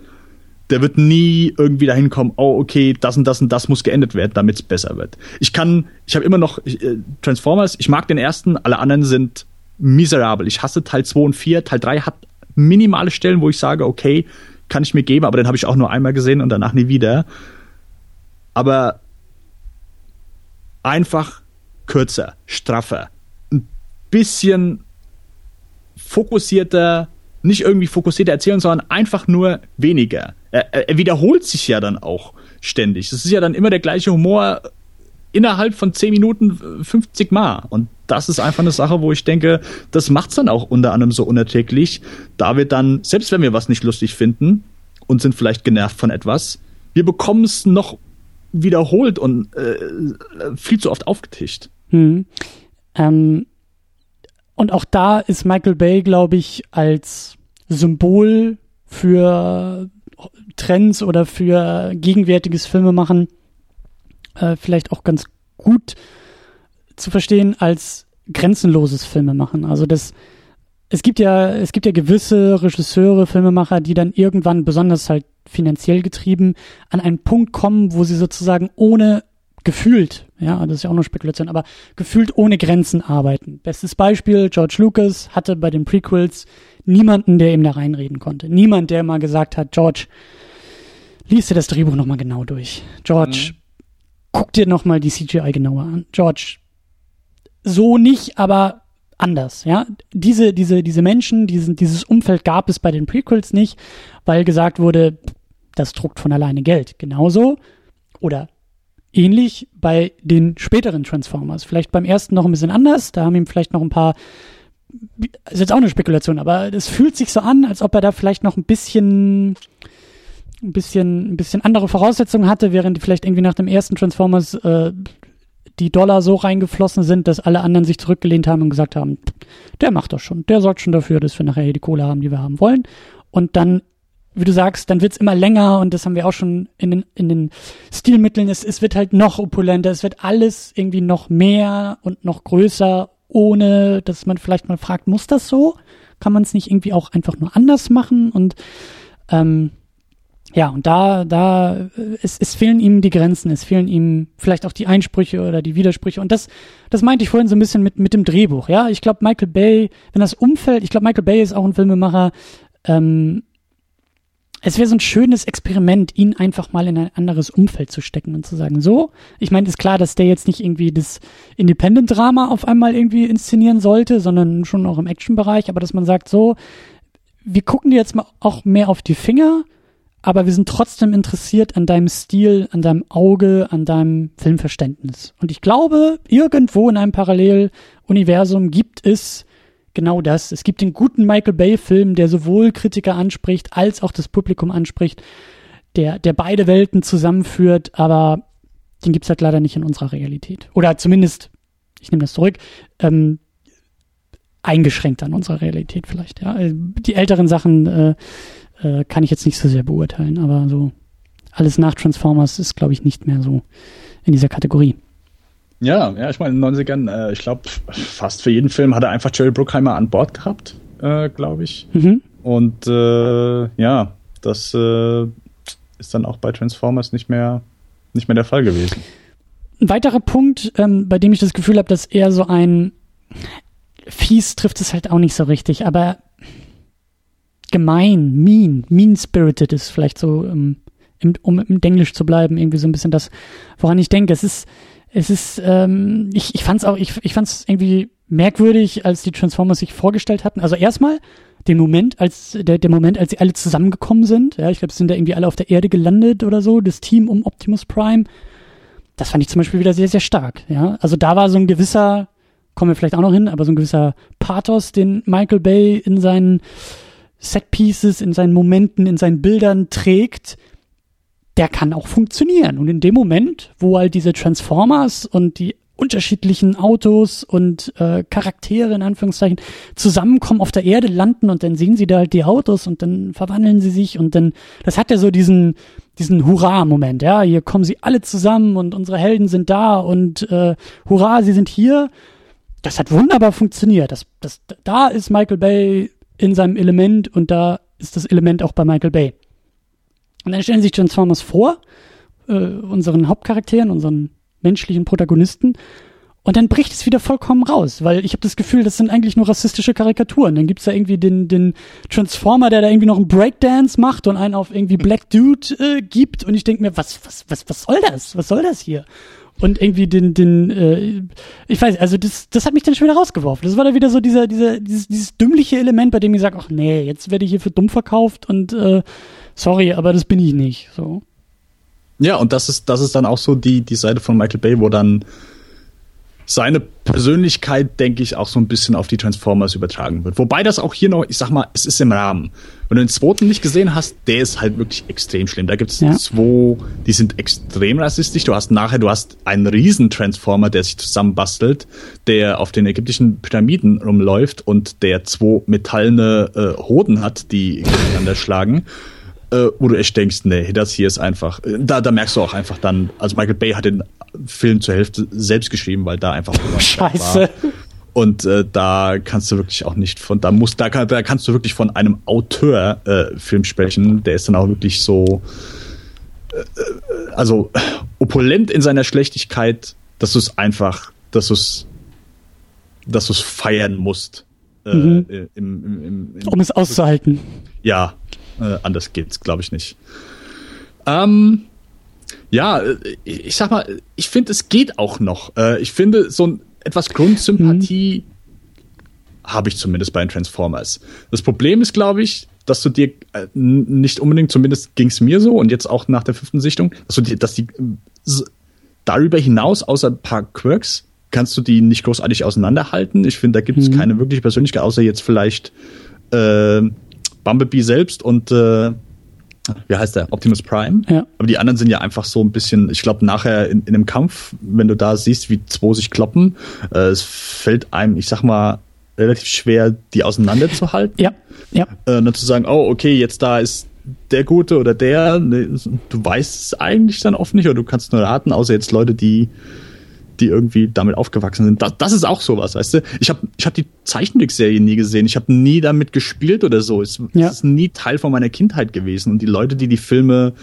der wird nie irgendwie dahin kommen, oh, okay, das und das und das muss geändert werden, damit es besser wird. Ich kann, ich habe immer noch ich, äh, Transformers, ich mag den ersten, alle anderen sind miserabel. Ich hasse Teil 2 und 4. Teil 3 hat minimale Stellen, wo ich sage, okay, kann ich mir geben, aber den habe ich auch nur einmal gesehen und danach nie wieder. Aber einfach kürzer, straffer, ein bisschen fokussierter, nicht irgendwie fokussierter erzählen, sondern einfach nur weniger. Er, er, er wiederholt sich ja dann auch ständig. Es ist ja dann immer der gleiche Humor innerhalb von 10 Minuten 50 Mal. Und das ist einfach eine Sache, wo ich denke, das macht's dann auch unter anderem so unerträglich, da wir dann, selbst wenn wir was nicht lustig finden und sind vielleicht genervt von etwas, wir bekommen es noch wiederholt und äh, viel zu oft aufgetischt. Hm. Ähm, und auch da ist Michael Bay, glaube ich, als Symbol für Trends oder für gegenwärtiges Filmemachen äh, vielleicht auch ganz gut zu verstehen als grenzenloses Filmemachen. Also das, es gibt ja, es gibt ja gewisse Regisseure, Filmemacher, die dann irgendwann besonders halt finanziell getrieben an einen Punkt kommen, wo sie sozusagen ohne gefühlt, ja, das ist ja auch nur Spekulation, aber gefühlt ohne Grenzen arbeiten. Bestes Beispiel, George Lucas hatte bei den Prequels niemanden, der ihm da reinreden konnte. Niemand, der mal gesagt hat, George, lies dir das Drehbuch nochmal genau durch. George, mhm. guck dir nochmal die CGI genauer an. George, so nicht, aber anders, ja. Diese, diese, diese Menschen, diesen, dieses Umfeld gab es bei den Prequels nicht, weil gesagt wurde, das druckt von alleine Geld. Genauso oder ähnlich bei den späteren Transformers. Vielleicht beim ersten noch ein bisschen anders, da haben ihm vielleicht noch ein paar, ist jetzt auch eine Spekulation, aber es fühlt sich so an, als ob er da vielleicht noch ein bisschen, ein bisschen, ein bisschen andere Voraussetzungen hatte, während vielleicht irgendwie nach dem ersten Transformers äh, die Dollar so reingeflossen sind, dass alle anderen sich zurückgelehnt haben und gesagt haben, der macht das schon, der sorgt schon dafür, dass wir nachher hier die Kohle haben, die wir haben wollen. Und dann wie du sagst, dann wird's immer länger und das haben wir auch schon in den, in den Stilmitteln. Es, es wird halt noch opulenter, es wird alles irgendwie noch mehr und noch größer, ohne dass man vielleicht mal fragt, muss das so? Kann man es nicht irgendwie auch einfach nur anders machen? Und ähm, ja, und da, da, es, es fehlen ihm die Grenzen, es fehlen ihm vielleicht auch die Einsprüche oder die Widersprüche. Und das, das meinte ich vorhin so ein bisschen mit, mit dem Drehbuch. Ja, ich glaube, Michael Bay, wenn das Umfeld, ich glaube, Michael Bay ist auch ein Filmemacher, ähm, es wäre so ein schönes Experiment, ihn einfach mal in ein anderes Umfeld zu stecken und zu sagen, so, ich meine, ist klar, dass der jetzt nicht irgendwie das Independent-Drama auf einmal irgendwie inszenieren sollte, sondern schon auch im Action-Bereich, aber dass man sagt, so, wir gucken dir jetzt mal auch mehr auf die Finger, aber wir sind trotzdem interessiert an deinem Stil, an deinem Auge, an deinem Filmverständnis. Und ich glaube, irgendwo in einem Paralleluniversum gibt es genau das. Es gibt den guten Michael Bay-Film, der sowohl Kritiker anspricht, als auch das Publikum anspricht, der, der beide Welten zusammenführt, aber den gibt's halt leider nicht in unserer Realität. Oder zumindest, ich nehme das zurück, ähm, eingeschränkt an unserer Realität vielleicht. Ja, äh, die älteren Sachen äh, äh, kann ich jetzt nicht so sehr beurteilen, aber so alles nach Transformers ist, glaube ich, nicht mehr so in dieser Kategorie. Ja, ja, ich meine, in den 90ern, äh, ich glaube, fast für jeden Film hat er einfach Jerry Bruckheimer an Bord gehabt, äh, glaube ich. Mhm. Und äh, ja, das äh, ist dann auch bei Transformers nicht mehr, nicht mehr der Fall gewesen. Ein weiterer Punkt, ähm, bei dem ich das Gefühl habe, dass er so ein fies trifft es halt auch nicht so richtig, aber gemein, mean, mean-spirited ist vielleicht so, um, im, um im Englisch zu bleiben, irgendwie so ein bisschen das, woran ich denke. Es ist, es ist, ähm, ich, ich fand's auch, ich, ich fand's irgendwie merkwürdig, als die Transformers sich vorgestellt hatten. Also erstmal den Moment, als der, der Moment, als sie alle zusammengekommen sind. Ja, ich glaube, sind da irgendwie alle auf der Erde gelandet oder so, das Team um Optimus Prime. Das fand ich zum Beispiel wieder sehr, sehr stark. Ja, also da war so ein gewisser, kommen wir vielleicht auch noch hin, aber so ein gewisser Pathos, den Michael Bay in seinen Set-Pieces, in seinen Momenten, in seinen Bildern trägt, der kann auch funktionieren. Und in dem Moment, wo halt diese Transformers und die unterschiedlichen Autos und äh, Charaktere in Anführungszeichen zusammenkommen auf der Erde landen und dann sehen sie da halt die Autos und dann verwandeln sie sich und dann das hat ja so diesen diesen Hurra-Moment, ja, hier kommen sie alle zusammen und unsere Helden sind da und äh, Hurra, sie sind hier. Das hat wunderbar funktioniert. Das, das, da ist Michael Bay in seinem Element und da ist das Element auch bei Michael Bay. Und dann stellen sich Transformers vor, äh, unseren Hauptcharakteren, unseren menschlichen Protagonisten, und dann bricht es wieder vollkommen raus, weil ich habe das Gefühl, das sind eigentlich nur rassistische Karikaturen. Dann gibt's da irgendwie den, den Transformer, der da irgendwie noch einen Breakdance macht und einen auf irgendwie Black Dude äh, gibt. Und ich denke mir, was, was, was, was soll das? Was soll das hier? und irgendwie den, den, äh, ich weiß, also das, das hat mich dann schon wieder rausgeworfen. Das war dann wieder so dieser, dieser, dieses, dieses dümmliche Element, bei dem ich sage, ach nee, jetzt werde ich hier für dumm verkauft und äh, sorry, aber das bin ich nicht. So. Ja, und das ist, das ist dann auch so die, die Seite von Michael Bay, wo dann seine Persönlichkeit, denke ich, auch so ein bisschen auf die Transformers übertragen wird. Wobei das auch hier noch, ich sag mal, es ist im Rahmen. Wenn du den zweiten nicht gesehen hast, der ist halt wirklich extrem schlimm. Da gibt es ja. zwei, die sind extrem rassistisch. Du hast nachher, du hast einen riesen Transformer, der sich zusammenbastelt, der auf den ägyptischen Pyramiden rumläuft und der zwei metallene äh, Hoden hat, die gegeneinander schlagen äh, wo du echt denkst, nee, das hier ist einfach, äh, da, da merkst du auch einfach dann, also Michael Bay hat den Film zur Hälfte selbst geschrieben, weil da einfach Scheiße. War. Und äh, da kannst du wirklich auch nicht von, da muss, da, kann, da kannst du wirklich von einem Auteur-Film äh, sprechen, der ist dann auch wirklich so, äh, äh also opulent in seiner Schlechtigkeit, dass du es einfach, dass du es, dass du es feiern musst. Äh, mhm. Im, im, im, um es auszuhalten. Ja, äh, anders geht's, glaube ich nicht. Ähm, ja, äh, ich sag mal, ich finde, es geht auch noch. Äh, ich finde, so ein etwas Grundsympathie mhm. habe ich zumindest bei den Transformers. Das Problem ist, glaube ich, dass du dir äh, nicht unbedingt, zumindest ging es mir so und jetzt auch nach der fünften Sichtung, dass du dir, dass die darüber hinaus, außer ein paar Quirks, kannst du die nicht großartig auseinanderhalten. Ich finde, da gibt es mhm. keine wirkliche Persönlichkeit, außer jetzt vielleicht äh, Bumblebee selbst und äh, wie heißt der? Optimus Prime. Ja. Aber die anderen sind ja einfach so ein bisschen, ich glaube, nachher in, in einem Kampf, wenn du da siehst, wie zwei sich kloppen, äh, es fällt einem, ich sag mal, relativ schwer, die auseinanderzuhalten. Ja. ja. Äh, dann zu sagen, oh, okay, jetzt da ist der Gute oder der, ne, du weißt es eigentlich dann oft nicht oder du kannst nur raten, außer jetzt Leute, die die irgendwie damit aufgewachsen sind. Das, das ist auch sowas, weißt du? Ich habe ich hab die Zeichentrickserie nie gesehen. Ich habe nie damit gespielt oder so. Es, ja. es ist nie Teil von meiner Kindheit gewesen. Und die Leute, die die Filme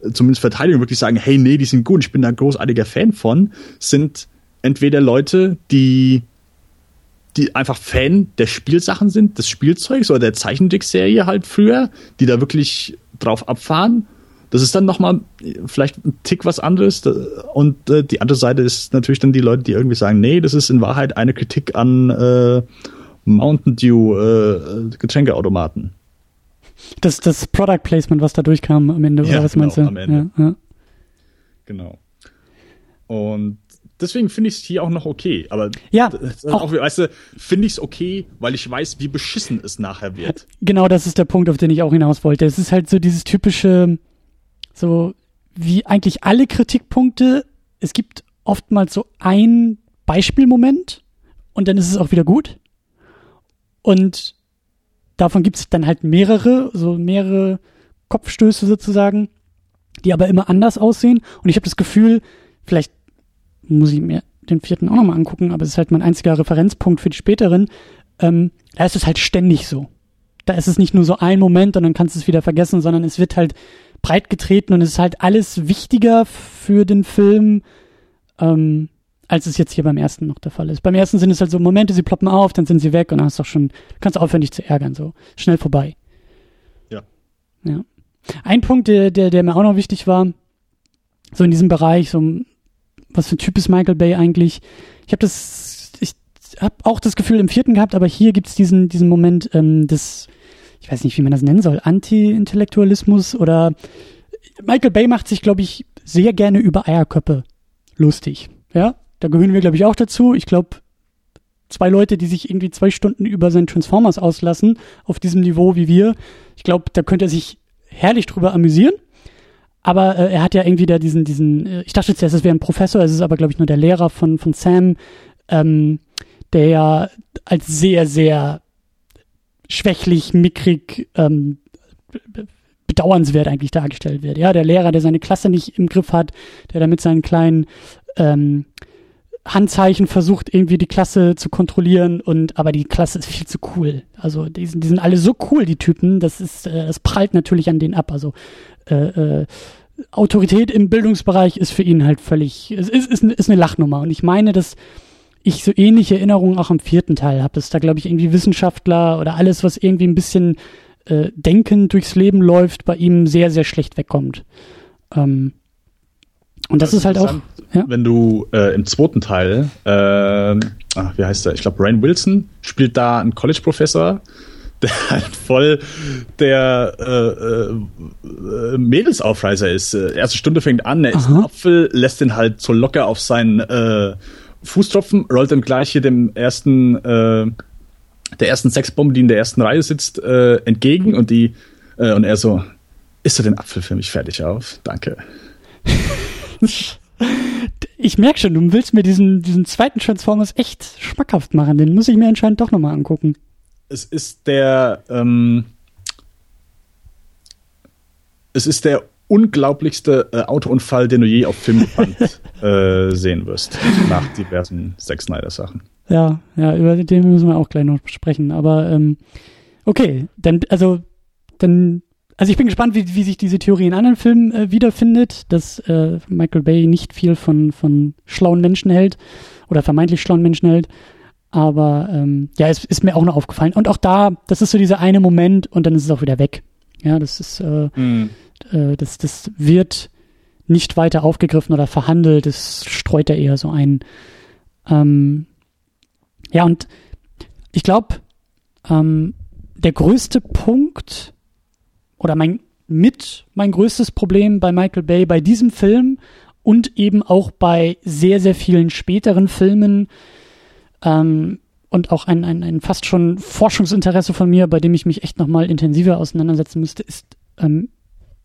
äh, zumindest verteidigen, wirklich sagen, hey, nee, die sind gut, ich bin da großartiger Fan von, sind entweder Leute, die die einfach Fan der Spielsachen sind, des Spielzeugs oder der Zeichentrickserie halt früher, die da wirklich drauf abfahren das ist dann nochmal vielleicht ein Tick was anderes. Und äh, die andere Seite ist natürlich dann die Leute, die irgendwie sagen, nee, das ist in Wahrheit eine Kritik an äh, Mountain Dew äh, Getränkeautomaten. Das, das Product Placement, was da durchkam am Ende, Ja, oder was genau, meinst du? am Ende. Ja, ja. Genau. Und deswegen finde ich es hier auch noch okay. Aber Ja, auch- auch, weißt du, finde ich es okay, weil ich weiß, wie beschissen es nachher wird. Genau, das ist der Punkt, auf den ich auch hinaus wollte. Es ist halt so dieses typische, so wie eigentlich alle Kritikpunkte. Es gibt oftmals so ein Beispielmoment und dann ist es auch wieder gut. Und davon gibt es dann halt mehrere, so mehrere Kopfstöße sozusagen, die aber immer anders aussehen. Und ich habe das Gefühl, vielleicht muss ich mir den vierten auch nochmal angucken, aber es ist halt mein einziger Referenzpunkt für die späteren. Ähm, da ist es halt ständig so. Da ist es nicht nur so ein Moment und dann kannst du es wieder vergessen, sondern es wird halt breit getreten und es ist halt alles wichtiger für den Film, ähm, als es jetzt hier beim ersten noch der Fall ist. Beim ersten sind es halt so Momente, sie ploppen auf, dann sind sie weg und dann hast du auch schon, kannst du aufhören, dich zu ärgern, so. Schnell vorbei. Ja. Ja. Ein Punkt, der, der, der mir auch noch wichtig war, so in diesem Bereich, so, was für ein Typ ist Michael Bay eigentlich? Ich habe das, ich habe auch das Gefühl im vierten gehabt, aber hier gibt es diesen, diesen Moment ähm, des, ich weiß nicht, wie man das nennen soll, Anti-Intellektualismus oder Michael Bay macht sich, glaube ich, sehr gerne über Eierköpfe lustig. Ja, da gehören wir, glaube ich, auch dazu. Ich glaube, zwei Leute, die sich irgendwie zwei Stunden über seinen Transformers auslassen, auf diesem Niveau wie wir, ich glaube, da könnte er sich herrlich drüber amüsieren. Aber äh, er hat ja irgendwie da diesen, diesen, äh, ich dachte zuerst, es wäre ein Professor, es ist aber, glaube ich, nur der Lehrer von, von Sam, ähm, der ja als sehr, sehr schwächlich, mickrig, ähm, be- bedauernswert eigentlich dargestellt wird. Ja, der Lehrer, der seine Klasse nicht im Griff hat, der da mit seinen kleinen ähm, Handzeichen versucht, irgendwie die Klasse zu kontrollieren und aber die Klasse ist viel zu cool. Also die sind, die sind alle so cool, die Typen, das ist, äh, das prallt natürlich an denen ab. Also äh, äh, Autorität im Bildungsbereich ist für ihn halt völlig, es ist, ist, ist eine Lachnummer. Und ich meine, dass ich so ähnliche Erinnerungen auch am vierten Teil habe, dass da, glaube ich, irgendwie Wissenschaftler oder alles, was irgendwie ein bisschen äh, denkend durchs Leben läuft, bei ihm sehr, sehr schlecht wegkommt. Ähm, und das, ist halt auch, ja. Wenn du äh, im zweiten Teil, äh, ach, wie heißt der? Ich glaube, Rain Wilson spielt da einen College-Professor, der halt voll der äh, äh, Mädelsaufreißer ist. Äh, erste Stunde fängt an, er isst Aha. einen Apfel, lässt den halt so locker auf seinen äh, Fuß tropfen, rollt dann gleich hier dem ersten, äh, der ersten Sexbombe, die in der ersten Reihe sitzt, äh, entgegen und die äh, und er so, isst du den Apfel für mich fertig auf? Danke. ich merke schon, du willst mir diesen, diesen zweiten Transformers echt schmackhaft machen. Den muss ich mir anscheinend doch nochmal angucken. es ist der ähm, es ist der unglaublichste äh, Autounfall, den du je auf Filmband äh, sehen wirst, nach diversen Zack Snyder Sachen. Ja, ja, über den müssen wir auch gleich noch sprechen. Aber ähm, okay, dann, also, dann, also ich bin gespannt, wie, wie sich diese Theorie in anderen Filmen äh, wiederfindet, dass äh, Michael Bay nicht viel von, von schlauen Menschen hält oder vermeintlich schlauen Menschen hält. Aber ähm, ja, es ist mir auch noch aufgefallen. Und auch da, das ist so dieser eine Moment und dann ist es auch wieder weg. Ja, das ist, äh, äh, das, das wird nicht weiter aufgegriffen oder verhandelt, das streut er eher so ein. Ähm, ja, und ich glaube, ähm, der größte Punkt oder mein mit mein größtes Problem bei Michael Bay bei diesem Film und eben auch bei sehr, sehr vielen späteren Filmen ähm, und auch ein, ein, ein fast schon Forschungsinteresse von mir, bei dem ich mich echt nochmal intensiver auseinandersetzen müsste, ist ähm,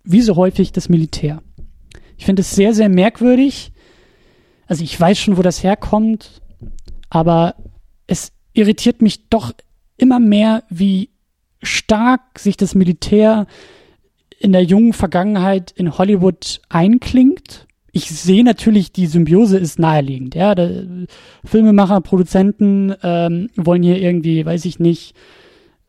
wie so häufig das Militär. Ich finde es sehr, sehr merkwürdig. Also ich weiß schon, wo das herkommt, aber es irritiert mich doch immer mehr, wie stark sich das Militär in der jungen Vergangenheit in Hollywood einklingt. Ich sehe natürlich, die Symbiose ist naheliegend. Ja, der, Filmemacher, Produzenten ähm, wollen hier irgendwie, weiß ich nicht,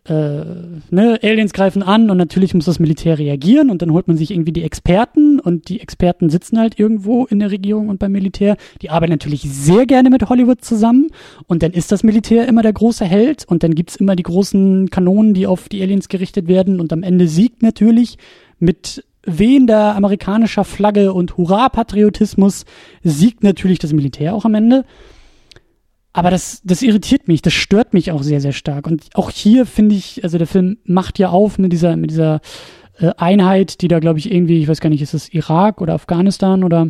äh, ne, Aliens greifen an und natürlich muss das Militär reagieren und dann holt man sich irgendwie die Experten und die Experten sitzen halt irgendwo in der Regierung und beim Militär. Die arbeiten natürlich sehr gerne mit Hollywood zusammen und dann ist das Militär immer der große Held und dann gibt's immer die großen Kanonen, die auf die Aliens gerichtet werden und am Ende siegt natürlich mit wehender amerikanischer Flagge und Hurra-Patriotismus siegt natürlich das Militär auch am Ende. Aber das, das irritiert mich, das stört mich auch sehr, sehr stark. Und auch hier finde ich, also der Film macht ja auf mit dieser, mit dieser äh, Einheit, die da, glaube ich, irgendwie, ich weiß gar nicht, ist es Irak oder Afghanistan oder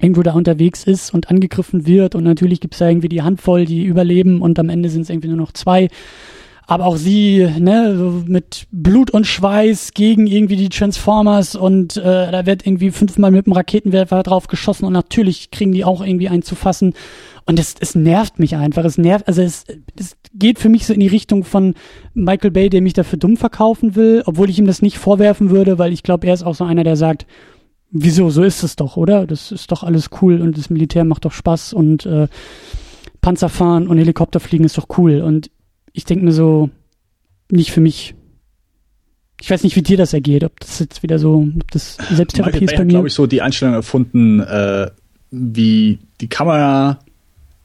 irgendwo da unterwegs ist und angegriffen wird. Und natürlich gibt es da irgendwie die Handvoll, die überleben und am Ende sind es irgendwie nur noch zwei aber auch sie, ne, mit Blut und Schweiß gegen irgendwie die Transformers und äh, da wird irgendwie fünfmal mit dem Raketenwerfer drauf geschossen und natürlich kriegen die auch irgendwie einen zu fassen. Und es, es nervt mich einfach. Es nervt, also es, es geht für mich so in die Richtung von Michael Bay, der mich dafür dumm verkaufen will, obwohl ich ihm das nicht vorwerfen würde, weil ich glaube, er ist auch so einer, der sagt, wieso, so ist es doch, oder? Das ist doch alles cool und das Militär macht doch Spaß und äh, Panzerfahren und Helikopterfliegen ist doch cool. Und ich denke mir so, nicht für mich. Ich weiß nicht, wie dir das ergeht, ob das jetzt wieder so, ob das Selbsttherapie ist bei mir. glaube ich, so die Einstellung erfunden, äh, wie die Kamera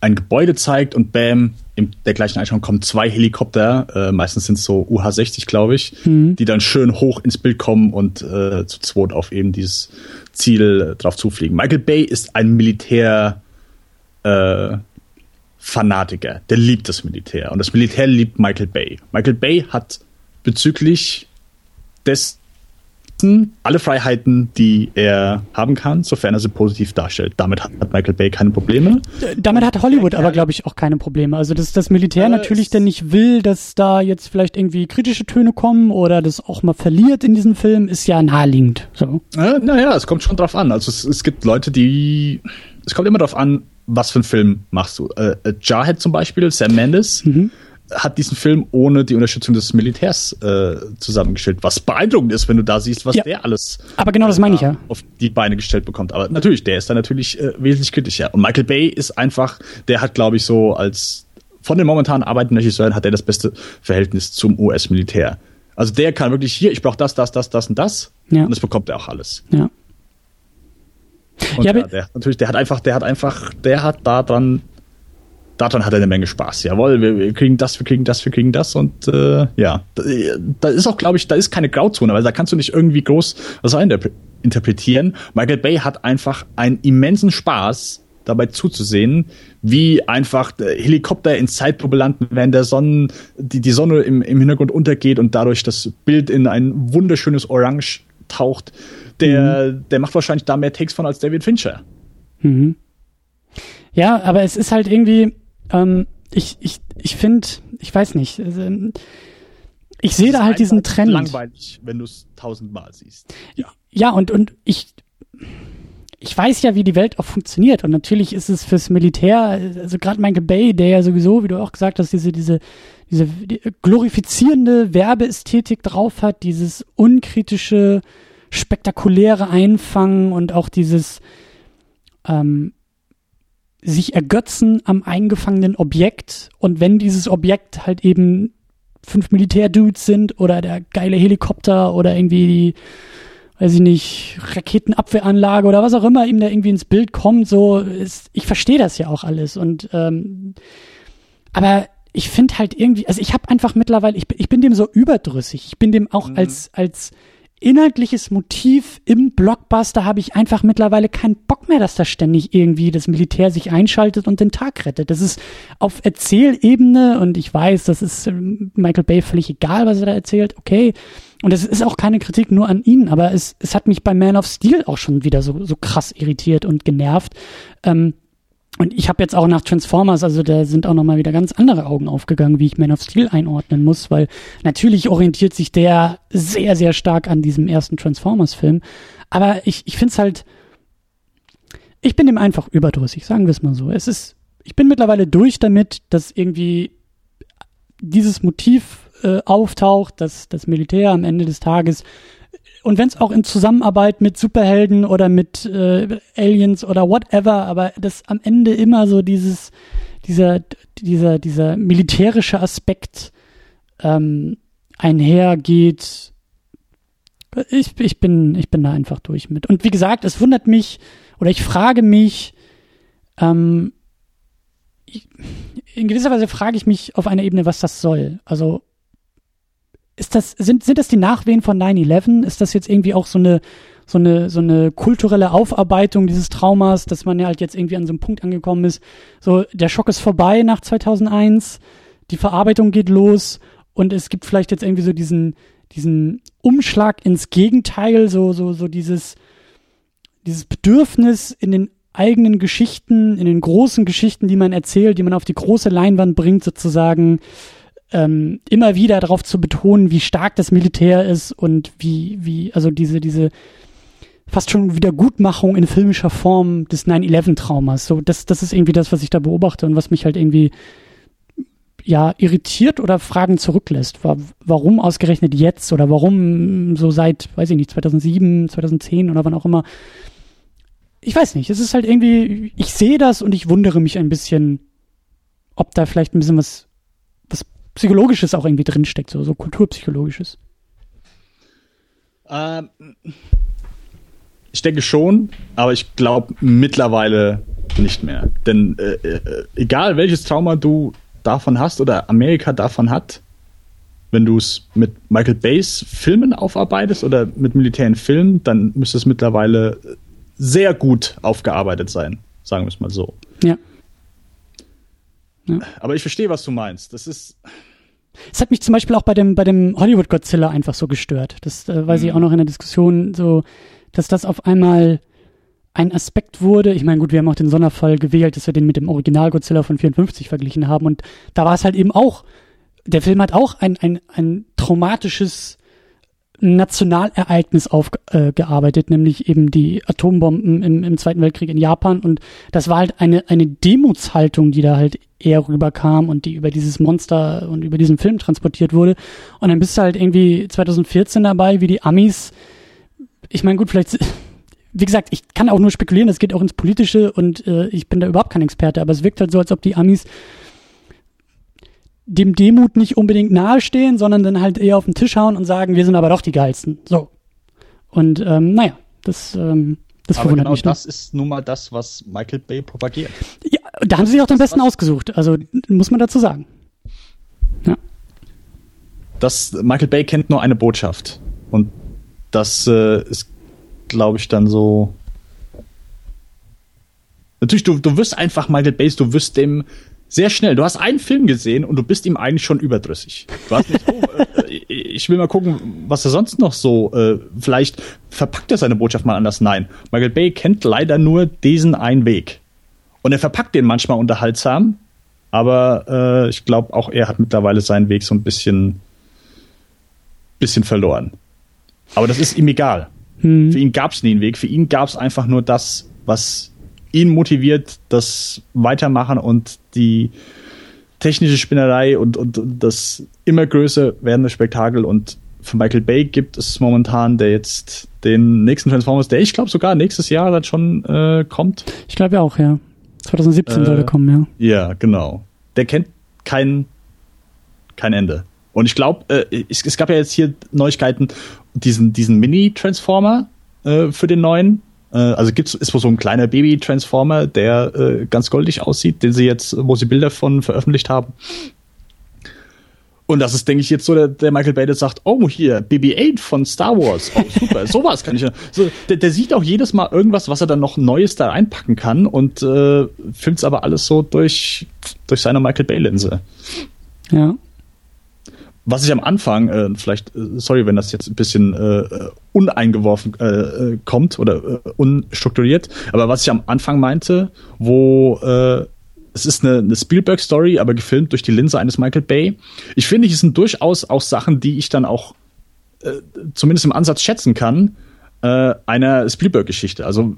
ein Gebäude zeigt und bam, in der gleichen Einstellung kommen zwei Helikopter, äh, meistens sind es so UH-60, glaube ich, mhm. die dann schön hoch ins Bild kommen und äh, zu zweit auf eben dieses Ziel äh, drauf zufliegen. Michael Bay ist ein Militär, äh, Fanatiker, der liebt das Militär und das Militär liebt Michael Bay. Michael Bay hat bezüglich dessen alle Freiheiten, die er haben kann, sofern er sie positiv darstellt. Damit hat, Michael Bay keine Probleme. Damit hat Hollywood aber, glaube ich, auch keine Probleme. Also, dass das Militär äh, natürlich denn nicht will, dass da jetzt vielleicht irgendwie kritische Töne kommen oder das auch mal verliert in diesem Film, ist ja naheliegend. So. Naja, es kommt schon drauf an. Also, es, es gibt Leute, die. Es kommt immer drauf an, was für einen Film machst du? Äh, äh, Jarhead zum Beispiel, Sam Mendes, mhm. hat diesen Film ohne die Unterstützung des Militärs äh, zusammengestellt, was beeindruckend ist, wenn du da siehst, was ja. der alles Aber genau das meine ich ja. auf die Beine gestellt bekommt. Aber natürlich, der ist da natürlich äh, wesentlich kritischer. Und Michael Bay ist einfach, der hat, glaube ich, so als von den momentan arbeitenden Regisseuren hat er das beste Verhältnis zum US-Militär. Also der kann wirklich hier, ich brauche das, das, das, das und das. Ja. Und das bekommt er auch alles. Ja. Und ja, ja, der natürlich, der hat einfach, der hat einfach, der hat da dran, daran hat er eine Menge Spaß. Jawohl, wir, wir kriegen das, wir kriegen das, wir kriegen das und äh, ja, da, da ist auch, glaube ich, da ist keine Grauzone, weil da kannst du nicht irgendwie groß was interpretieren. Michael Bay hat einfach einen immensen Spaß dabei zuzusehen, wie einfach Helikopter in Zeitlupe landen, wenn der Sonnen, die, die Sonne im, im Hintergrund untergeht und dadurch das Bild in ein wunderschönes Orange taucht der, mhm. der macht wahrscheinlich da mehr Takes von als David Fincher. Mhm. Ja, aber es ist halt irgendwie, ähm, ich, ich, ich finde, ich weiß nicht, also, ich sehe da halt diesen Trend. Langweilig, wenn du es tausendmal siehst. Ja. Ja, und, und ich, ich weiß ja, wie die Welt auch funktioniert. Und natürlich ist es fürs Militär, also gerade Michael Bay, der ja sowieso, wie du auch gesagt hast, diese, diese, diese glorifizierende Werbeästhetik drauf hat, dieses unkritische, spektakuläre Einfangen und auch dieses ähm, sich ergötzen am eingefangenen Objekt. Und wenn dieses Objekt halt eben fünf Militärdudes sind oder der geile Helikopter oder irgendwie die, weiß ich nicht, Raketenabwehranlage oder was auch immer ihm da irgendwie ins Bild kommt, so ist, ich verstehe das ja auch alles. Und ähm, aber ich finde halt irgendwie, also ich habe einfach mittlerweile, ich bin, ich bin dem so überdrüssig, ich bin dem auch mhm. als als inhaltliches Motiv im Blockbuster habe ich einfach mittlerweile keinen Bock mehr, dass da ständig irgendwie das Militär sich einschaltet und den Tag rettet. Das ist auf Erzählebene und ich weiß, das ist ähm, Michael Bay völlig egal, was er da erzählt, okay. Und es ist auch keine Kritik nur an ihn, aber es, es hat mich bei Man of Steel auch schon wieder so, so krass irritiert und genervt. Ähm, und ich habe jetzt auch nach Transformers, also da sind auch nochmal wieder ganz andere Augen aufgegangen, wie ich Man of Steel einordnen muss, weil natürlich orientiert sich der sehr, sehr stark an diesem ersten Transformers-Film. Aber ich, ich finde es halt, ich bin dem einfach überdrüssig, sagen wir es mal so. Es ist, ich bin mittlerweile durch damit, dass irgendwie dieses Motiv äh, auftaucht, dass das Militär am Ende des Tages und wenn es auch in Zusammenarbeit mit Superhelden oder mit äh, Aliens oder whatever, aber das am Ende immer so dieses, dieser, dieser, dieser militärische Aspekt ähm, einhergeht. Ich, ich, bin, ich bin da einfach durch mit. Und wie gesagt, es wundert mich oder ich frage mich, ähm, ich, in gewisser Weise frage ich mich auf einer Ebene, was das soll. Also ist das, sind, sind das die Nachwehen von 9-11? Ist das jetzt irgendwie auch so eine, so eine, so eine kulturelle Aufarbeitung dieses Traumas, dass man ja halt jetzt irgendwie an so einem Punkt angekommen ist. So, der Schock ist vorbei nach 2001, die Verarbeitung geht los und es gibt vielleicht jetzt irgendwie so diesen, diesen Umschlag ins Gegenteil, so, so, so dieses, dieses Bedürfnis in den eigenen Geschichten, in den großen Geschichten, die man erzählt, die man auf die große Leinwand bringt, sozusagen, ähm, immer wieder darauf zu betonen, wie stark das Militär ist und wie, wie, also diese, diese fast schon Wiedergutmachung in filmischer Form des 9-11-Traumas. So, das, das ist irgendwie das, was ich da beobachte und was mich halt irgendwie ja irritiert oder Fragen zurücklässt. Warum ausgerechnet jetzt oder warum so seit, weiß ich nicht, 2007, 2010 oder wann auch immer. Ich weiß nicht. Es ist halt irgendwie, ich sehe das und ich wundere mich ein bisschen, ob da vielleicht ein bisschen was Psychologisches auch irgendwie drinsteckt, so, so Kulturpsychologisches. Ähm, ich denke schon, aber ich glaube mittlerweile nicht mehr. Denn äh, äh, egal welches Trauma du davon hast oder Amerika davon hat, wenn du es mit Michael Bays Filmen aufarbeitest oder mit militären Filmen, dann müsste es mittlerweile sehr gut aufgearbeitet sein, sagen wir es mal so. Ja. Ja. Aber ich verstehe, was du meinst. Das ist es hat mich zum Beispiel auch bei dem, bei dem Hollywood Godzilla einfach so gestört. Das äh, weiß mhm. ich auch noch in der Diskussion, so, dass das auf einmal ein Aspekt wurde. Ich meine, gut, wir haben auch den Sonderfall gewählt, dass wir den mit dem Original Godzilla von 54 verglichen haben. Und da war es halt eben auch, der Film hat auch ein, ein, ein traumatisches Nationalereignis aufgearbeitet, äh, nämlich eben die Atombomben im, im Zweiten Weltkrieg in Japan. Und das war halt eine, eine Demutshaltung, die da halt eher rüberkam und die über dieses Monster und über diesen Film transportiert wurde. Und dann bist du halt irgendwie 2014 dabei, wie die Amis. Ich meine, gut, vielleicht, wie gesagt, ich kann auch nur spekulieren, das geht auch ins Politische und äh, ich bin da überhaupt kein Experte, aber es wirkt halt so, als ob die Amis dem Demut nicht unbedingt nahestehen, sondern dann halt eher auf den Tisch hauen und sagen, wir sind aber doch die geilsten. So. Und ähm, naja, das, ähm, das aber verwundert genau mich. Genau das ist nun mal das, was Michael Bay propagiert. Ja, da haben sie sich auch den besten ausgesucht. Also muss man dazu sagen. Ja. Das Michael Bay kennt nur eine Botschaft und das äh, ist, glaube ich, dann so. Natürlich, du, du wirst einfach Michael Bay, du wirst dem sehr schnell. Du hast einen Film gesehen und du bist ihm eigentlich schon überdrüssig. Du hast nicht, oh, äh, ich will mal gucken, was er sonst noch so, äh, vielleicht verpackt er seine Botschaft mal anders. Nein, Michael Bay kennt leider nur diesen einen Weg. Und er verpackt den manchmal unterhaltsam, aber äh, ich glaube auch er hat mittlerweile seinen Weg so ein bisschen, bisschen verloren. Aber das ist ihm egal. Hm. Für ihn gab es nie einen Weg. Für ihn gab es einfach nur das, was ihn motiviert, das Weitermachen und die technische Spinnerei und, und, und das immer größer werdende Spektakel. Und für Michael Bay gibt es momentan, der jetzt den nächsten Transformers, der ich glaube sogar nächstes Jahr dann schon äh, kommt. Ich glaube ja auch, ja. 2017 äh, soll der kommen, ja. Ja, genau. Der kennt kein, kein Ende. Und ich glaube, äh, es, es, gab ja jetzt hier Neuigkeiten, diesen, diesen Mini-Transformer äh, für den neuen, äh, also gibt's, ist wohl so ein kleiner Baby-Transformer, der äh, ganz goldig aussieht, den sie jetzt, wo sie Bilder von veröffentlicht haben. Und das ist, denke ich, jetzt so der, der Michael Bay, der sagt, oh, hier, BB-8 von Star Wars. Oh, super, sowas kann ich. So, der, der sieht auch jedes Mal irgendwas, was er dann noch Neues da einpacken kann und äh, filmt es aber alles so durch, durch seine Michael Bay-Linse. Ja was ich am Anfang, äh, vielleicht, äh, sorry, wenn das jetzt ein bisschen äh, uneingeworfen äh, äh, kommt oder äh, unstrukturiert, aber was ich am Anfang meinte, wo äh, es ist eine, eine Spielberg-Story, aber gefilmt durch die Linse eines Michael Bay. Ich finde, es sind durchaus auch Sachen, die ich dann auch äh, zumindest im Ansatz schätzen kann, äh, einer Spielberg-Geschichte. Also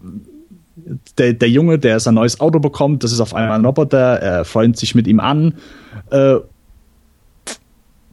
der, der Junge, der sein neues Auto bekommt, das ist auf einmal ein Roboter, er freut sich mit ihm an äh,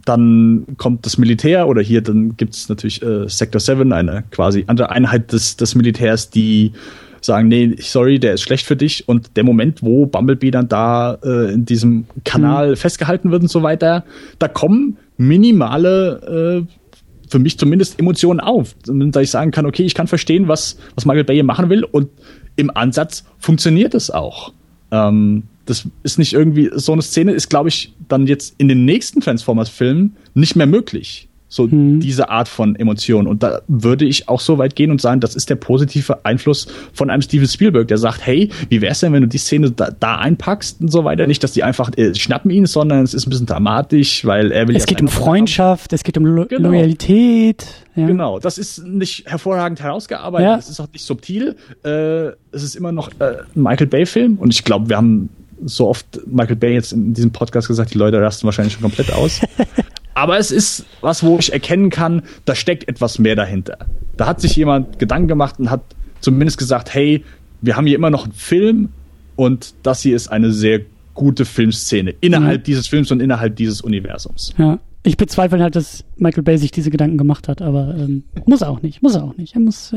dann kommt das Militär oder hier, dann gibt es natürlich äh, Sector 7, eine quasi andere Einheit des, des Militärs, die sagen, nee, sorry, der ist schlecht für dich. Und der Moment, wo Bumblebee dann da äh, in diesem Kanal mhm. festgehalten wird und so weiter, da kommen minimale, äh, für mich zumindest Emotionen auf, dass ich sagen kann, okay, ich kann verstehen, was, was Michael Bay hier machen will und im Ansatz funktioniert es auch. Ähm, das ist nicht irgendwie, so eine Szene ist, glaube ich, dann jetzt in den nächsten Transformers-Filmen nicht mehr möglich. So mhm. diese Art von Emotion. Und da würde ich auch so weit gehen und sagen, das ist der positive Einfluss von einem Steven Spielberg, der sagt, hey, wie wär's denn, wenn du die Szene da, da einpackst und so weiter? Nicht, dass die einfach äh, schnappen ihn, sondern es ist ein bisschen dramatisch, weil er will Es geht um Freundschaft, haben. es geht um Lo genau. Loyalität. Ja. Genau, das ist nicht hervorragend herausgearbeitet, ja. es ist auch nicht subtil. Äh, es ist immer noch äh, ein Michael Bay-Film und ich glaube, wir haben so oft Michael Bay jetzt in diesem Podcast gesagt, die Leute rasten wahrscheinlich schon komplett aus. Aber es ist was, wo ich erkennen kann, da steckt etwas mehr dahinter. Da hat sich jemand Gedanken gemacht und hat zumindest gesagt, hey, wir haben hier immer noch einen Film und das hier ist eine sehr gute Filmszene innerhalb mhm. dieses Films und innerhalb dieses Universums. Ja. Ich bezweifle halt, dass Michael Bay sich diese Gedanken gemacht hat, aber ähm, muss er auch nicht, muss er auch nicht. Er muss, äh,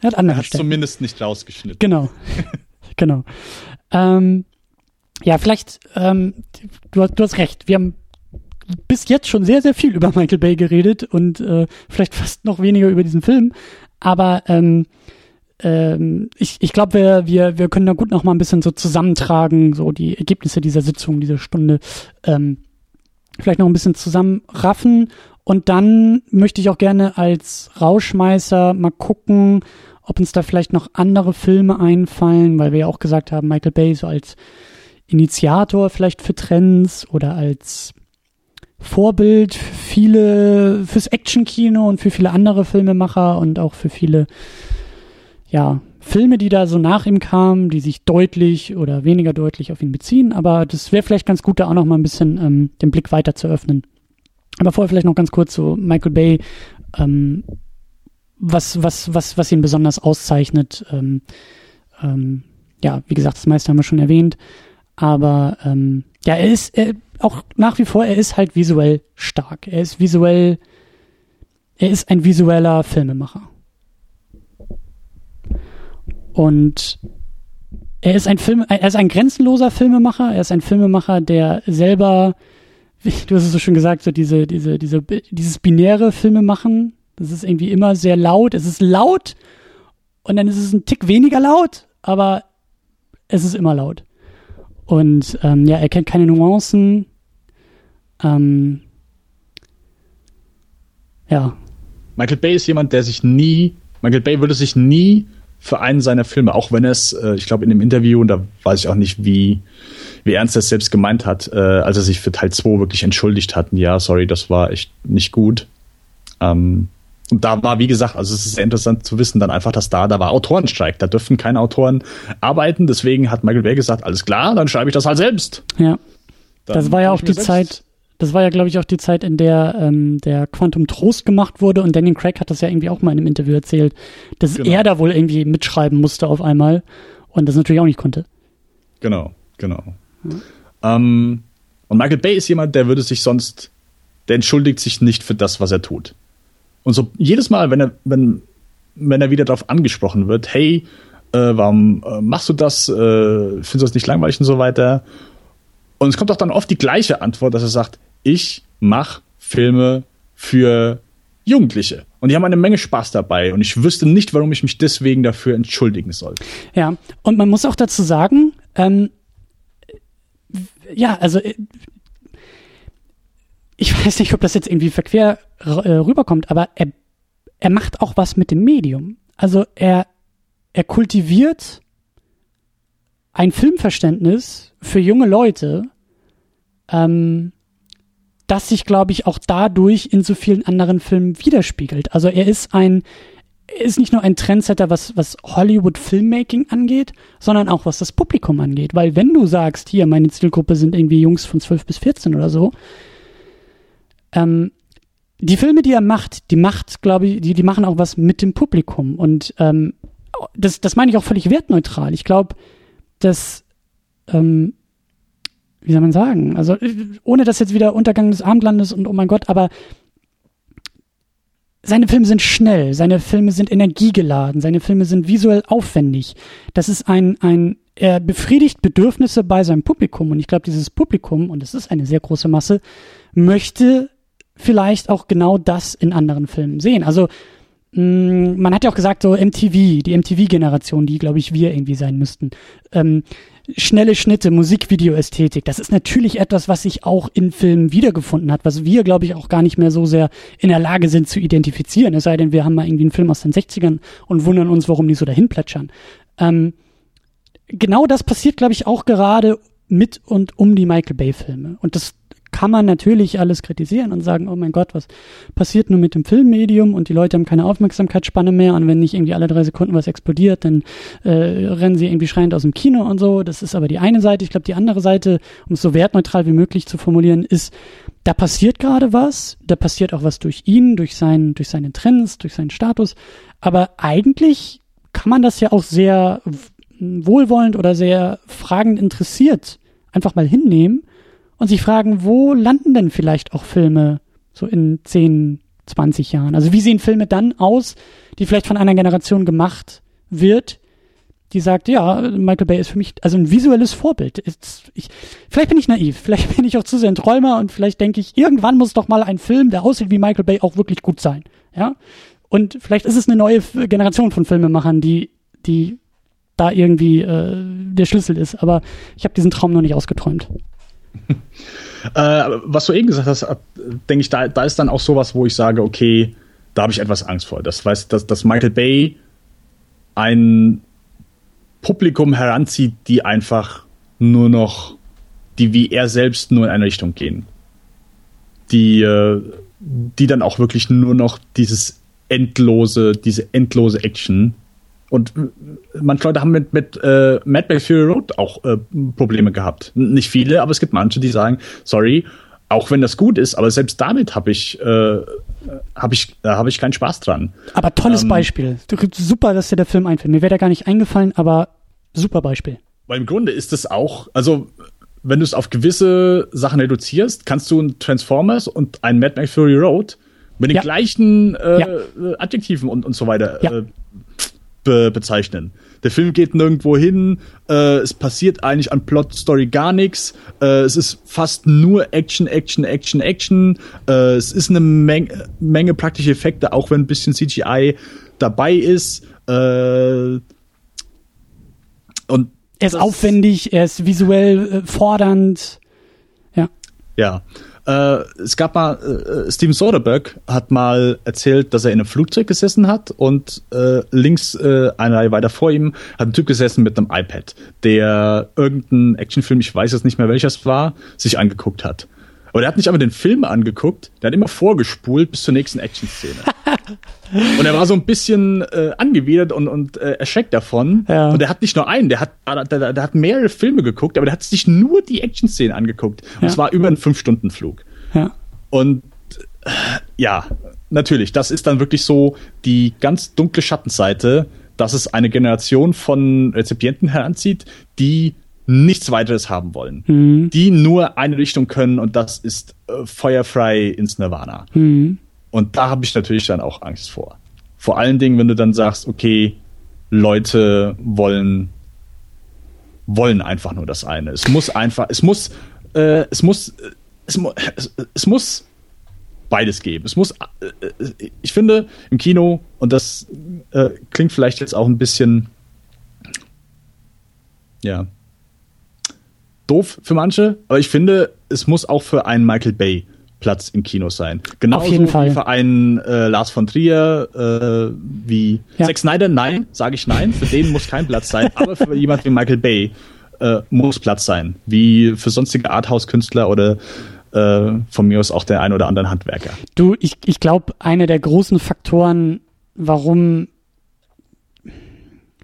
er hat andere Er hat zumindest nicht rausgeschnitten. Genau, genau. Ähm, ja, vielleicht, ähm, du, du hast recht. Wir haben bis jetzt schon sehr, sehr viel über Michael Bay geredet und äh, vielleicht fast noch weniger über diesen Film. Aber ähm, ähm, ich, ich glaube, wir, wir, wir können da gut noch mal ein bisschen so zusammentragen, so die Ergebnisse dieser Sitzung, dieser Stunde. Ähm, vielleicht noch ein bisschen zusammenraffen. Und dann möchte ich auch gerne als Rauschmeißer mal gucken, ob uns da vielleicht noch andere Filme einfallen, weil wir ja auch gesagt haben, Michael Bay so als Initiator vielleicht für Trends oder als Vorbild für viele, fürs Actionkino und für viele andere Filmemacher und auch für viele, ja, Filme, die da so nach ihm kamen, die sich deutlich oder weniger deutlich auf ihn beziehen. Aber das wäre vielleicht ganz gut, da auch noch mal ein bisschen ähm, den Blick weiter zu öffnen. Aber vorher vielleicht noch ganz kurz so Michael Bay, ähm, was, was, was, was ihn besonders auszeichnet. Ähm, ähm, ja, wie gesagt, das meiste haben wir schon erwähnt. Aber ähm, ja, er ist er, auch nach wie vor, er ist halt visuell stark. Er ist visuell, er ist ein visueller Filmemacher. Und er ist ein Film, er ist ein grenzenloser Filmemacher. Er ist ein Filmemacher, der selber, du hast es so schön gesagt, so diese, diese, diese, dieses binäre Filme machen. Das ist irgendwie immer sehr laut. Es ist laut und dann ist es ein Tick weniger laut, aber es ist immer laut. Und ähm, ja, er kennt keine Nuancen. Ähm, ja. Michael Bay ist jemand, der sich nie, Michael Bay würde sich nie für einen seiner Filme, auch wenn es, äh, ich glaube, in dem Interview, und da weiß ich auch nicht, wie, wie ernst er es selbst gemeint hat, äh, als er sich für Teil 2 wirklich entschuldigt hat. Ja, sorry, das war echt nicht gut. Ähm, und da war, wie gesagt, also es ist sehr interessant zu wissen, dann einfach, dass da, da war Autorenstreik. Da dürfen keine Autoren arbeiten. Deswegen hat Michael Bay gesagt, alles klar, dann schreibe ich das halt selbst. Ja. Dann das war ja auch die Zeit, das war ja, glaube ich, auch die Zeit, in der ähm, der Quantum Trost gemacht wurde und Daniel Craig hat das ja irgendwie auch mal in einem Interview erzählt, dass genau. er da wohl irgendwie mitschreiben musste auf einmal und das natürlich auch nicht konnte. Genau, genau. Mhm. Ähm, und Michael Bay ist jemand, der würde sich sonst, der entschuldigt sich nicht für das, was er tut. Und so jedes Mal, wenn er, wenn, wenn er wieder darauf angesprochen wird, hey, äh, warum äh, machst du das? Äh, findest du das nicht langweilig und so weiter? Und es kommt auch dann oft die gleiche Antwort, dass er sagt, ich mache Filme für Jugendliche. Und die haben eine Menge Spaß dabei. Und ich wüsste nicht, warum ich mich deswegen dafür entschuldigen soll. Ja, und man muss auch dazu sagen, ähm, ja, also äh, ich weiß nicht, ob das jetzt irgendwie verquer äh, rüberkommt, aber er, er macht auch was mit dem Medium. Also er, er kultiviert ein Filmverständnis für junge Leute, ähm, das sich, glaube ich, auch dadurch in so vielen anderen Filmen widerspiegelt. Also er ist ein, er ist nicht nur ein Trendsetter, was, was Hollywood Filmmaking angeht, sondern auch was das Publikum angeht. Weil wenn du sagst, hier, meine Zielgruppe sind irgendwie Jungs von 12 bis 14 oder so, ähm, die Filme, die er macht, die macht, glaube ich, die, die machen auch was mit dem Publikum. Und ähm, das, das meine ich auch völlig wertneutral. Ich glaube, dass, ähm, wie soll man sagen, also ohne dass jetzt wieder Untergang des Abendlandes und oh mein Gott, aber seine Filme sind schnell, seine Filme sind energiegeladen, seine Filme sind visuell aufwendig. Das ist ein, ein, er befriedigt Bedürfnisse bei seinem Publikum und ich glaube, dieses Publikum, und es ist eine sehr große Masse, möchte vielleicht auch genau das in anderen Filmen sehen. Also mh, mm, man hat ja auch gesagt, so MTV, die MTV-Generation, die, glaube ich, wir irgendwie sein müssten. Ähm, schnelle Schnitte, Musikvideo-Ästhetik, das ist natürlich etwas, was sich auch in Filmen wiedergefunden hat, was wir, glaube ich, auch gar nicht mehr so sehr in der Lage sind zu identifizieren. Es sei denn, wir haben mal irgendwie einen Film aus den 60ern und wundern uns, warum die so dahin plätschern. Ähm, genau das passiert, glaube ich, auch gerade mit und um die Michael Bay-Filme. Und das kann man natürlich alles kritisieren und sagen, oh mein Gott, was passiert nur mit dem Filmmedium und die Leute haben keine Aufmerksamkeitsspanne mehr und wenn nicht irgendwie alle drei Sekunden was explodiert, dann äh, rennen sie irgendwie schreiend aus dem Kino und so. Das ist aber die eine Seite. Ich glaube, die andere Seite, um es so wertneutral wie möglich zu formulieren, ist, da passiert gerade was, da passiert auch was durch ihn, durch seinen, durch seine Trends, durch seinen Status. Aber eigentlich kann man das ja auch sehr wohlwollend oder sehr fragend interessiert einfach mal hinnehmen und sich fragen, wo landen denn vielleicht auch Filme so in 10, 20 Jahren? Also wie sehen Filme dann aus, die vielleicht von einer Generation gemacht wird, die sagt, ja, Michael Bay ist für mich also ein visuelles Vorbild. Ich, vielleicht bin ich naiv, vielleicht bin ich auch zu sehr ein Träumer und vielleicht denke ich, irgendwann muss doch mal ein Film, der aussieht wie Michael Bay, auch wirklich gut sein. Ja? Und vielleicht ist es eine neue Generation von Filmemachern, die, die da irgendwie äh, der Schlüssel ist. Aber ich habe diesen Traum noch nicht ausgeträumt. Äh, was du eben gesagt hast, denke ich, da, da ist dann auch sowas, wo ich sage, okay, da habe ich etwas Angst vor. Das heißt, dass, dass Michael Bay ein Publikum heranzieht, die einfach nur noch, die wie er selbst nur in eine Richtung gehen. Die, äh, die dann auch wirklich nur noch dieses endlose, diese endlose Action und äh, manche Leute haben mit, mit äh, Mad Max Fury Road auch äh, Probleme gehabt. Nicht viele, aber es gibt manche, die sagen, sorry, auch wenn das gut ist, aber selbst damit habe ich, äh, hab ich, äh, hab ich keinen Spaß dran. Aber tolles ähm, Beispiel. Super, dass dir der Film einfällt. Mir wäre der gar nicht eingefallen, aber super Beispiel. Weil im Grunde ist es auch, also wenn du es auf gewisse Sachen reduzierst, kannst du ein Transformers und ein Mad Max Fury Road mit den ja. gleichen äh, ja. Adjektiven und, und so weiter ja. äh, be bezeichnen. Der Film geht nirgendwo hin, äh, es passiert eigentlich an Plot Story gar nichts, äh, es ist fast nur Action, Action, Action, Action, äh, es ist eine Meng Menge praktische Effekte, auch wenn ein bisschen CGI dabei ist. Äh, und er ist aufwendig, er ist visuell äh, fordernd. Ja. Ja. Äh, es gab mal, äh, Steven Soderbergh hat mal erzählt, dass er in einem Flugzeug gesessen hat und äh, links äh, eine Reihe weiter vor ihm hat ein Typ gesessen mit einem iPad, der irgendeinen Actionfilm, ich weiß jetzt nicht mehr welches war, sich angeguckt hat. Aber der hat nicht einmal den Film angeguckt, der hat immer vorgespult bis zur nächsten Action-Szene. und er war so ein bisschen äh, angewidert und, und äh, erschreckt davon. Ja. Und er hat nicht nur einen, der hat, der, der, der hat mehrere Filme geguckt, aber der hat sich nur die Action-Szenen angeguckt. Und es war über einen Fünf-Stunden-Flug. Ja. Und äh, ja, natürlich, das ist dann wirklich so die ganz dunkle Schattenseite, dass es eine Generation von Rezipienten heranzieht, die nichts weiteres haben wollen. Mhm. Die nur eine Richtung können und das ist äh, feuerfrei ins Nirvana. Mhm. Und da habe ich natürlich dann auch Angst vor. Vor allen Dingen, wenn du dann sagst, okay, Leute wollen wollen einfach nur das eine. Es muss einfach, es muss, äh, es muss, es, mu es, es muss beides geben. Es muss, äh, äh, ich finde, im Kino, und das äh, klingt vielleicht jetzt auch ein bisschen, ja, doof für manche, aber ich finde, es muss auch für einen Michael Bay Platz im Kino sein. Genauso Auf jeden Fall. wie für einen äh, Lars von Trier, äh, wie ja. Zack Snyder, nein, sage ich nein, für den muss kein Platz sein, aber für jemand wie Michael Bay äh, muss Platz sein, wie für sonstige Arthouse-Künstler oder äh, von mir aus auch der ein oder anderen Handwerker. Du, ich, ich glaube, einer der großen Faktoren, warum,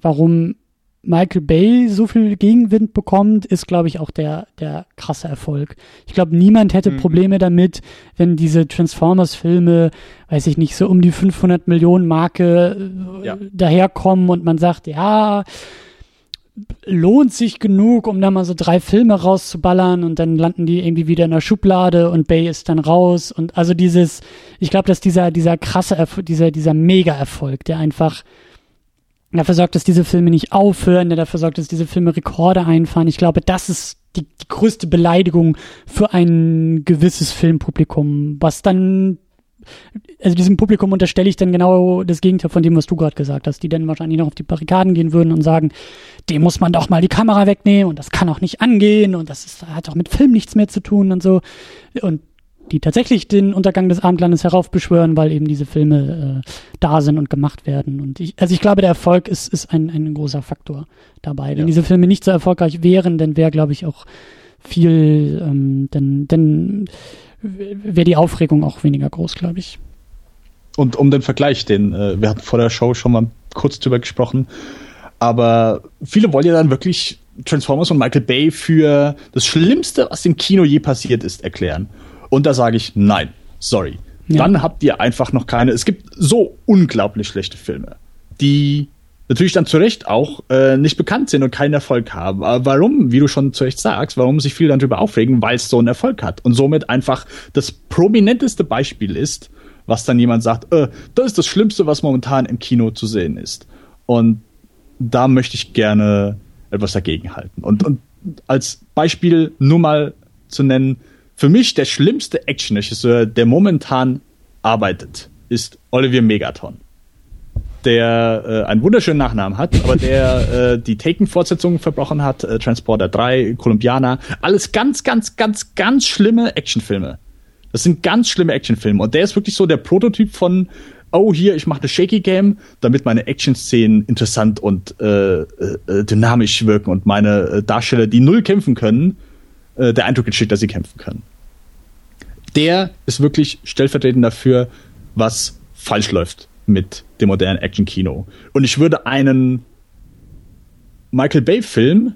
warum Michael Bay so viel Gegenwind bekommt, ist, glaube ich, auch der, der krasse Erfolg. Ich glaube, niemand hätte mhm. Probleme damit, wenn diese Transformers-Filme, weiß ich nicht, so um die 500 Millionen Marke äh, ja. daherkommen und man sagt, ja, lohnt sich genug, um da mal so drei Filme rauszuballern und dann landen die irgendwie wieder in der Schublade und Bay ist dann raus und also dieses, ich glaube, dass dieser, dieser krasse, Erfolg, dieser, dieser Mega-Erfolg, der einfach dafür sorgt, dass diese Filme nicht aufhören, der dafür sorgt, dass diese Filme Rekorde einfahren. Ich glaube, das ist die, die größte Beleidigung für ein gewisses Filmpublikum, was dann also diesem Publikum unterstelle ich dann genau das Gegenteil von dem, was du gerade gesagt hast, die dann wahrscheinlich noch auf die Barrikaden gehen würden und sagen, dem muss man doch mal die Kamera wegnehmen und das kann auch nicht angehen und das ist, hat auch mit Film nichts mehr zu tun und so. Und die tatsächlich den Untergang des Abendlandes heraufbeschwören, weil eben diese Filme äh, da sind und gemacht werden. Und ich, also ich glaube, der Erfolg ist, ist ein, ein großer Faktor dabei. Wenn ja. diese Filme nicht so erfolgreich wären, dann wäre, glaube ich, auch viel, ähm, dann, dann wäre die Aufregung auch weniger groß, glaube ich. Und um den Vergleich, den äh, wir hatten vor der Show schon mal kurz drüber gesprochen, aber viele wollen ja dann wirklich Transformers und Michael Bay für das Schlimmste, was im Kino je passiert ist, erklären. Und da sage ich, nein, sorry. Ja. Dann habt ihr einfach noch keine. Es gibt so unglaublich schlechte Filme, die natürlich dann zu Recht auch äh, nicht bekannt sind und keinen Erfolg haben. Aber warum, wie du schon zu Recht sagst, warum sich viele dann darüber aufregen, weil es so einen Erfolg hat und somit einfach das prominenteste Beispiel ist, was dann jemand sagt, äh, das ist das Schlimmste, was momentan im Kino zu sehen ist. Und da möchte ich gerne etwas dagegen halten. Und, und als Beispiel nur mal zu nennen, für mich der schlimmste Actionregisseur, der momentan arbeitet, ist Olivier Megaton der äh, einen wunderschönen Nachnamen hat, aber der äh, die Taken-Fortsetzungen verbrochen hat, äh, Transporter 3, Columbiana, alles ganz, ganz, ganz, ganz schlimme Actionfilme. Das sind ganz schlimme Actionfilme. Und der ist wirklich so der Prototyp von, oh, hier, ich mache eine Shaky Game, damit meine Action-Szenen interessant und äh, äh, dynamisch wirken und meine äh, Darsteller, die null kämpfen können, äh, der Eindruck entsteht, dass sie kämpfen können. Der ist wirklich stellvertretend dafür, was falsch läuft mit dem modernen Action-Kino. Und ich würde einen Michael Bay-Film,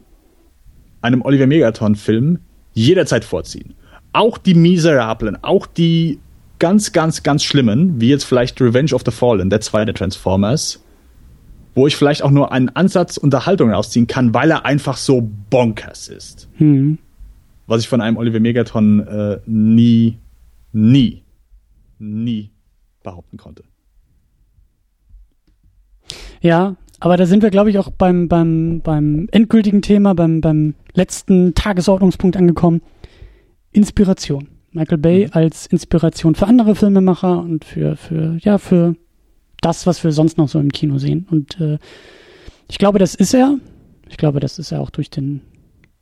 einem Oliver Megaton-Film, jederzeit vorziehen. Auch die Miserablen, auch die ganz, ganz, ganz schlimmen, wie jetzt vielleicht Revenge of the Fallen, der zweite Transformers, wo ich vielleicht auch nur einen Ansatz Unterhaltung rausziehen kann, weil er einfach so bonkers ist. Hm. Was ich von einem Oliver Megaton äh, nie, nie, nie behaupten konnte. Ja, aber da sind wir, glaube ich, auch beim, beim, beim endgültigen Thema, beim, beim letzten Tagesordnungspunkt angekommen. Inspiration. Michael Bay mhm. als Inspiration für andere Filmemacher und für, für, ja, für das, was wir sonst noch so im Kino sehen. Und äh, ich glaube, das ist er. Ich glaube, das ist er auch durch den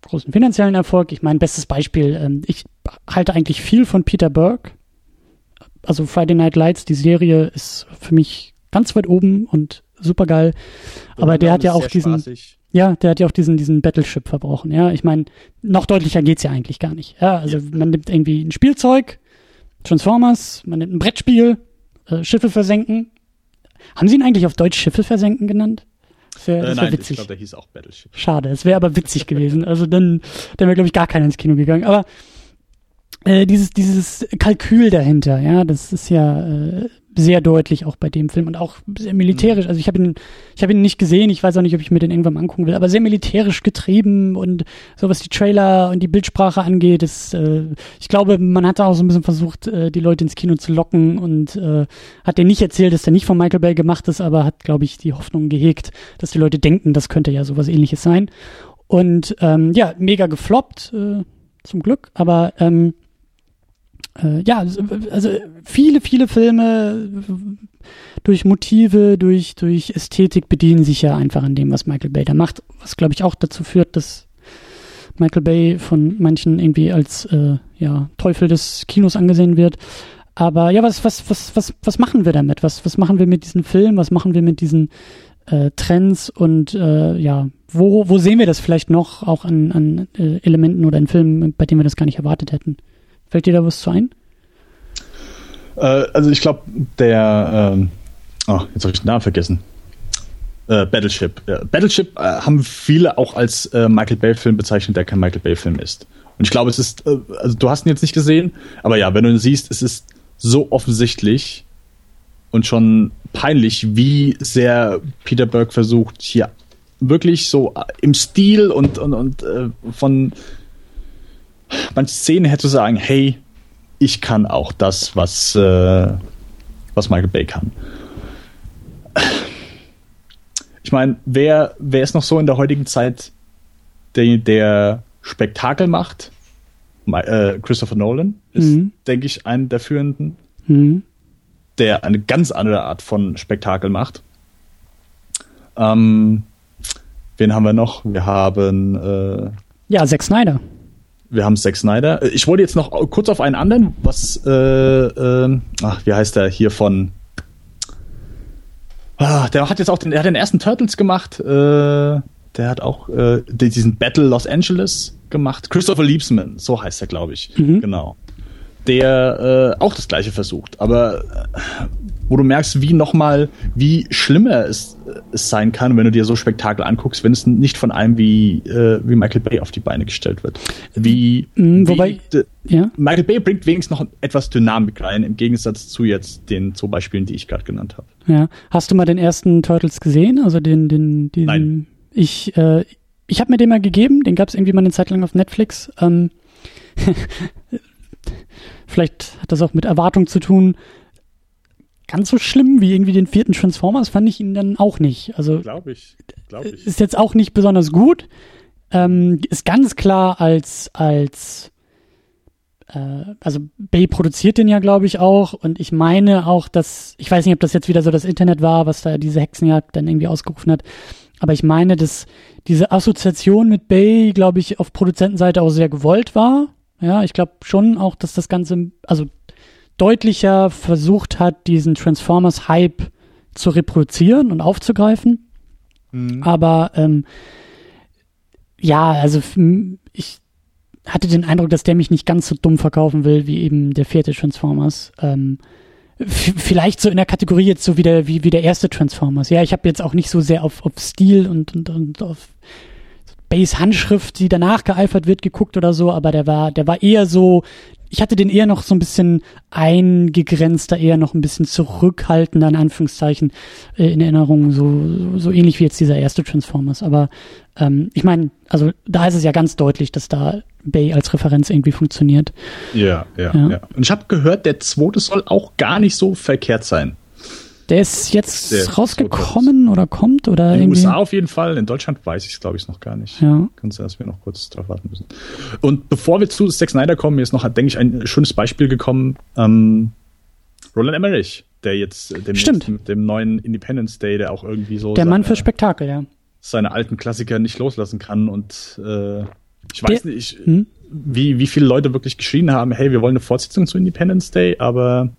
großen finanziellen Erfolg. Ich meine, bestes Beispiel, ähm, ich halte eigentlich viel von Peter Burke. Also Friday Night Lights, die Serie ist für mich ganz weit oben und super geil. Aber der hat ja auch diesen, spaßig. ja, der hat ja auch diesen, diesen Battleship verbrochen. Ja, ich meine, noch deutlicher geht's ja eigentlich gar nicht. Ja, also ja. man nimmt irgendwie ein Spielzeug, Transformers, man nimmt ein Brettspiel, äh, Schiffe versenken. Haben sie ihn eigentlich auf Deutsch Schiffe versenken genannt? Das wär, das wär nein, witzig. ich glaube, der hieß auch Battleship. Schade, es wäre aber witzig gewesen. Also dann, dann wäre, glaube ich, gar keiner ins Kino gegangen. Aber äh, dieses, dieses Kalkül dahinter, ja, das ist ja äh, sehr deutlich auch bei dem Film und auch sehr militärisch. Also ich habe ihn, ich habe ihn nicht gesehen. Ich weiß auch nicht, ob ich mir den irgendwann mal angucken will, aber sehr militärisch getrieben und so was die Trailer und die Bildsprache angeht, ist, äh, ich glaube, man hat da auch so ein bisschen versucht, äh, die Leute ins Kino zu locken und äh, hat denen nicht erzählt, dass der nicht von Michael Bay gemacht ist, aber hat, glaube ich, die Hoffnung gehegt, dass die Leute denken, das könnte ja sowas ähnliches sein. Und ähm, ja, mega gefloppt, äh, zum Glück, aber ähm, äh, ja, also viele, viele Filme durch Motive, durch, durch Ästhetik bedienen sich ja einfach an dem, was Michael Bay da macht, was glaube ich auch dazu führt, dass Michael Bay von manchen irgendwie als äh, ja, Teufel des Kinos angesehen wird. Aber ja, was, was, was, was, was machen wir damit? Was, was machen wir mit diesen Filmen? Was machen wir mit diesen äh, Trends? Und äh, ja, wo, wo sehen wir das vielleicht noch auch an, an äh, Elementen oder in Filmen, bei denen wir das gar nicht erwartet hätten? Fällt dir da was zu ein? Äh, also ich glaube, der, ähm, oh, jetzt habe ich den Namen vergessen. Äh, Battleship. Ja, Battleship äh, haben viele auch als äh, Michael Bay-Film bezeichnet, der kein Michael Bay-Film ist. Und ich glaube, es ist, äh, also du hast ihn jetzt nicht gesehen, aber ja, wenn du ihn siehst, es ist so offensichtlich und schon peinlich, wie sehr Peter Burke versucht, hier wirklich so äh, im Stil und, und, und äh, von manchen Szenen her zu sagen, hey, ich kann auch das, was, äh, was Michael Bay kann. Ich meine, wer, wer ist noch so in der heutigen Zeit, der, der Spektakel macht? Äh, Christopher Nolan ist, mhm. denke ich, einer der führenden. Mhm. der eine ganz andere Art von Spektakel macht. Ähm, wen haben wir noch? Wir haben äh, ja Zack Snyder. Wir haben Zack Snyder. Ich wollte jetzt noch kurz auf einen anderen, was, äh, äh, ach, wie heißt der hier von? Ah, der hat jetzt auch den, der hat den ersten Turtles gemacht. Äh, der hat auch äh, diesen Battle Los Angeles gemacht. Christopher Liebsman, so heißt er, glaube ich. Mhm. Genau der äh, auch das gleiche versucht. Aber äh, wo du merkst, wie nochmal, wie schlimmer es, es sein kann, wenn du dir so Spektakel anguckst, wenn es nicht von einem wie, äh, wie Michael Bay auf die Beine gestellt wird. Wie, mhm, wobei, wie ja? Michael Bay bringt wenigstens noch etwas Dynamik rein, im Gegensatz zu jetzt den zwei Beispielen, die ich gerade genannt habe. Ja. Hast du mal den ersten Turtles gesehen? Also den, den, den Nein. Ich, äh, ich habe mir den mal gegeben, den gab es irgendwie mal eine Zeit lang auf Netflix. Ähm, Vielleicht hat das auch mit Erwartung zu tun. Ganz so schlimm wie irgendwie den vierten Transformers fand ich ihn dann auch nicht. Also glaube ich, glaube ich. Ist jetzt auch nicht besonders gut. Ähm, ist ganz klar als als äh, also Bay produziert den ja, glaube ich, auch. Und ich meine auch, dass, ich weiß nicht, ob das jetzt wieder so das Internet war, was da diese Hexenjagd dann irgendwie ausgerufen hat. Aber ich meine, dass diese Assoziation mit Bay, glaube ich, auf Produzentenseite auch sehr gewollt war. Ja, ich glaube schon auch, dass das Ganze, also deutlicher versucht hat, diesen Transformers-Hype zu reproduzieren und aufzugreifen. Mhm. Aber ähm, ja, also ich hatte den Eindruck, dass der mich nicht ganz so dumm verkaufen will wie eben der vierte Transformers. Ähm, vielleicht so in der Kategorie jetzt so wie der, wie, wie der erste Transformers. Ja, ich habe jetzt auch nicht so sehr auf, auf Stil und, und, und auf Base Handschrift, die danach geeifert wird, geguckt oder so, aber der war, der war eher so, ich hatte den eher noch so ein bisschen eingegrenzter, eher noch ein bisschen zurückhaltender, in Anführungszeichen, äh, in Erinnerung, so, so ähnlich wie jetzt dieser erste Transformers. Aber ähm, ich meine, also da ist es ja ganz deutlich, dass da Bay als Referenz irgendwie funktioniert. Ja, ja, ja. ja. Und ich habe gehört, der zweite soll auch gar nicht so verkehrt sein. Der ist jetzt der rausgekommen so oder kommt oder In den USA auf jeden Fall. In Deutschland weiß ich es, glaube ich, noch gar nicht. Ja. Kann sein, dass wir noch kurz drauf warten müssen. Und bevor wir zu Zack Snyder kommen, mir ist noch, denke ich, ein schönes Beispiel gekommen. Ähm, Roland Emmerich, der jetzt dem, Stimmt. mit dem neuen Independence Day, der auch irgendwie so der Mann für Spektakel, ja, seine alten Klassiker nicht loslassen kann und äh, ich weiß der, nicht, hm? wie wie viele Leute wirklich geschrien haben, hey, wir wollen eine Fortsetzung zu Independence Day, aber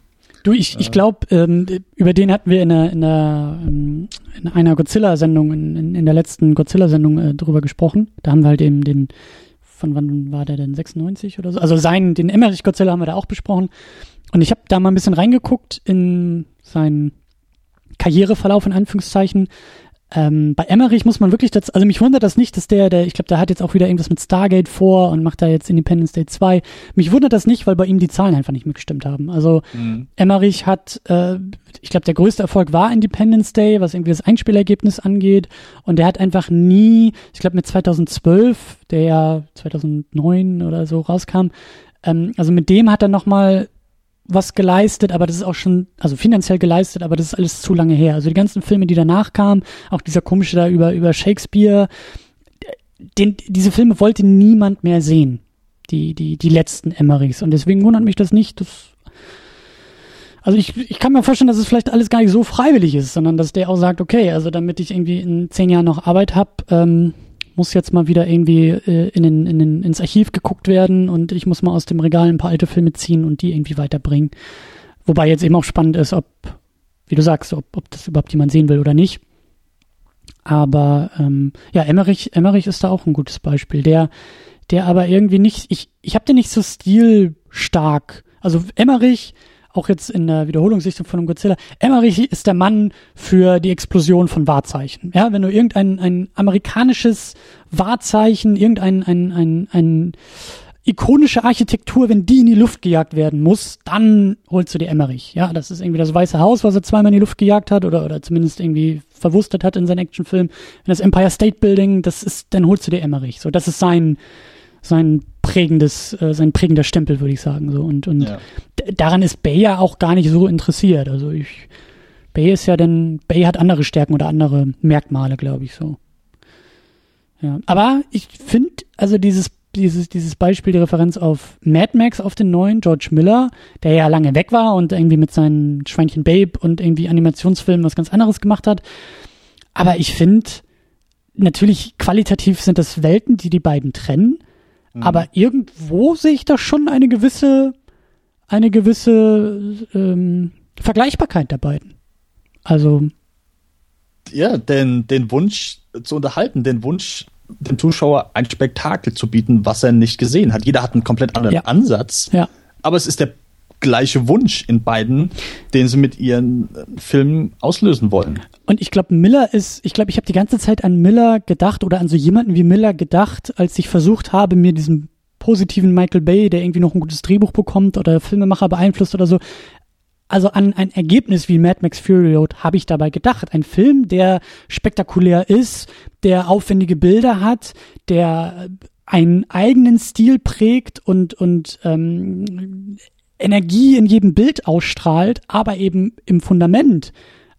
Du, ich, ich glaube, ähm, über den hatten wir in, einer, in, einer, ähm, in einer Godzilla-Sendung, in, in der letzten Godzilla-Sendung äh, drüber gesprochen. Da haben wir halt eben den, von wann war der denn, 96 oder so? Also seinen, den Emmerich Godzilla haben wir da auch besprochen. Und ich habe da mal ein bisschen reingeguckt in seinen Karriereverlauf in Anführungszeichen. Ähm, bei Emmerich muss man wirklich, das, also mich wundert das nicht, dass der, der, ich glaube, der hat jetzt auch wieder irgendwas mit Stargate vor und macht da jetzt Independence Day 2. Mich wundert das nicht, weil bei ihm die Zahlen einfach nicht mitgestimmt haben. Also mhm. Emmerich hat, äh, ich glaube, der größte Erfolg war Independence Day, was irgendwie das Einspielergebnis angeht. Und der hat einfach nie, ich glaube mit 2012, der ja 2009 oder so rauskam, ähm, also mit dem hat er nochmal was geleistet, aber das ist auch schon, also finanziell geleistet, aber das ist alles zu lange her. Also die ganzen Filme, die danach kamen, auch dieser komische da über, über Shakespeare, den, diese Filme wollte niemand mehr sehen. Die, die, die letzten Emmerichs. Und deswegen wundert mich das nicht, dass, also ich, ich kann mir vorstellen, dass es vielleicht alles gar nicht so freiwillig ist, sondern dass der auch sagt, okay, also damit ich irgendwie in zehn Jahren noch Arbeit habe, ähm, muss jetzt mal wieder irgendwie äh, in den, in den, ins Archiv geguckt werden und ich muss mal aus dem Regal ein paar alte Filme ziehen und die irgendwie weiterbringen. Wobei jetzt eben auch spannend ist, ob, wie du sagst, ob, ob das überhaupt jemand sehen will oder nicht. Aber ähm, ja, Emmerich, Emmerich ist da auch ein gutes Beispiel. Der, der aber irgendwie nicht, ich, ich habe den nicht so stilstark. Also Emmerich auch jetzt in der Wiederholungssichtung von einem Godzilla, Emmerich ist der Mann für die Explosion von Wahrzeichen. Ja, wenn du irgendein ein amerikanisches Wahrzeichen, irgendein ein, ein, ein ikonische Architektur, wenn die in die Luft gejagt werden muss, dann holst du dir Emmerich. Ja, das ist irgendwie das Weiße Haus, was er zweimal in die Luft gejagt hat oder, oder zumindest irgendwie verwurstet hat in seinen Actionfilm. Wenn das Empire State Building, das ist, dann holst du dir Emmerich. So, das ist sein, sein prägendes, äh, sein prägender Stempel, würde ich sagen. So. Und, und ja. daran ist Bay ja auch gar nicht so interessiert. Also ich, Bay ist ja dann, Bay hat andere Stärken oder andere Merkmale, glaube ich so. Ja. Aber ich finde, also dieses, dieses, dieses Beispiel, die Referenz auf Mad Max, auf den neuen, George Miller, der ja lange weg war und irgendwie mit seinen Schweinchen Babe und irgendwie Animationsfilmen was ganz anderes gemacht hat. Aber ich finde, natürlich qualitativ sind das Welten, die die beiden trennen. Mhm. Aber irgendwo sehe ich da schon eine gewisse, eine gewisse ähm, Vergleichbarkeit der beiden. Also. Ja, den, den Wunsch zu unterhalten, den Wunsch, dem Zuschauer ein Spektakel zu bieten, was er nicht gesehen hat. Jeder hat einen komplett anderen ja. Ansatz. Ja. Aber es ist der gleiche Wunsch in beiden, den sie mit ihren äh, Filmen auslösen wollen. Und ich glaube, Miller ist, ich glaube, ich habe die ganze Zeit an Miller gedacht oder an so jemanden wie Miller gedacht, als ich versucht habe, mir diesen positiven Michael Bay, der irgendwie noch ein gutes Drehbuch bekommt oder Filmemacher beeinflusst oder so, also an ein Ergebnis wie Mad Max Fury Road habe ich dabei gedacht. Ein Film, der spektakulär ist, der aufwendige Bilder hat, der einen eigenen Stil prägt und, und ähm, Energie in jedem Bild ausstrahlt, aber eben im Fundament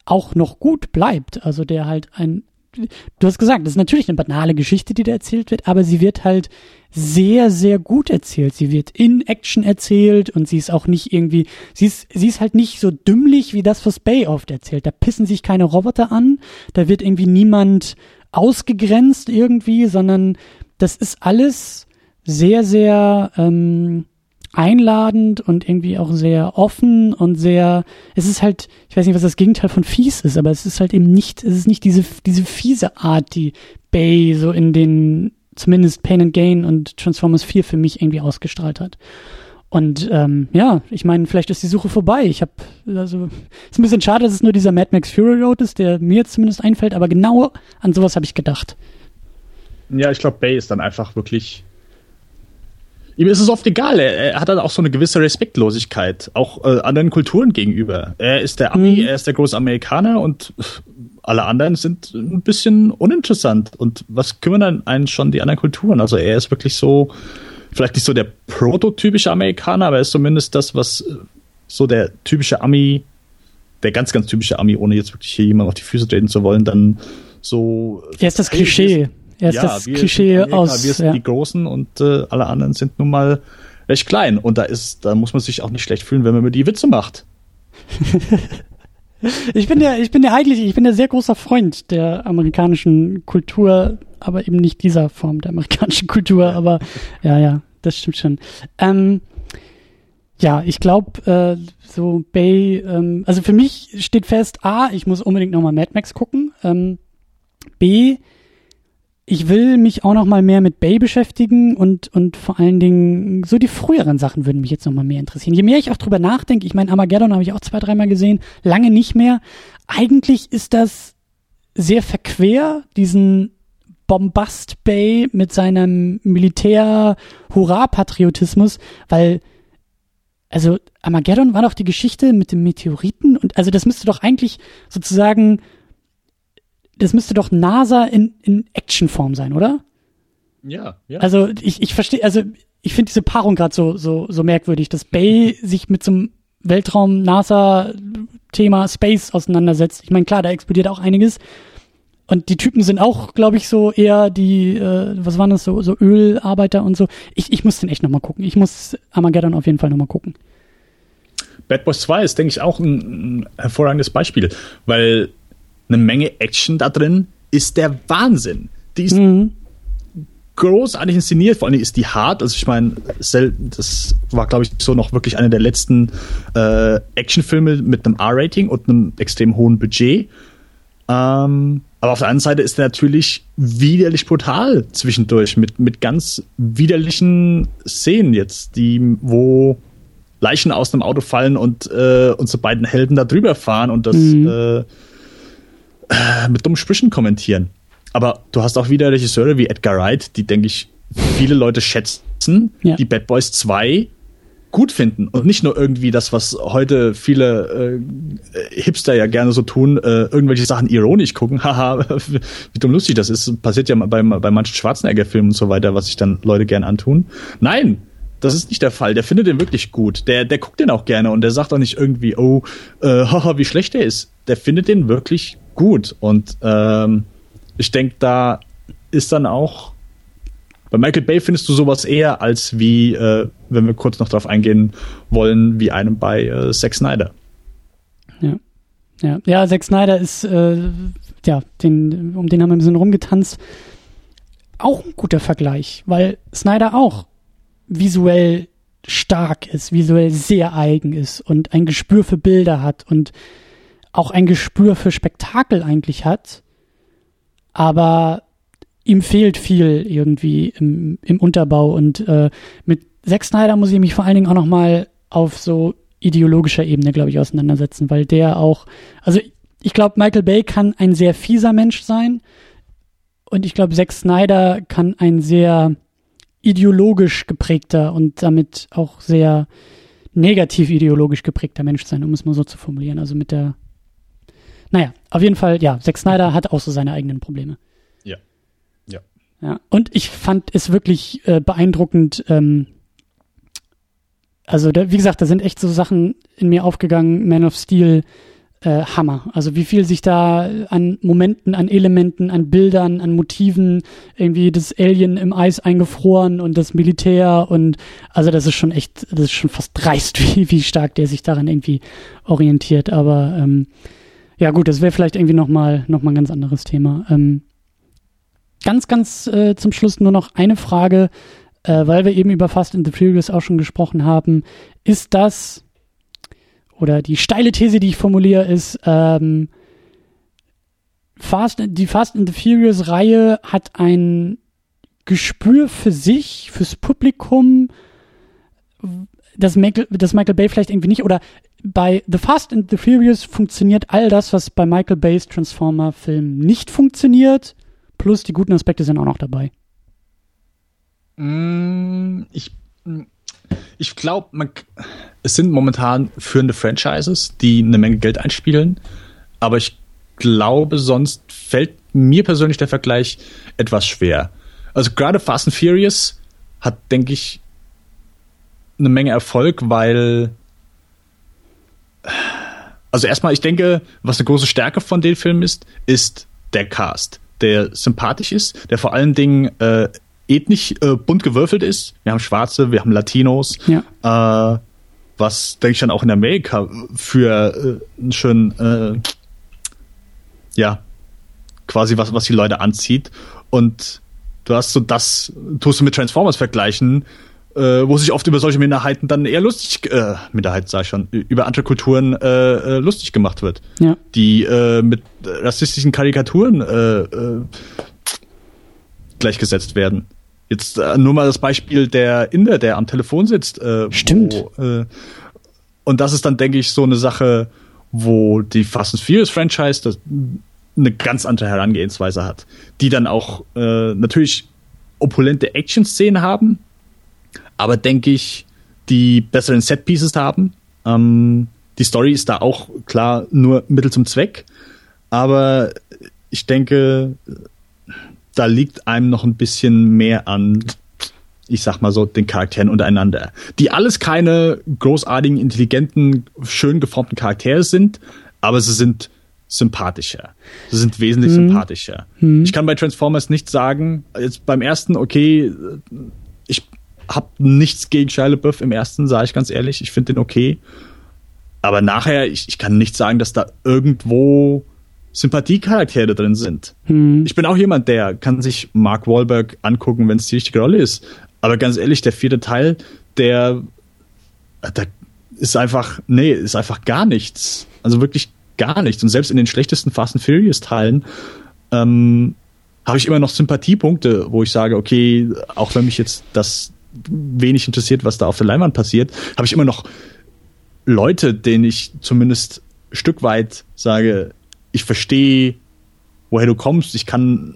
auch noch gut bleibt. Also der halt ein, du hast gesagt, das ist natürlich eine banale Geschichte, die da erzählt wird, aber sie wird halt sehr, sehr gut erzählt. Sie wird in Action erzählt und sie ist auch nicht irgendwie, sie ist, sie ist halt nicht so dümmlich wie das, was Bay oft erzählt. Da pissen sich keine Roboter an, da wird irgendwie niemand ausgegrenzt irgendwie, sondern das ist alles sehr, sehr, ähm, einladend und irgendwie auch sehr offen und sehr, es ist halt, ich weiß nicht, was das Gegenteil von fies ist, aber es ist halt eben nicht, es ist nicht diese, diese fiese Art, die Bay so in den, zumindest Pain and Gain und Transformers 4 für mich irgendwie ausgestrahlt hat. Und ähm, ja, ich meine, vielleicht ist die Suche vorbei. Ich habe, also, ist ein bisschen schade, dass es nur dieser Mad Max Fury Road ist, der mir zumindest einfällt, aber genau an sowas habe ich gedacht. Ja, ich glaube, Bay ist dann einfach wirklich ihm ist es oft egal. Er, er hat dann auch so eine gewisse Respektlosigkeit, auch äh, anderen Kulturen gegenüber. Er ist der Ami, mhm. er ist der große Amerikaner und alle anderen sind ein bisschen uninteressant. Und was kümmern dann einen schon die anderen Kulturen? Also er ist wirklich so, vielleicht nicht so der prototypische Amerikaner, aber er ist zumindest das, was äh, so der typische Ami, der ganz, ganz typische Ami, ohne jetzt wirklich hier jemand auf die Füße treten zu wollen, dann so. Er ist das Klischee. Er ist ja, das Klischee Amerika, aus. Wir sind ja. die Großen und äh, alle anderen sind nun mal recht klein. Und da ist, da muss man sich auch nicht schlecht fühlen, wenn man über die Witze macht. ich bin ja, ich bin ja eigentlich, ich bin ja sehr großer Freund der amerikanischen Kultur, aber eben nicht dieser Form der amerikanischen Kultur. Aber ja, ja, das stimmt schon. Ähm, ja, ich glaube, äh, so Bay, ähm, also für mich steht fest, A, ich muss unbedingt nochmal Mad Max gucken. Ähm, B, ich will mich auch noch mal mehr mit Bay beschäftigen und, und vor allen Dingen so die früheren Sachen würden mich jetzt noch mal mehr interessieren. Je mehr ich auch drüber nachdenke, ich meine, Armageddon habe ich auch zwei, dreimal gesehen, lange nicht mehr. Eigentlich ist das sehr verquer, diesen Bombast Bay mit seinem Militär-Hurra-Patriotismus, weil also Armageddon war doch die Geschichte mit dem Meteoriten und also das müsste doch eigentlich sozusagen das müsste doch NASA in, in Actionform sein, oder? Ja, ja. Also ich, ich verstehe, also ich finde diese Paarung gerade so, so, so merkwürdig, dass Bay sich mit so einem Weltraum-NASA-Thema Space auseinandersetzt. Ich meine, klar, da explodiert auch einiges. Und die Typen sind auch, glaube ich, so eher die, äh, was waren das, so, so Ölarbeiter und so. Ich, ich muss den echt nochmal gucken. Ich muss Armageddon auf jeden Fall nochmal gucken. Bad Boys 2 ist, denke ich, auch ein, ein hervorragendes Beispiel, weil eine Menge Action da drin, ist der Wahnsinn. Die ist mhm. großartig inszeniert, vor allem ist die hart. Also ich meine, das war, glaube ich, so noch wirklich einer der letzten äh, Actionfilme mit einem R-Rating und einem extrem hohen Budget. Ähm, aber auf der anderen Seite ist er natürlich widerlich brutal zwischendurch mit, mit ganz widerlichen Szenen jetzt, die, wo Leichen aus dem Auto fallen und äh, unsere beiden Helden da drüber fahren und das mhm. äh, äh, mit dummen Sprüchen kommentieren. Aber du hast auch wieder Regisseure wie Edgar Wright, die, denke ich, viele Leute schätzen, ja. die Bad Boys 2 gut finden und nicht nur irgendwie das, was heute viele äh, Hipster ja gerne so tun, äh, irgendwelche Sachen ironisch gucken. Haha, wie dumm lustig das ist. Passiert ja bei, bei manchen Schwarzenegger-Filmen und so weiter, was sich dann Leute gern antun. Nein, das ist nicht der Fall. Der findet den wirklich gut. Der, der guckt den auch gerne und der sagt auch nicht irgendwie, oh, äh, haha, wie schlecht der ist. Der findet den wirklich gut. Und ähm, ich denke, da ist dann auch Bei Michael Bay findest du sowas eher als wie, äh, wenn wir kurz noch darauf eingehen wollen, wie einem bei äh, Zack Snyder. Ja. Ja, ja Zack Snyder ist, äh, ja, den, um den haben wir ein bisschen rumgetanzt. Auch ein guter Vergleich, weil Snyder auch visuell stark ist, visuell sehr eigen ist und ein Gespür für Bilder hat und auch ein Gespür für Spektakel eigentlich hat, aber ihm fehlt viel irgendwie im, im Unterbau und äh, mit Zack Snyder muss ich mich vor allen Dingen auch noch mal auf so ideologischer Ebene, glaube ich, auseinandersetzen, weil der auch, also ich glaube, Michael Bay kann ein sehr fieser Mensch sein und ich glaube, Zack Snyder kann ein sehr ideologisch geprägter und damit auch sehr negativ ideologisch geprägter Mensch sein, um es mal so zu formulieren. Also mit der, naja, auf jeden Fall, ja, Zack Snyder hat auch so seine eigenen Probleme. Ja. Ja. Ja. Und ich fand es wirklich äh, beeindruckend, ähm, also da, wie gesagt, da sind echt so Sachen in mir aufgegangen, Man of Steel, äh, Hammer. Also wie viel sich da an Momenten, an Elementen, an Bildern, an Motiven, irgendwie das Alien im Eis eingefroren und das Militär und also das ist schon echt, das ist schon fast dreist, wie, wie stark der sich daran irgendwie orientiert. Aber ähm, ja gut, das wäre vielleicht irgendwie nochmal noch mal ein ganz anderes Thema. Ähm, ganz, ganz äh, zum Schluss nur noch eine Frage, äh, weil wir eben über Fast and the Furious auch schon gesprochen haben. Ist das oder die steile These, die ich formuliere, ist, ähm, Fast, die Fast and the Furious Reihe hat ein Gespür für sich, fürs Publikum, das Michael, das Michael Bay vielleicht irgendwie nicht, oder bei The Fast and the Furious funktioniert all das, was bei Michael Bays Transformer-Film nicht funktioniert, plus die guten Aspekte sind auch noch dabei. Mm, ich ich glaube, es sind momentan führende Franchises, die eine Menge Geld einspielen, aber ich glaube, sonst fällt mir persönlich der Vergleich etwas schwer. Also gerade Fast and Furious hat, denke ich, eine Menge Erfolg, weil also erstmal, ich denke, was eine große Stärke von den Filmen ist, ist der Cast, der sympathisch ist, der vor allen Dingen äh, ethnisch äh, bunt gewürfelt ist. Wir haben Schwarze, wir haben Latinos. Ja. Äh, was, denke ich, dann auch in Amerika für äh, einen schönen, äh, ja, quasi was, was die Leute anzieht. Und du hast so das, tust du mit Transformers vergleichen, äh, wo sich oft über solche Minderheiten dann eher lustig, äh, Minderheit sag ich schon, über andere Kulturen äh, äh lustig gemacht wird. Ja. Die äh, mit rassistischen Karikaturen äh, äh, gleichgesetzt werden. Jetzt äh, nur mal das Beispiel der Inder, der am Telefon sitzt. Äh, Stimmt. Wo, äh, und das ist dann, denke ich, so eine Sache, wo die Fast and Furious Franchise das, eine ganz andere Herangehensweise hat, die dann auch äh, natürlich opulente Action-Szenen haben, aber denke ich, die besseren Set-Pieces haben. Ähm, die Story ist da auch klar nur Mittel zum Zweck, aber ich denke, da liegt einem noch ein bisschen mehr an, ich sag mal so, den Charakteren untereinander. Die alles keine großartigen, intelligenten, schön geformten Charaktere sind, aber sie sind sympathischer. Sie sind wesentlich hm. sympathischer. Hm. Ich kann bei Transformers nicht sagen, jetzt beim ersten, okay, ich habe nichts gegen Shia LaBeouf im ersten, sage ich ganz ehrlich. Ich finde den okay. Aber nachher, ich, ich kann nicht sagen, dass da irgendwo Sympathiecharaktere drin sind. Hm. Ich bin auch jemand, der kann sich Mark Wahlberg angucken, wenn es die richtige Rolle ist. Aber ganz ehrlich, der vierte Teil, der, der ist einfach, nee, ist einfach gar nichts. Also wirklich gar nichts. Und selbst in den schlechtesten Fast and Furious Teilen ähm, habe ich immer noch Sympathiepunkte, wo ich sage, okay, auch wenn mich jetzt das wenig interessiert, was da auf der Leinwand passiert, habe ich immer noch Leute, denen ich zumindest Stück weit sage, ich verstehe, woher du kommst, ich kann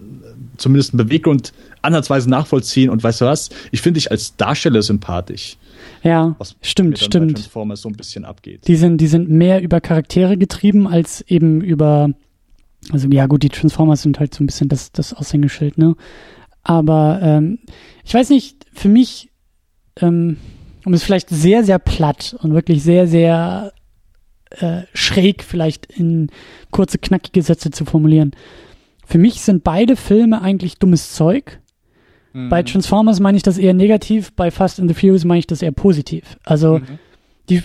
zumindest einen Beweggrund ansatzweise nachvollziehen und weißt du was, ich finde dich als Darsteller sympathisch. Ja, was stimmt, stimmt. Transformers so ein bisschen abgeht. Die sind, die sind mehr über Charaktere getrieben als eben über, also ja gut, die Transformers sind halt so ein bisschen das, das Aushängeschild, ne? Aber ähm, ich weiß nicht, für mich, ähm, um es vielleicht sehr, sehr platt und wirklich sehr, sehr äh, schräg vielleicht in kurze, knackige Sätze zu formulieren. Für mich sind beide Filme eigentlich dummes Zeug. Mhm. Bei Transformers meine ich das eher negativ, bei Fast and the Furious meine ich das eher positiv. Also mhm. Die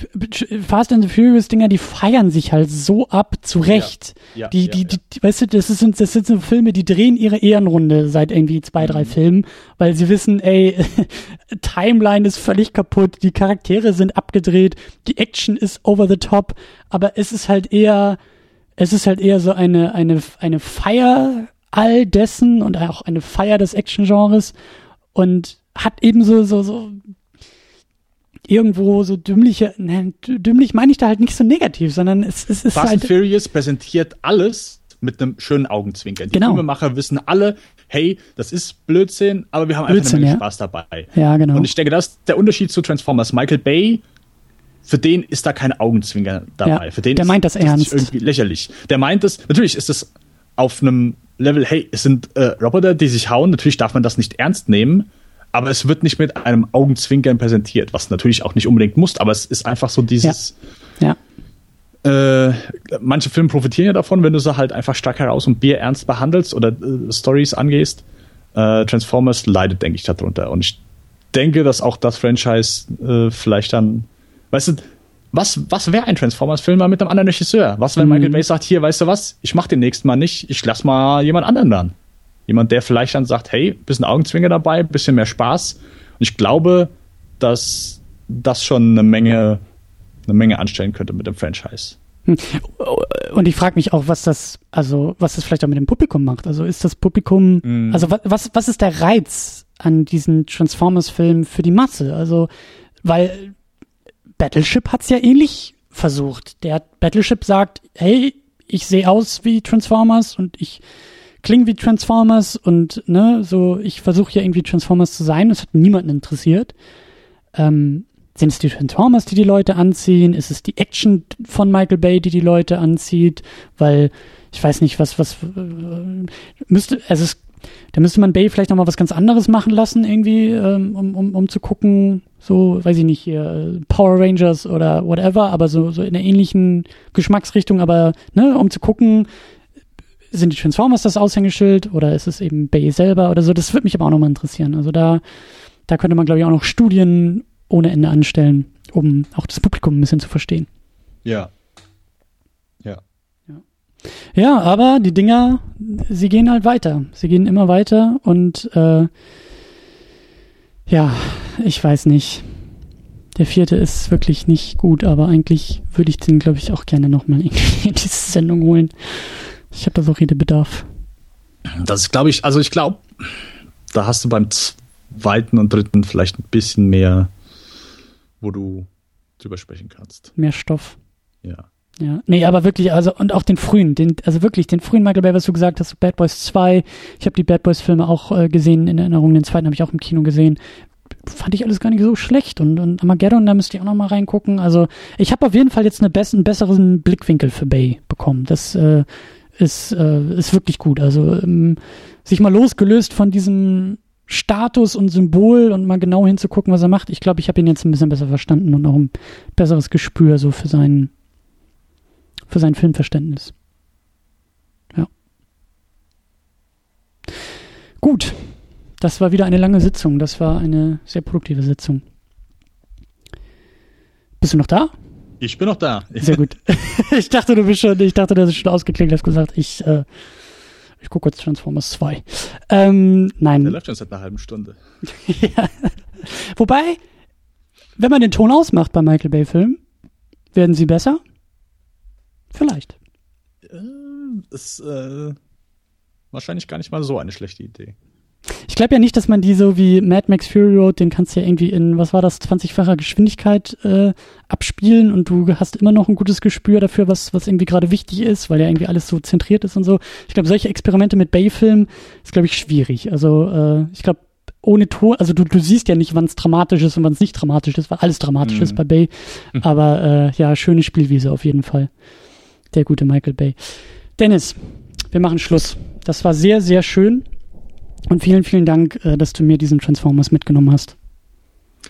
Fast and the Furious Dinger, die feiern sich halt so ab, zu Recht. Ja. Ja, die, ja, die, die, die, weißt du, das sind, das sind so Filme, die drehen ihre Ehrenrunde seit irgendwie zwei, drei mhm. Filmen, weil sie wissen, ey, Timeline ist völlig kaputt, die Charaktere sind abgedreht, die Action ist over the top, aber es ist halt eher, es ist halt eher so eine, eine, eine Feier all dessen und auch eine Feier des Action-Genres und hat eben so, so, so irgendwo so dümmliche, ne, dümmlich meine ich da halt nicht so negativ, sondern es, es ist Fast halt. Fast Furious präsentiert alles mit einem schönen Augenzwinkern. Die genau. Filmemacher wissen alle, hey, das ist Blödsinn, aber wir haben einfach Blödsinn, eine Menge ja. Spaß dabei. Ja, genau. Und ich denke, das ist der Unterschied zu Transformers. Michael Bay, für den ist da kein Augenzwinkern dabei. Ja, für den der ist, meint das ernst. irgendwie lächerlich. Der meint es, natürlich ist es auf einem Level, hey, es sind äh, Roboter, die sich hauen, natürlich darf man das nicht ernst nehmen, aber es wird nicht mit einem Augenzwinkern präsentiert, was natürlich auch nicht unbedingt muss, aber es ist einfach so dieses. Ja. Äh, manche Filme profitieren ja davon, wenn du sie halt einfach stark heraus und Bier ernst behandelst oder äh, Stories angehst. Äh, Transformers leidet, denke ich, darunter. Und ich denke, dass auch das Franchise äh, vielleicht dann, weißt du, was, was wäre ein Transformers-Film mal mit einem anderen Regisseur? Was, wenn Mhm. Michael Bay sagt, hier, weißt du was, ich mach den nächsten Mal nicht, ich lass mal jemand anderen ran. Jemand, der vielleicht dann sagt, hey, bisschen Augenzwinger dabei, bisschen mehr Spaß. Und ich glaube, dass das schon eine Menge, eine Menge anstellen könnte mit dem Franchise. Und ich frage mich auch, was das, also was das vielleicht auch mit dem Publikum macht. Also ist das Publikum, Mhm. also was, was, ist der Reiz an diesen Transformers-Filmen für die Masse? Also, weil Battleship hat's ja ähnlich versucht. Der Battleship sagt, hey, ich sehe aus wie Transformers und ich klinge wie Transformers und ne, so, ich versuche ja irgendwie Transformers zu sein. Das hat niemanden interessiert. Ähm, sind es die Transformers, die die Leute anziehen? Ist es die Action von Michael Bay, die die Leute anzieht? Weil ich weiß nicht, was was äh, müsste also es, da müsste man Bay vielleicht noch mal was ganz anderes machen lassen irgendwie, ähm, um, um um zu gucken, so weiß ich nicht hier Power Rangers oder whatever, aber so so in einer ähnlichen Geschmacksrichtung, aber ne, um zu gucken, sind die Transformers das Aushängeschild oder ist es eben Bay selber oder so? Das würde mich aber auch noch mal interessieren. Also da da könnte man glaube ich auch noch Studien ohne Ende anstellen, um auch das Publikum ein bisschen zu verstehen. Ja. Ja. Ja, aber die Dinger, sie gehen halt weiter. Sie gehen immer weiter und äh, ja, ich weiß nicht. Der vierte ist wirklich nicht gut, aber eigentlich würde ich den, glaube ich, auch gerne nochmal irgendwie in diese Sendung holen. Ich habe da so Redebedarf. Das ist, glaube ich, also ich glaube, da hast du beim zweiten und dritten vielleicht ein bisschen mehr, wo du drüber sprechen kannst. Mehr Stoff. Ja. Ja, nee, aber wirklich, also und auch den frühen, den, also wirklich den frühen Michael Bay, was du gesagt hast, Bad Boys 2, ich habe die Bad Boys Filme auch äh, gesehen in Erinnerung, den zweiten habe ich auch im Kino gesehen. Fand ich alles gar nicht so schlecht und, und Armageddon, da müsste ich auch noch mal reingucken. Also ich habe auf jeden Fall jetzt eine bess einen besseren Blickwinkel für Bay bekommen. Das äh, ist, äh, ist wirklich gut. Also ähm, sich mal losgelöst von diesem Status und Symbol und mal genau hinzugucken, was er macht. Ich glaube, ich habe ihn jetzt ein bisschen besser verstanden und auch ein besseres Gespür so für seinen für sein Filmverständnis. Ja. Gut. Das war wieder eine lange Sitzung. Das war eine sehr produktive Sitzung. Bist du noch da? Ich bin noch da. Sehr gut. ich dachte, du bist schon, ich dachte, du hast schon ausgeklingt, hast gesagt, ich, äh, ich gucke jetzt Transformers 2. Ähm, nein. Der läuft schon seit einer halben Stunde. ja. Wobei, wenn man den Ton ausmacht bei Michael Bay-Filmen, werden sie besser? Vielleicht. Äh, ist äh, wahrscheinlich gar nicht mal so eine schlechte Idee. Ich glaube ja nicht, dass man die so wie Mad Max Fury Road, den kannst du ja irgendwie in, was war das, 20-facher Geschwindigkeit äh, abspielen und du hast immer noch ein gutes Gespür dafür, was, was irgendwie gerade wichtig ist, weil ja irgendwie alles so zentriert ist und so. Ich glaube, solche Experimente mit Bay-Filmen ist, glaube ich, schwierig. Also äh, ich glaube, ohne Ton, also du, du siehst ja nicht, wann es dramatisch ist und wann es nicht dramatisch ist, weil alles dramatisch Mhm. ist bei Bay. Mhm. Aber äh, ja, schöne Spielwiese auf jeden Fall. Der gute Michael Bay. Dennis, wir machen Schluss. Das war sehr, sehr schön. Und vielen, vielen Dank, äh, dass du mir diesen Transformers mitgenommen hast.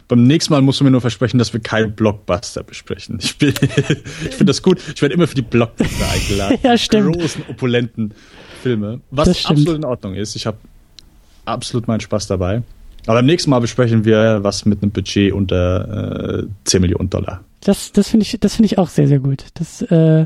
Beim nächsten Mal musst du mir nur versprechen, dass wir keinen Blockbuster besprechen. Ich, bin- ich finde das gut. Ich werde immer für die Blockbuster eingeladen. Ja, stimmt. Großen, opulenten Filme. Was absolut in Ordnung ist. Ich habe absolut meinen Spaß dabei. Aber beim nächsten Mal besprechen wir was mit einem Budget unter äh, 10 Millionen Dollar. Das, das finde ich, das finde ich auch sehr, sehr gut. Das, äh,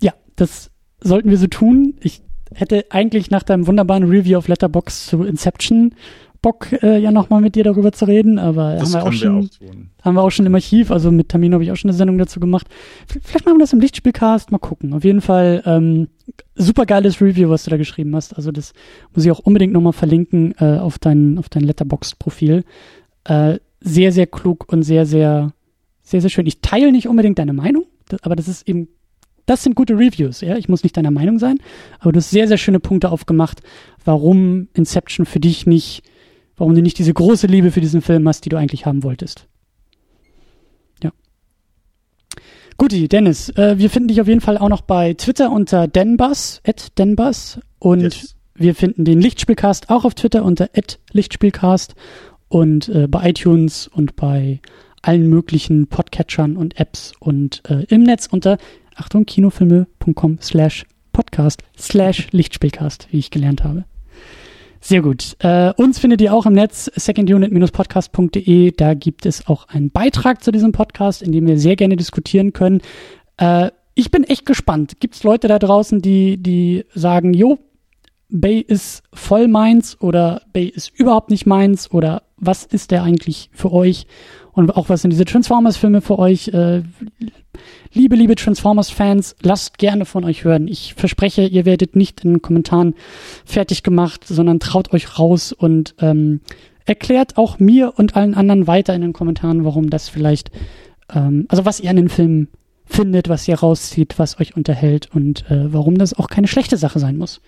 ja, das sollten wir so tun. Ich hätte eigentlich nach deinem wunderbaren Review auf Letterbox zu Inception Bock, äh, ja nochmal mit dir darüber zu reden, aber das haben wir auch schon, wir auch haben wir auch schon im Archiv, also mit Tamino habe ich auch schon eine Sendung dazu gemacht. Vielleicht machen wir das im Lichtspielcast, mal gucken. Auf jeden Fall ähm, super geiles Review, was du da geschrieben hast. Also das muss ich auch unbedingt nochmal verlinken äh, auf dein, auf dein Letterboxd-Profil. Äh, sehr, sehr klug und sehr, sehr, sehr, sehr schön. Ich teile nicht unbedingt deine Meinung, aber das ist eben das sind gute Reviews, ja. Ich muss nicht deiner Meinung sein, aber du hast sehr, sehr schöne Punkte aufgemacht, warum Inception für dich nicht warum du nicht diese große Liebe für diesen Film hast, die du eigentlich haben wolltest. Ja. Guti, Dennis, äh, wir finden dich auf jeden Fall auch noch bei Twitter unter denbus, at denbus und yes. wir finden den Lichtspielcast auch auf Twitter unter at Lichtspielcast und äh, bei iTunes und bei allen möglichen Podcatchern und Apps und äh, im Netz unter Achtung, kinofilme.com slash podcast slash Lichtspielcast, wie ich gelernt habe. Sehr gut. Äh, uns findet ihr auch im Netz secondunit-podcast.de. Da gibt es auch einen Beitrag zu diesem Podcast, in dem wir sehr gerne diskutieren können. Äh, ich bin echt gespannt. Gibt es Leute da draußen, die, die sagen, jo, Bay ist voll meins oder Bay ist überhaupt nicht meins oder was ist der eigentlich für euch? Und auch was sind diese Transformers-Filme für euch? Äh, Liebe, liebe Transformers-Fans, lasst gerne von euch hören. Ich verspreche, ihr werdet nicht in den Kommentaren fertig gemacht, sondern traut euch raus und ähm, erklärt auch mir und allen anderen weiter in den Kommentaren, warum das vielleicht, ähm, also was ihr an den Filmen findet, was ihr rauszieht, was euch unterhält und äh, warum das auch keine schlechte Sache sein muss.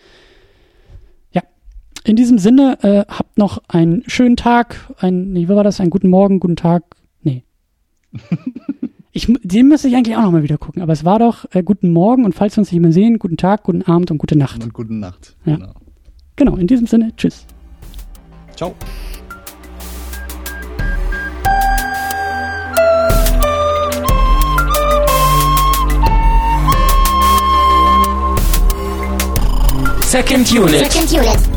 In diesem Sinne, äh, habt noch einen schönen Tag, ein, nee, wie war das, einen guten Morgen, guten Tag, nee. Ich, den müsste ich eigentlich auch nochmal wieder gucken. Aber es war doch äh, guten Morgen und falls wir uns nicht mehr sehen, guten Tag, guten Abend und gute Nacht. Und guten Nacht. Ja. Genau. genau, in diesem Sinne, tschüss. Ciao. Second Unit. Second Unit.